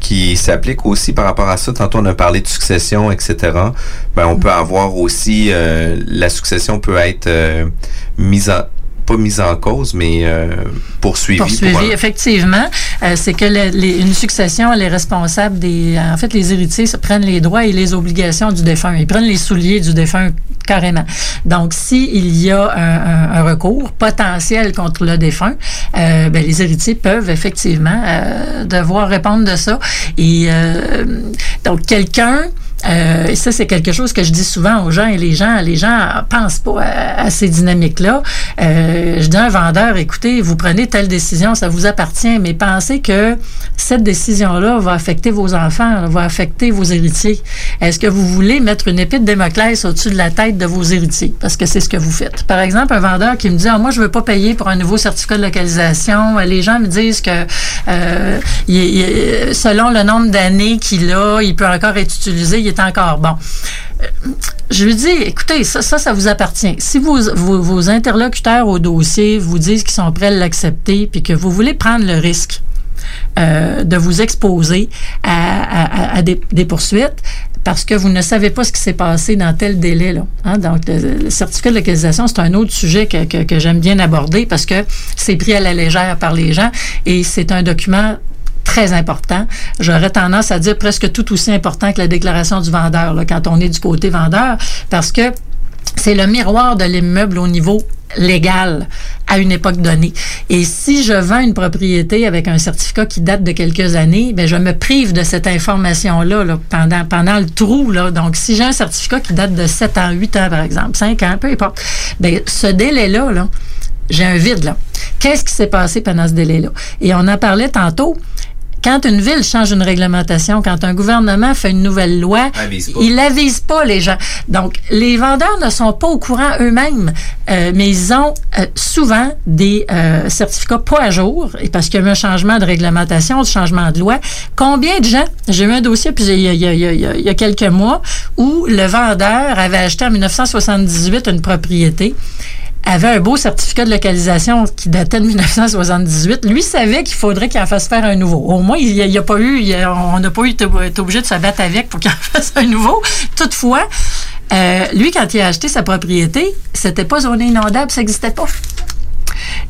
[SPEAKER 4] qui s'appliquent aussi par rapport à ça. Tantôt, on a parlé de succession, etc. Ben, on peut avoir aussi, euh, la succession peut être euh, mise en, pas mise en cause, mais euh, poursuivie.
[SPEAKER 7] Poursuivi,
[SPEAKER 4] pour un-
[SPEAKER 7] effectivement. Euh, c'est que le- les- une succession, elle est responsable des. En fait, les héritiers se prennent les droits et les obligations du défunt. Ils prennent les souliers du défunt carrément. Donc, s'il y a un, un- un recours potentiel contre le défunt, euh, ben, les héritiers peuvent effectivement euh, devoir répondre de ça. Et donc, quelqu'un euh, et ça, c'est quelque chose que je dis souvent aux gens et les gens, les gens pensent pas à, ces dynamiques-là. Euh, je dis à un vendeur, écoutez, vous prenez telle décision, ça vous appartient, mais pensez que cette décision-là va affecter vos enfants, va affecter vos héritiers. Est-ce que vous voulez mettre une épée de Démoclès au-dessus de la tête de vos héritiers? Parce que c'est ce que vous faites. Par exemple, un vendeur qui me dit, ah, moi, je veux pas payer pour un nouveau certificat de localisation. Les gens me disent que euh, selon le nombre d'années qu'il a, il peut encore être utilisé, il encore bon. Euh, Je lui dis, écoutez, ça, ça, vous appartient. Si vos, interlocuteurs au dossier vous disent qu'ils sont prêts à l'accepter, puis que vous voulez prendre le risque euh, de vous exposer à, des, poursuites, parce que vous ne savez pas ce qui s'est passé dans tel délai. Là. Hein? Donc, le, certificat de localisation, c'est un autre sujet que, que j'aime bien aborder parce que c'est pris à la légère par les gens et c'est un document très important. J'aurais tendance à dire presque tout aussi important que la déclaration du vendeur, quand on est du côté vendeur, parce que c'est le miroir de l'immeuble au niveau légal à une époque donnée. Et si je vends une propriété avec un certificat qui date de quelques années, ben je me prive de cette information-là là, pendant, pendant le trou. Là. Donc, si j'ai un certificat qui date de 7 ans, 8 ans, par exemple, 5 ans, peu importe, ben, ce délai-là, là, j'ai un vide là. Qu'est-ce qui s'est passé pendant ce délai-là? Et on en parlait tantôt quand une ville change une réglementation, quand un gouvernement fait une nouvelle loi, il n'avise pas les gens. Donc, les vendeurs ne sont pas au courant eux-mêmes, euh, mais ils ont euh, souvent des euh, certificats pas à jour, et parce qu'il y a eu un changement de réglementation, un changement de loi. Combien de gens, j'ai eu un dossier puis il y, a, il, y a, il y a quelques mois où le vendeur avait acheté en 1978 une propriété avait un beau certificat de localisation qui datait de 1978. Lui savait qu'il faudrait qu'il en fasse faire un nouveau. Au moins, il n'y a, pas eu, on n'a pas eu été obligé de se battre avec pour qu'il en fasse un nouveau. Toutefois, euh, lui, quand il a acheté sa propriété, c'était pas zone inondable, ça n'existait pas.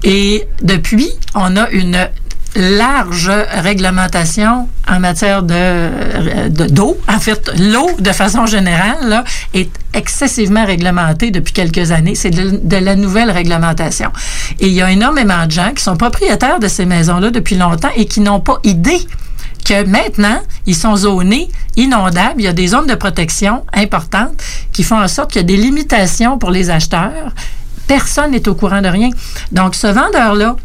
[SPEAKER 7] Et depuis, on a une large réglementation en matière de d'eau. en fait, l'eau, de façon générale, là, est excessivement réglementée depuis quelques années. C'est de, la nouvelle réglementation. Et il y a énormément de gens qui sont propriétaires de ces maisons-là depuis longtemps et qui n'ont pas idée que maintenant, ils sont zonés inondables. Il y a des zones de protection importantes qui font en sorte qu'il y a des limitations pour les acheteurs. Personne n'est au courant de rien. Donc, ce vendeur-là,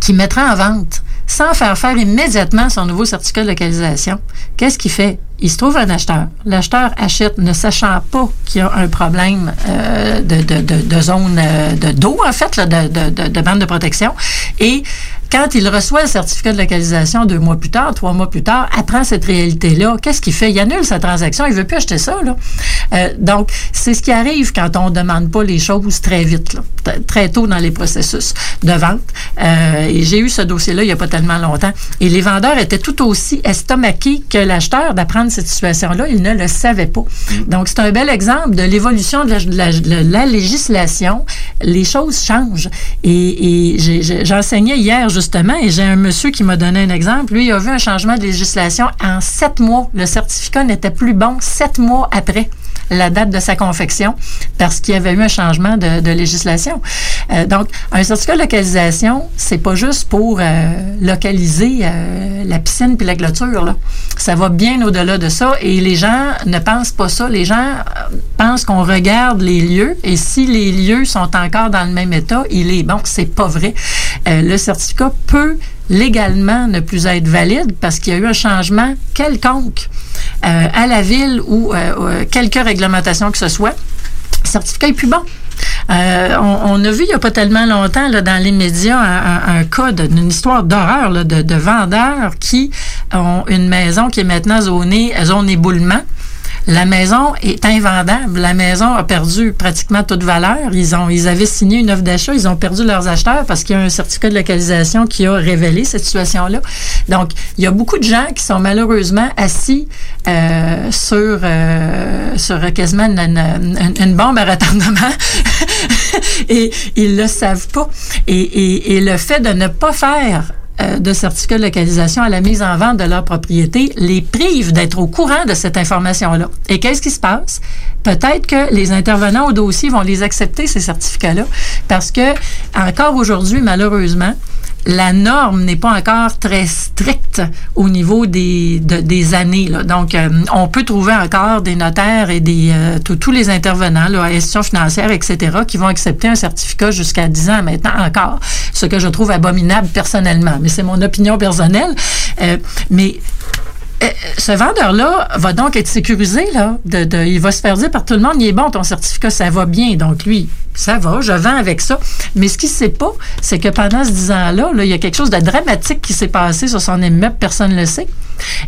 [SPEAKER 7] qui mettra en vente sans faire faire immédiatement son nouveau certificat de localisation, qu'est-ce qu'il fait? Il se trouve un acheteur. L'acheteur achète ne sachant pas qu'il y a un problème euh, de, de, de, zone euh, de d'eau, en fait, là, de, bande de protection. Et quand il reçoit le certificat de localisation deux mois plus tard, trois mois plus tard, apprend cette réalité-là, qu'est-ce qu'il fait? Il annule sa transaction, il veut plus acheter ça. Là. Euh, donc, c'est ce qui arrive quand on ne demande pas les choses très vite, là, très tôt dans les processus de vente. Euh, et j'ai eu ce dossier-là il n'y a pas tellement longtemps. Et les vendeurs étaient tout aussi estomaqués que l'acheteur d'apprendre cette situation-là. Ils ne le savaient pas. Donc, c'est un bel exemple de l'évolution de, la, législation. Les choses changent. Et, et j'enseignais hier, justement, et j'ai un monsieur qui m'a donné un exemple. Lui, il a vu un changement de législation en sept mois. Le certificat n'était plus bon sept mois après la date de sa confection parce qu'il y avait eu un changement de, législation. Euh, donc, un certificat de localisation, c'est pas juste pour euh, localiser euh, la piscine puis la clôture. Ça va bien au-delà de ça et les gens ne pensent pas ça. Les gens pensent qu'on regarde les lieux et si les lieux sont encore dans le même état, il est bon. C'est pas vrai. le certificat peut légalement ne plus être valide parce qu'il y a eu un changement quelconque euh, à la ville ou euh, euh, quelques réglementations que ce soit. Le certificat est plus bon. on, a vu il n'y a pas tellement longtemps là, dans les médias un, cas d'une histoire d'horreur de, de vendeurs qui ont une maison qui est maintenant zonée zone éboulement la maison est invendable. La maison a perdu pratiquement toute valeur. Ils ont, ils avaient signé une offre d'achat, ils ont perdu leurs acheteurs parce qu'il y a un certificat de localisation qui a révélé cette situation-là. Donc, il y a beaucoup de gens qui sont malheureusement assis euh, sur, euh, sur quasiment une, bombe à retardement et ils le savent pas. Et, et, et le fait de ne pas faire euh, de certificat de localisation à la mise en vente de leur propriété les prive d'être au courant de cette information-là. Et qu'est-ce qui se passe? Peut-être que les intervenants au dossier vont les accepter, ces certificats-là, parce que encore aujourd'hui, malheureusement, la norme n'est pas encore très stricte au niveau des, des années. Donc, euh, on peut trouver encore des notaires et des euh, tous les intervenants, là, institutions financières, etc., qui vont accepter un certificat jusqu'à 10 ans maintenant encore, ce que je trouve abominable personnellement. Mais c'est mon opinion personnelle. Euh, mais ce vendeur-là va donc être sécurisé, là. De, il va se faire dire par tout le monde, il est bon, ton certificat, ça va bien. Donc, lui, ça va, je vends avec ça. Mais ce qu'il ne sait pas, c'est que pendant ce 10 ans-là, il y a quelque chose de dramatique qui s'est passé sur son immeuble, personne ne le sait.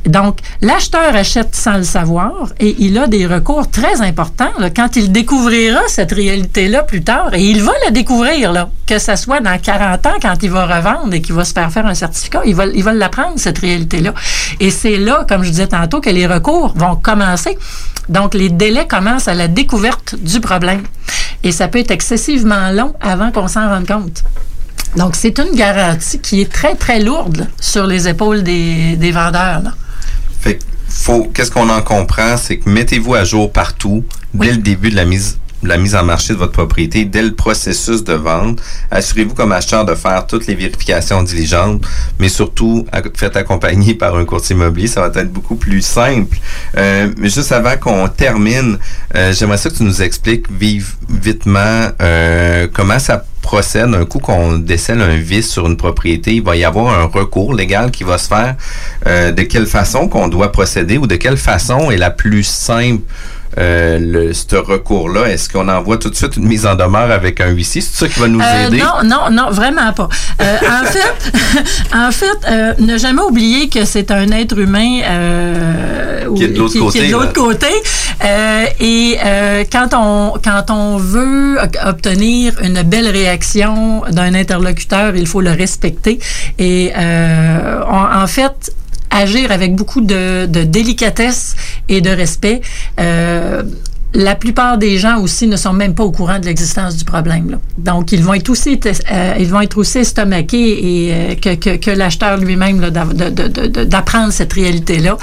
[SPEAKER 7] Donc, l'acheteur achète sans le savoir et il a des recours très importants quand il découvrira cette réalité-là plus tard. Et il va la découvrir, que ce soit dans 40 ans quand il va revendre et qu'il va se faire faire un certificat. Il va, il va l'apprendre, cette réalité-là. Et c'est là, comme je disais tantôt, que les recours vont commencer. Donc, les délais commencent à la découverte du problème. Et ça peut être excessivement long avant qu'on s'en rende compte. Donc, c'est une garantie qui est très, très lourde sur les épaules des, des vendeurs. là.
[SPEAKER 4] Fait que faut, qu'est-ce qu'on en comprend, c'est que mettez-vous à jour partout dès le début de la mise la mise en marché de votre propriété, dès le processus de vente. Assurez-vous comme acheteur de faire toutes les vérifications diligentes, mais surtout faites accompagner par un courtier immobilier, ça va être beaucoup plus simple. Euh, mais juste avant qu'on termine, euh, j'aimerais ça que tu nous expliques vive, vitement euh, comment ça procède un coup qu'on décèle un vice sur une propriété, il va y avoir un recours légal qui va se faire. Euh, de quelle façon qu'on doit procéder ou de quelle façon est la plus simple euh, le, ce recours-là? Est-ce qu'on envoie tout de suite une mise en demeure avec un huissier? C'est ça qui va nous
[SPEAKER 7] Euh,
[SPEAKER 4] aider?
[SPEAKER 7] non, non, non, vraiment pas. Euh, en fait, en fait, ne jamais oublier que c'est un être humain
[SPEAKER 4] Qui est de l'autre
[SPEAKER 7] qui
[SPEAKER 4] côté,
[SPEAKER 7] est de l'autre
[SPEAKER 4] là.
[SPEAKER 7] côté. Et quand on quand on veut obtenir une belle réaction d'un interlocuteur, il faut le respecter. Et en fait, agir avec beaucoup de, délicatesse et de respect. Euh, la plupart des gens aussi ne sont même pas au courant de l'existence du problème. là. Donc, ils vont être aussi, euh, ils vont être aussi estomaqués et euh, que, que, que l'acheteur lui-même d'apprendre cette réalité-là.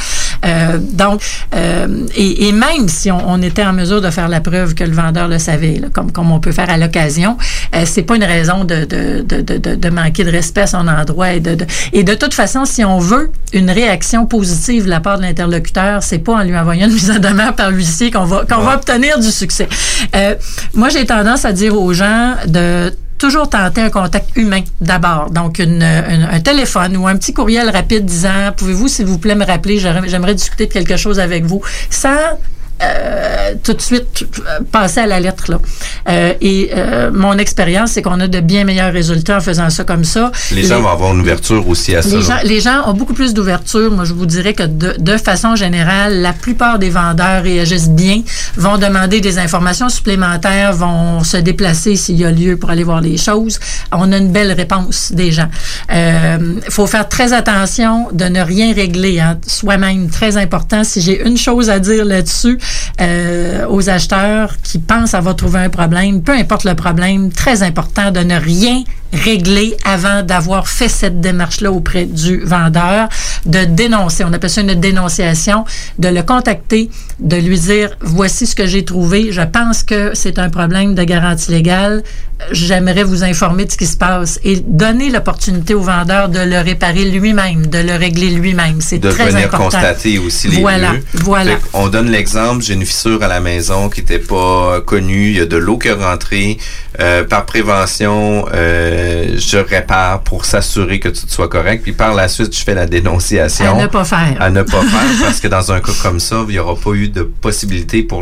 [SPEAKER 7] Euh, donc, euh, et, et même si on, on était en mesure de faire la preuve que le vendeur le savait, là, comme, comme on peut faire à l'occasion, euh, c'est pas une raison de, de, de, de, manquer de respect à son endroit. Et de, de- et de toute façon, si on veut une réaction positive de la part de l'interlocuteur, c'est pas en lui envoyant une mise en demeure par l'huissier qu'on va, qu'on va obtenir du succès. Euh, moi, j'ai tendance à dire aux gens de toujours tenter un contact humain d'abord. Donc, un téléphone ou un petit courriel rapide disant, pouvez-vous, s'il vous plaît, me rappeler, j'aimerais discuter de quelque chose avec vous, sans euh, tout de suite euh, passer à la lettre. Là. Euh, et euh, mon expérience, c'est qu'on a de bien meilleurs résultats en faisant ça comme ça.
[SPEAKER 4] Les gens vont avoir une ouverture aussi à ça.
[SPEAKER 7] Les gens, les gens ont beaucoup plus d'ouverture. Moi, je vous dirais que de, de façon générale, la plupart des vendeurs réagissent bien, vont demander des informations supplémentaires, vont se déplacer s'il y a lieu pour aller voir les choses. On a une belle réponse des gens. Il faut faire très attention de ne rien régler hein, soi-même. Très important. Si j'ai une chose à dire là-dessus euh, aux acheteurs qui pensent avoir trouvé un problème, peu importe le problème, très important de ne rien régler avant d'avoir fait cette démarche-là auprès du vendeur, de dénoncer, on appelle ça une dénonciation, de le contacter, de lui dire, voici ce que j'ai trouvé, je pense que c'est un problème de garantie légale, j'aimerais vous informer de ce qui se passe et donner l'opportunité au vendeur de le réparer lui-même, de le régler lui-même. C'est
[SPEAKER 4] de
[SPEAKER 7] très
[SPEAKER 4] venir
[SPEAKER 7] important.
[SPEAKER 4] constater aussi les
[SPEAKER 7] voilà,
[SPEAKER 4] lieux.
[SPEAKER 7] Voilà.
[SPEAKER 4] On donne l'exemple, j'ai une fissure à la maison qui n'était pas connue, il y a de l'eau qui est rentrée. Euh, par prévention, euh, je répare pour s'assurer que tout soit correct. Puis par la suite, je fais la dénonciation.
[SPEAKER 7] À ne pas faire.
[SPEAKER 4] À ne pas faire, parce que dans un cas comme ça, il n'y aura pas eu de possibilité pour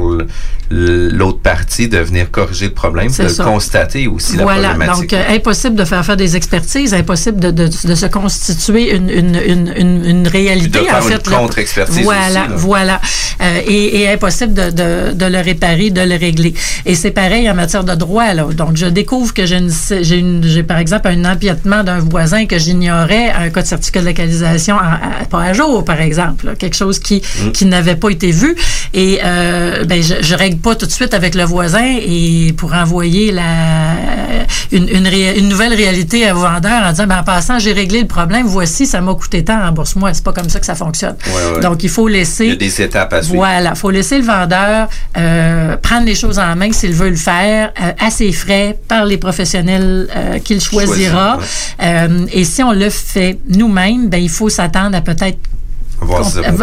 [SPEAKER 4] l'autre partie de venir corriger le problème, de
[SPEAKER 7] ça.
[SPEAKER 4] constater aussi
[SPEAKER 7] Voilà,
[SPEAKER 4] la problématique.
[SPEAKER 7] donc euh, impossible de faire faire des expertises, impossible de, de, de se constituer une, une, une, une, une réalité.
[SPEAKER 4] De faire
[SPEAKER 7] en
[SPEAKER 4] une
[SPEAKER 7] fait, là.
[SPEAKER 4] contre-expertise
[SPEAKER 7] Voilà,
[SPEAKER 4] aussi,
[SPEAKER 7] voilà. Euh, et, et impossible de, de, de le réparer, de le régler. Et c'est pareil en matière de droit. Là. Donc, je découvre que j'ai, une, j'ai, une, j'ai par exemple un empiètement d'un voisin que j'ignorais, un cas de certificat de localisation à, à- pas à jour, par exemple. là. quelque chose qui,
[SPEAKER 4] Mm.
[SPEAKER 7] qui n'avait pas été vu. Et euh, ben, je, je règle pas tout de suite avec le voisin et pour envoyer la, une, une, ré- une nouvelle réalité au vendeur en disant, ben, en passant, j'ai réglé le problème, voici, ça m'a coûté tant, rembourse-moi. C'est pas comme ça que ça fonctionne.
[SPEAKER 4] Ouais, ouais.
[SPEAKER 7] Donc, il faut laisser...
[SPEAKER 4] Il y a des étapes à suivre.
[SPEAKER 7] Voilà, faut laisser le vendeur euh, prendre les choses en main s'il veut le faire euh, à ses frais par les professionnels euh, qu'il choisira. Euh, et si on le fait nous-mêmes, ben il faut s'attendre à peut-être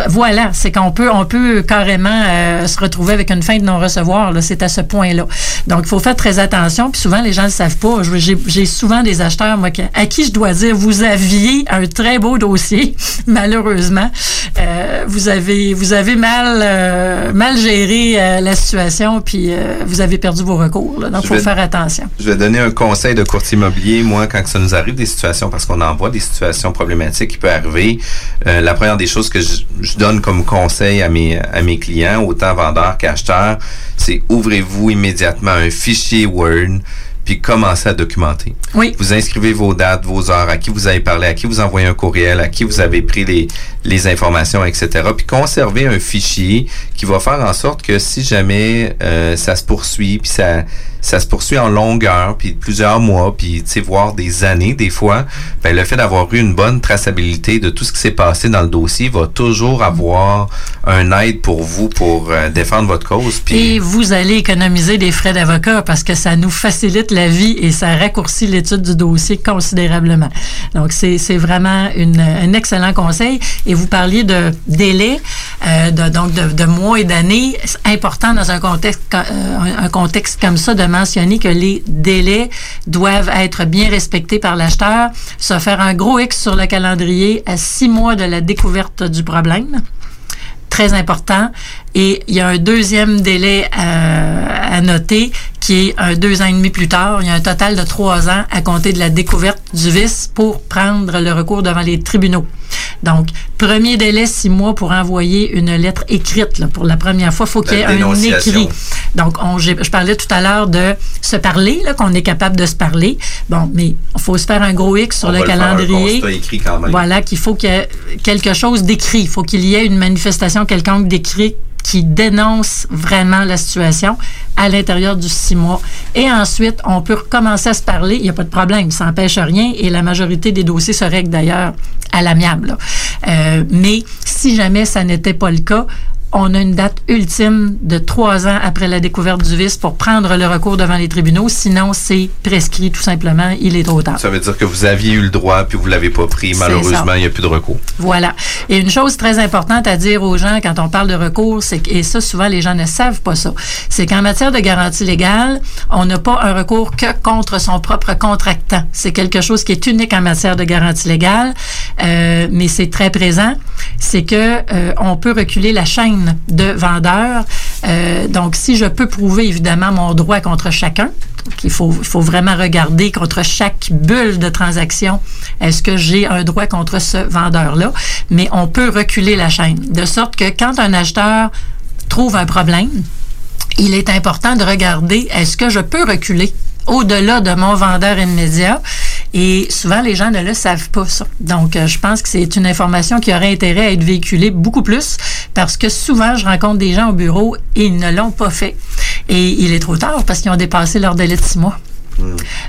[SPEAKER 7] Voilà, c'est qu'on peut, on peut carrément euh, se retrouver avec une fin de non-recevoir. C'est à ce point-là. Donc, il faut faire très attention. Puis souvent, les gens ne le savent pas. J'ai souvent des acheteurs, moi, qui- à qui je dois dire, vous aviez un très beau dossier, malheureusement. Euh, vous avez, vous avez mal, euh, mal géré la situation, puis vous avez perdu vos recours. là. Donc, il faut
[SPEAKER 4] vais-
[SPEAKER 7] faire attention.
[SPEAKER 4] Je vais donner un conseil de courtier immobilier. Moi, quand ça nous arrive des situations, parce qu'on en voit des situations problématiques qui peuvent arriver, la première des choses que je, donne comme conseil à mes, à mes clients, autant vendeurs qu'acheteurs, c'est ouvrez-vous immédiatement un fichier Word, puis commencer à documenter.
[SPEAKER 7] Oui.
[SPEAKER 4] Vous inscrivez vos dates, vos heures, à qui vous avez parlé, à qui vous envoyez un courriel, à qui vous avez pris les, les informations, etc. Puis conserver un fichier qui va faire en sorte que si jamais euh, ça se poursuit, puis ça ça se poursuit en longueur, puis plusieurs mois, puis tu sais voire des années des fois, ben le fait d'avoir eu une bonne traçabilité de tout ce qui s'est passé dans le dossier va toujours avoir un aide pour vous pour euh, défendre votre cause. Puis
[SPEAKER 7] Et vous allez économiser des frais d'avocat parce que ça nous facilite la vie et ça raccourcit l'étude du dossier considérablement. Donc, c'est vraiment un excellent conseil. Et vous parliez de délai, euh, donc de, mois et d'années. C'est important dans un contexte, co- euh, un contexte comme ça de mentionner que les délais doivent être bien respectés par l'acheteur. Se faire un gros X sur le calendrier à six mois de la découverte du problème très important. Et il y a un deuxième délai euh, à noter qui est un deux ans et demi plus tard. Il y a un total de trois ans à compter de la découverte du vice pour prendre le recours devant les tribunaux. Donc, premier délai, six mois pour envoyer une lettre écrite. là. pour la première fois, il faut qu'il y ait un écrit. Donc, on, je parlais tout à l'heure de se parler, là, qu'on est capable de se parler. Bon, mais il faut se faire un gros X sur
[SPEAKER 4] on
[SPEAKER 7] le
[SPEAKER 4] va le faire un
[SPEAKER 7] calendrier.
[SPEAKER 4] écrit quand même.
[SPEAKER 7] Voilà, qu'il faut qu'il y ait quelque chose d'écrit. Il faut qu'il y ait une manifestation quelconque d'écrit qui dénonce vraiment la situation à l'intérieur du six mois. Et ensuite, on peut recommencer à se parler. Il n'y a pas de problème. Ça n'empêche rien. Et la majorité des dossiers se règlent d'ailleurs à l'amiable. Euh, mais si jamais ça n'était pas le cas, on a une date ultime de trois ans après la découverte du vice pour prendre le recours devant les tribunaux. Sinon, c'est prescrit tout simplement. Il est trop tard.
[SPEAKER 4] Ça veut dire que vous aviez eu le droit puis vous l'avez pas pris. Malheureusement, il n'y a plus de recours.
[SPEAKER 7] Voilà. Et une chose très importante à dire aux gens quand on parle de recours, c'est que, et ça, souvent, les gens ne savent pas ça, c'est qu'en matière de garantie légale, on n'a pas un recours que contre son propre contractant. C'est quelque chose qui est unique en matière de garantie légale, euh, mais c'est très présent. C'est que euh, on peut reculer la chaîne de vendeurs. Euh, donc, si je peux prouver évidemment mon droit contre chacun, il faut vraiment regarder contre chaque bulle de transaction, est-ce que j'ai un droit contre ce vendeur-là? Mais on peut reculer la chaîne. De sorte que quand un acheteur trouve un problème, il est important de regarder est-ce que je peux reculer? Au-delà de mon vendeur immédiat. Et souvent, les gens ne le savent pas, ça. Donc, euh, je pense que c'est une information qui aurait intérêt à être véhiculée beaucoup plus parce que souvent, je rencontre des gens au bureau et ils ne l'ont pas fait. Et il est trop tard parce qu'ils ont dépassé leur délai de six mois.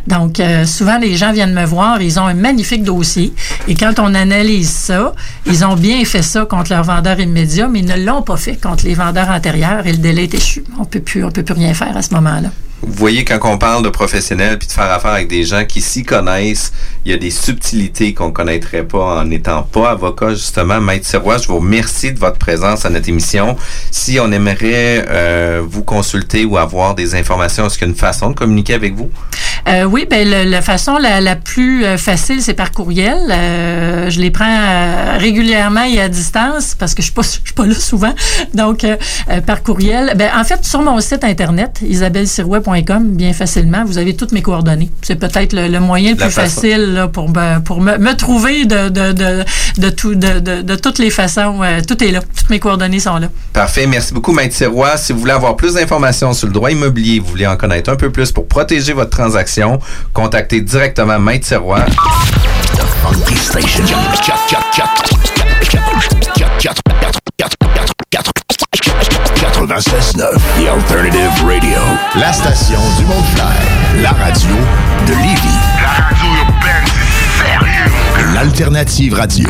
[SPEAKER 7] Donc, euh, souvent, les gens viennent me voir, ils ont un magnifique dossier. Et quand on analyse ça, ils ont bien fait ça contre leur vendeur immédiat, mais ils ne l'ont pas fait contre les vendeurs antérieurs et le délai est échu. On on peut plus rien faire à ce moment-là.
[SPEAKER 4] Vous voyez, quand on parle de professionnels puis de faire affaire avec des gens qui s'y connaissent, il y a des subtilités qu'on connaîtrait pas en n'étant pas avocat, justement. Maître Sirois, je vous remercie de votre présence à notre émission. Si on aimerait euh, vous consulter ou avoir des informations, est-ce qu'il y a une façon de communiquer avec vous?
[SPEAKER 7] Euh, oui, ben le- la façon la, plus euh, facile, c'est par courriel. Je les prends régulièrement et à distance parce que je je suis pas là souvent. Donc par courriel. Ben en fait sur mon site internet bien facilement, vous avez toutes mes coordonnées. C'est peut-être le, moyen le plus facile pour pour me, trouver de de, de, tout de, de, toutes les façons. Euh, tout est là. Toutes mes coordonnées sont là.
[SPEAKER 4] Parfait. Merci beaucoup, Maître Sirois. Si vous voulez avoir plus d'informations sur le droit immobilier, vous voulez en connaître un peu plus pour protéger votre transaction, contactez directement Maître Sirois.
[SPEAKER 19] Funky Station. 96.9 The Alternative Radio.
[SPEAKER 14] La station du Mont-Clair. La radio de Lévis. La radio urbaine, c'est sérieux. L'Alternative Radio.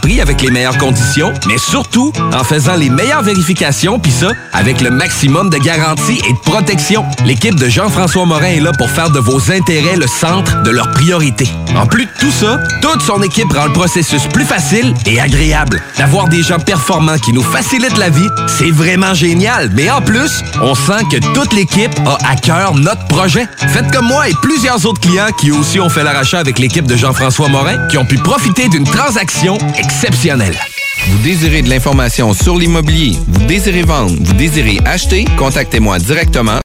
[SPEAKER 5] prix avec les meilleures conditions, mais surtout en faisant les meilleures vérifications, puis ça, avec le maximum de garantie et de protection. L'équipe de Jean-François Morin est là pour faire de vos intérêts le centre de leurs priorités. En plus de tout ça, toute son équipe rend le processus plus facile et agréable. D'avoir des gens performants qui nous facilitent la vie, c'est vraiment génial. Mais en plus, on sent que toute l'équipe a à cœur notre projet. Faites comme moi et plusieurs autres clients qui aussi ont fait l'arrachat avec l'équipe de Jean-François Morin, qui ont pu profiter d'une transaction exceptionnelle.
[SPEAKER 4] Vous désirez de l'information sur l'immobilier, vous désirez vendre, vous désirez acheter, contactez-moi directement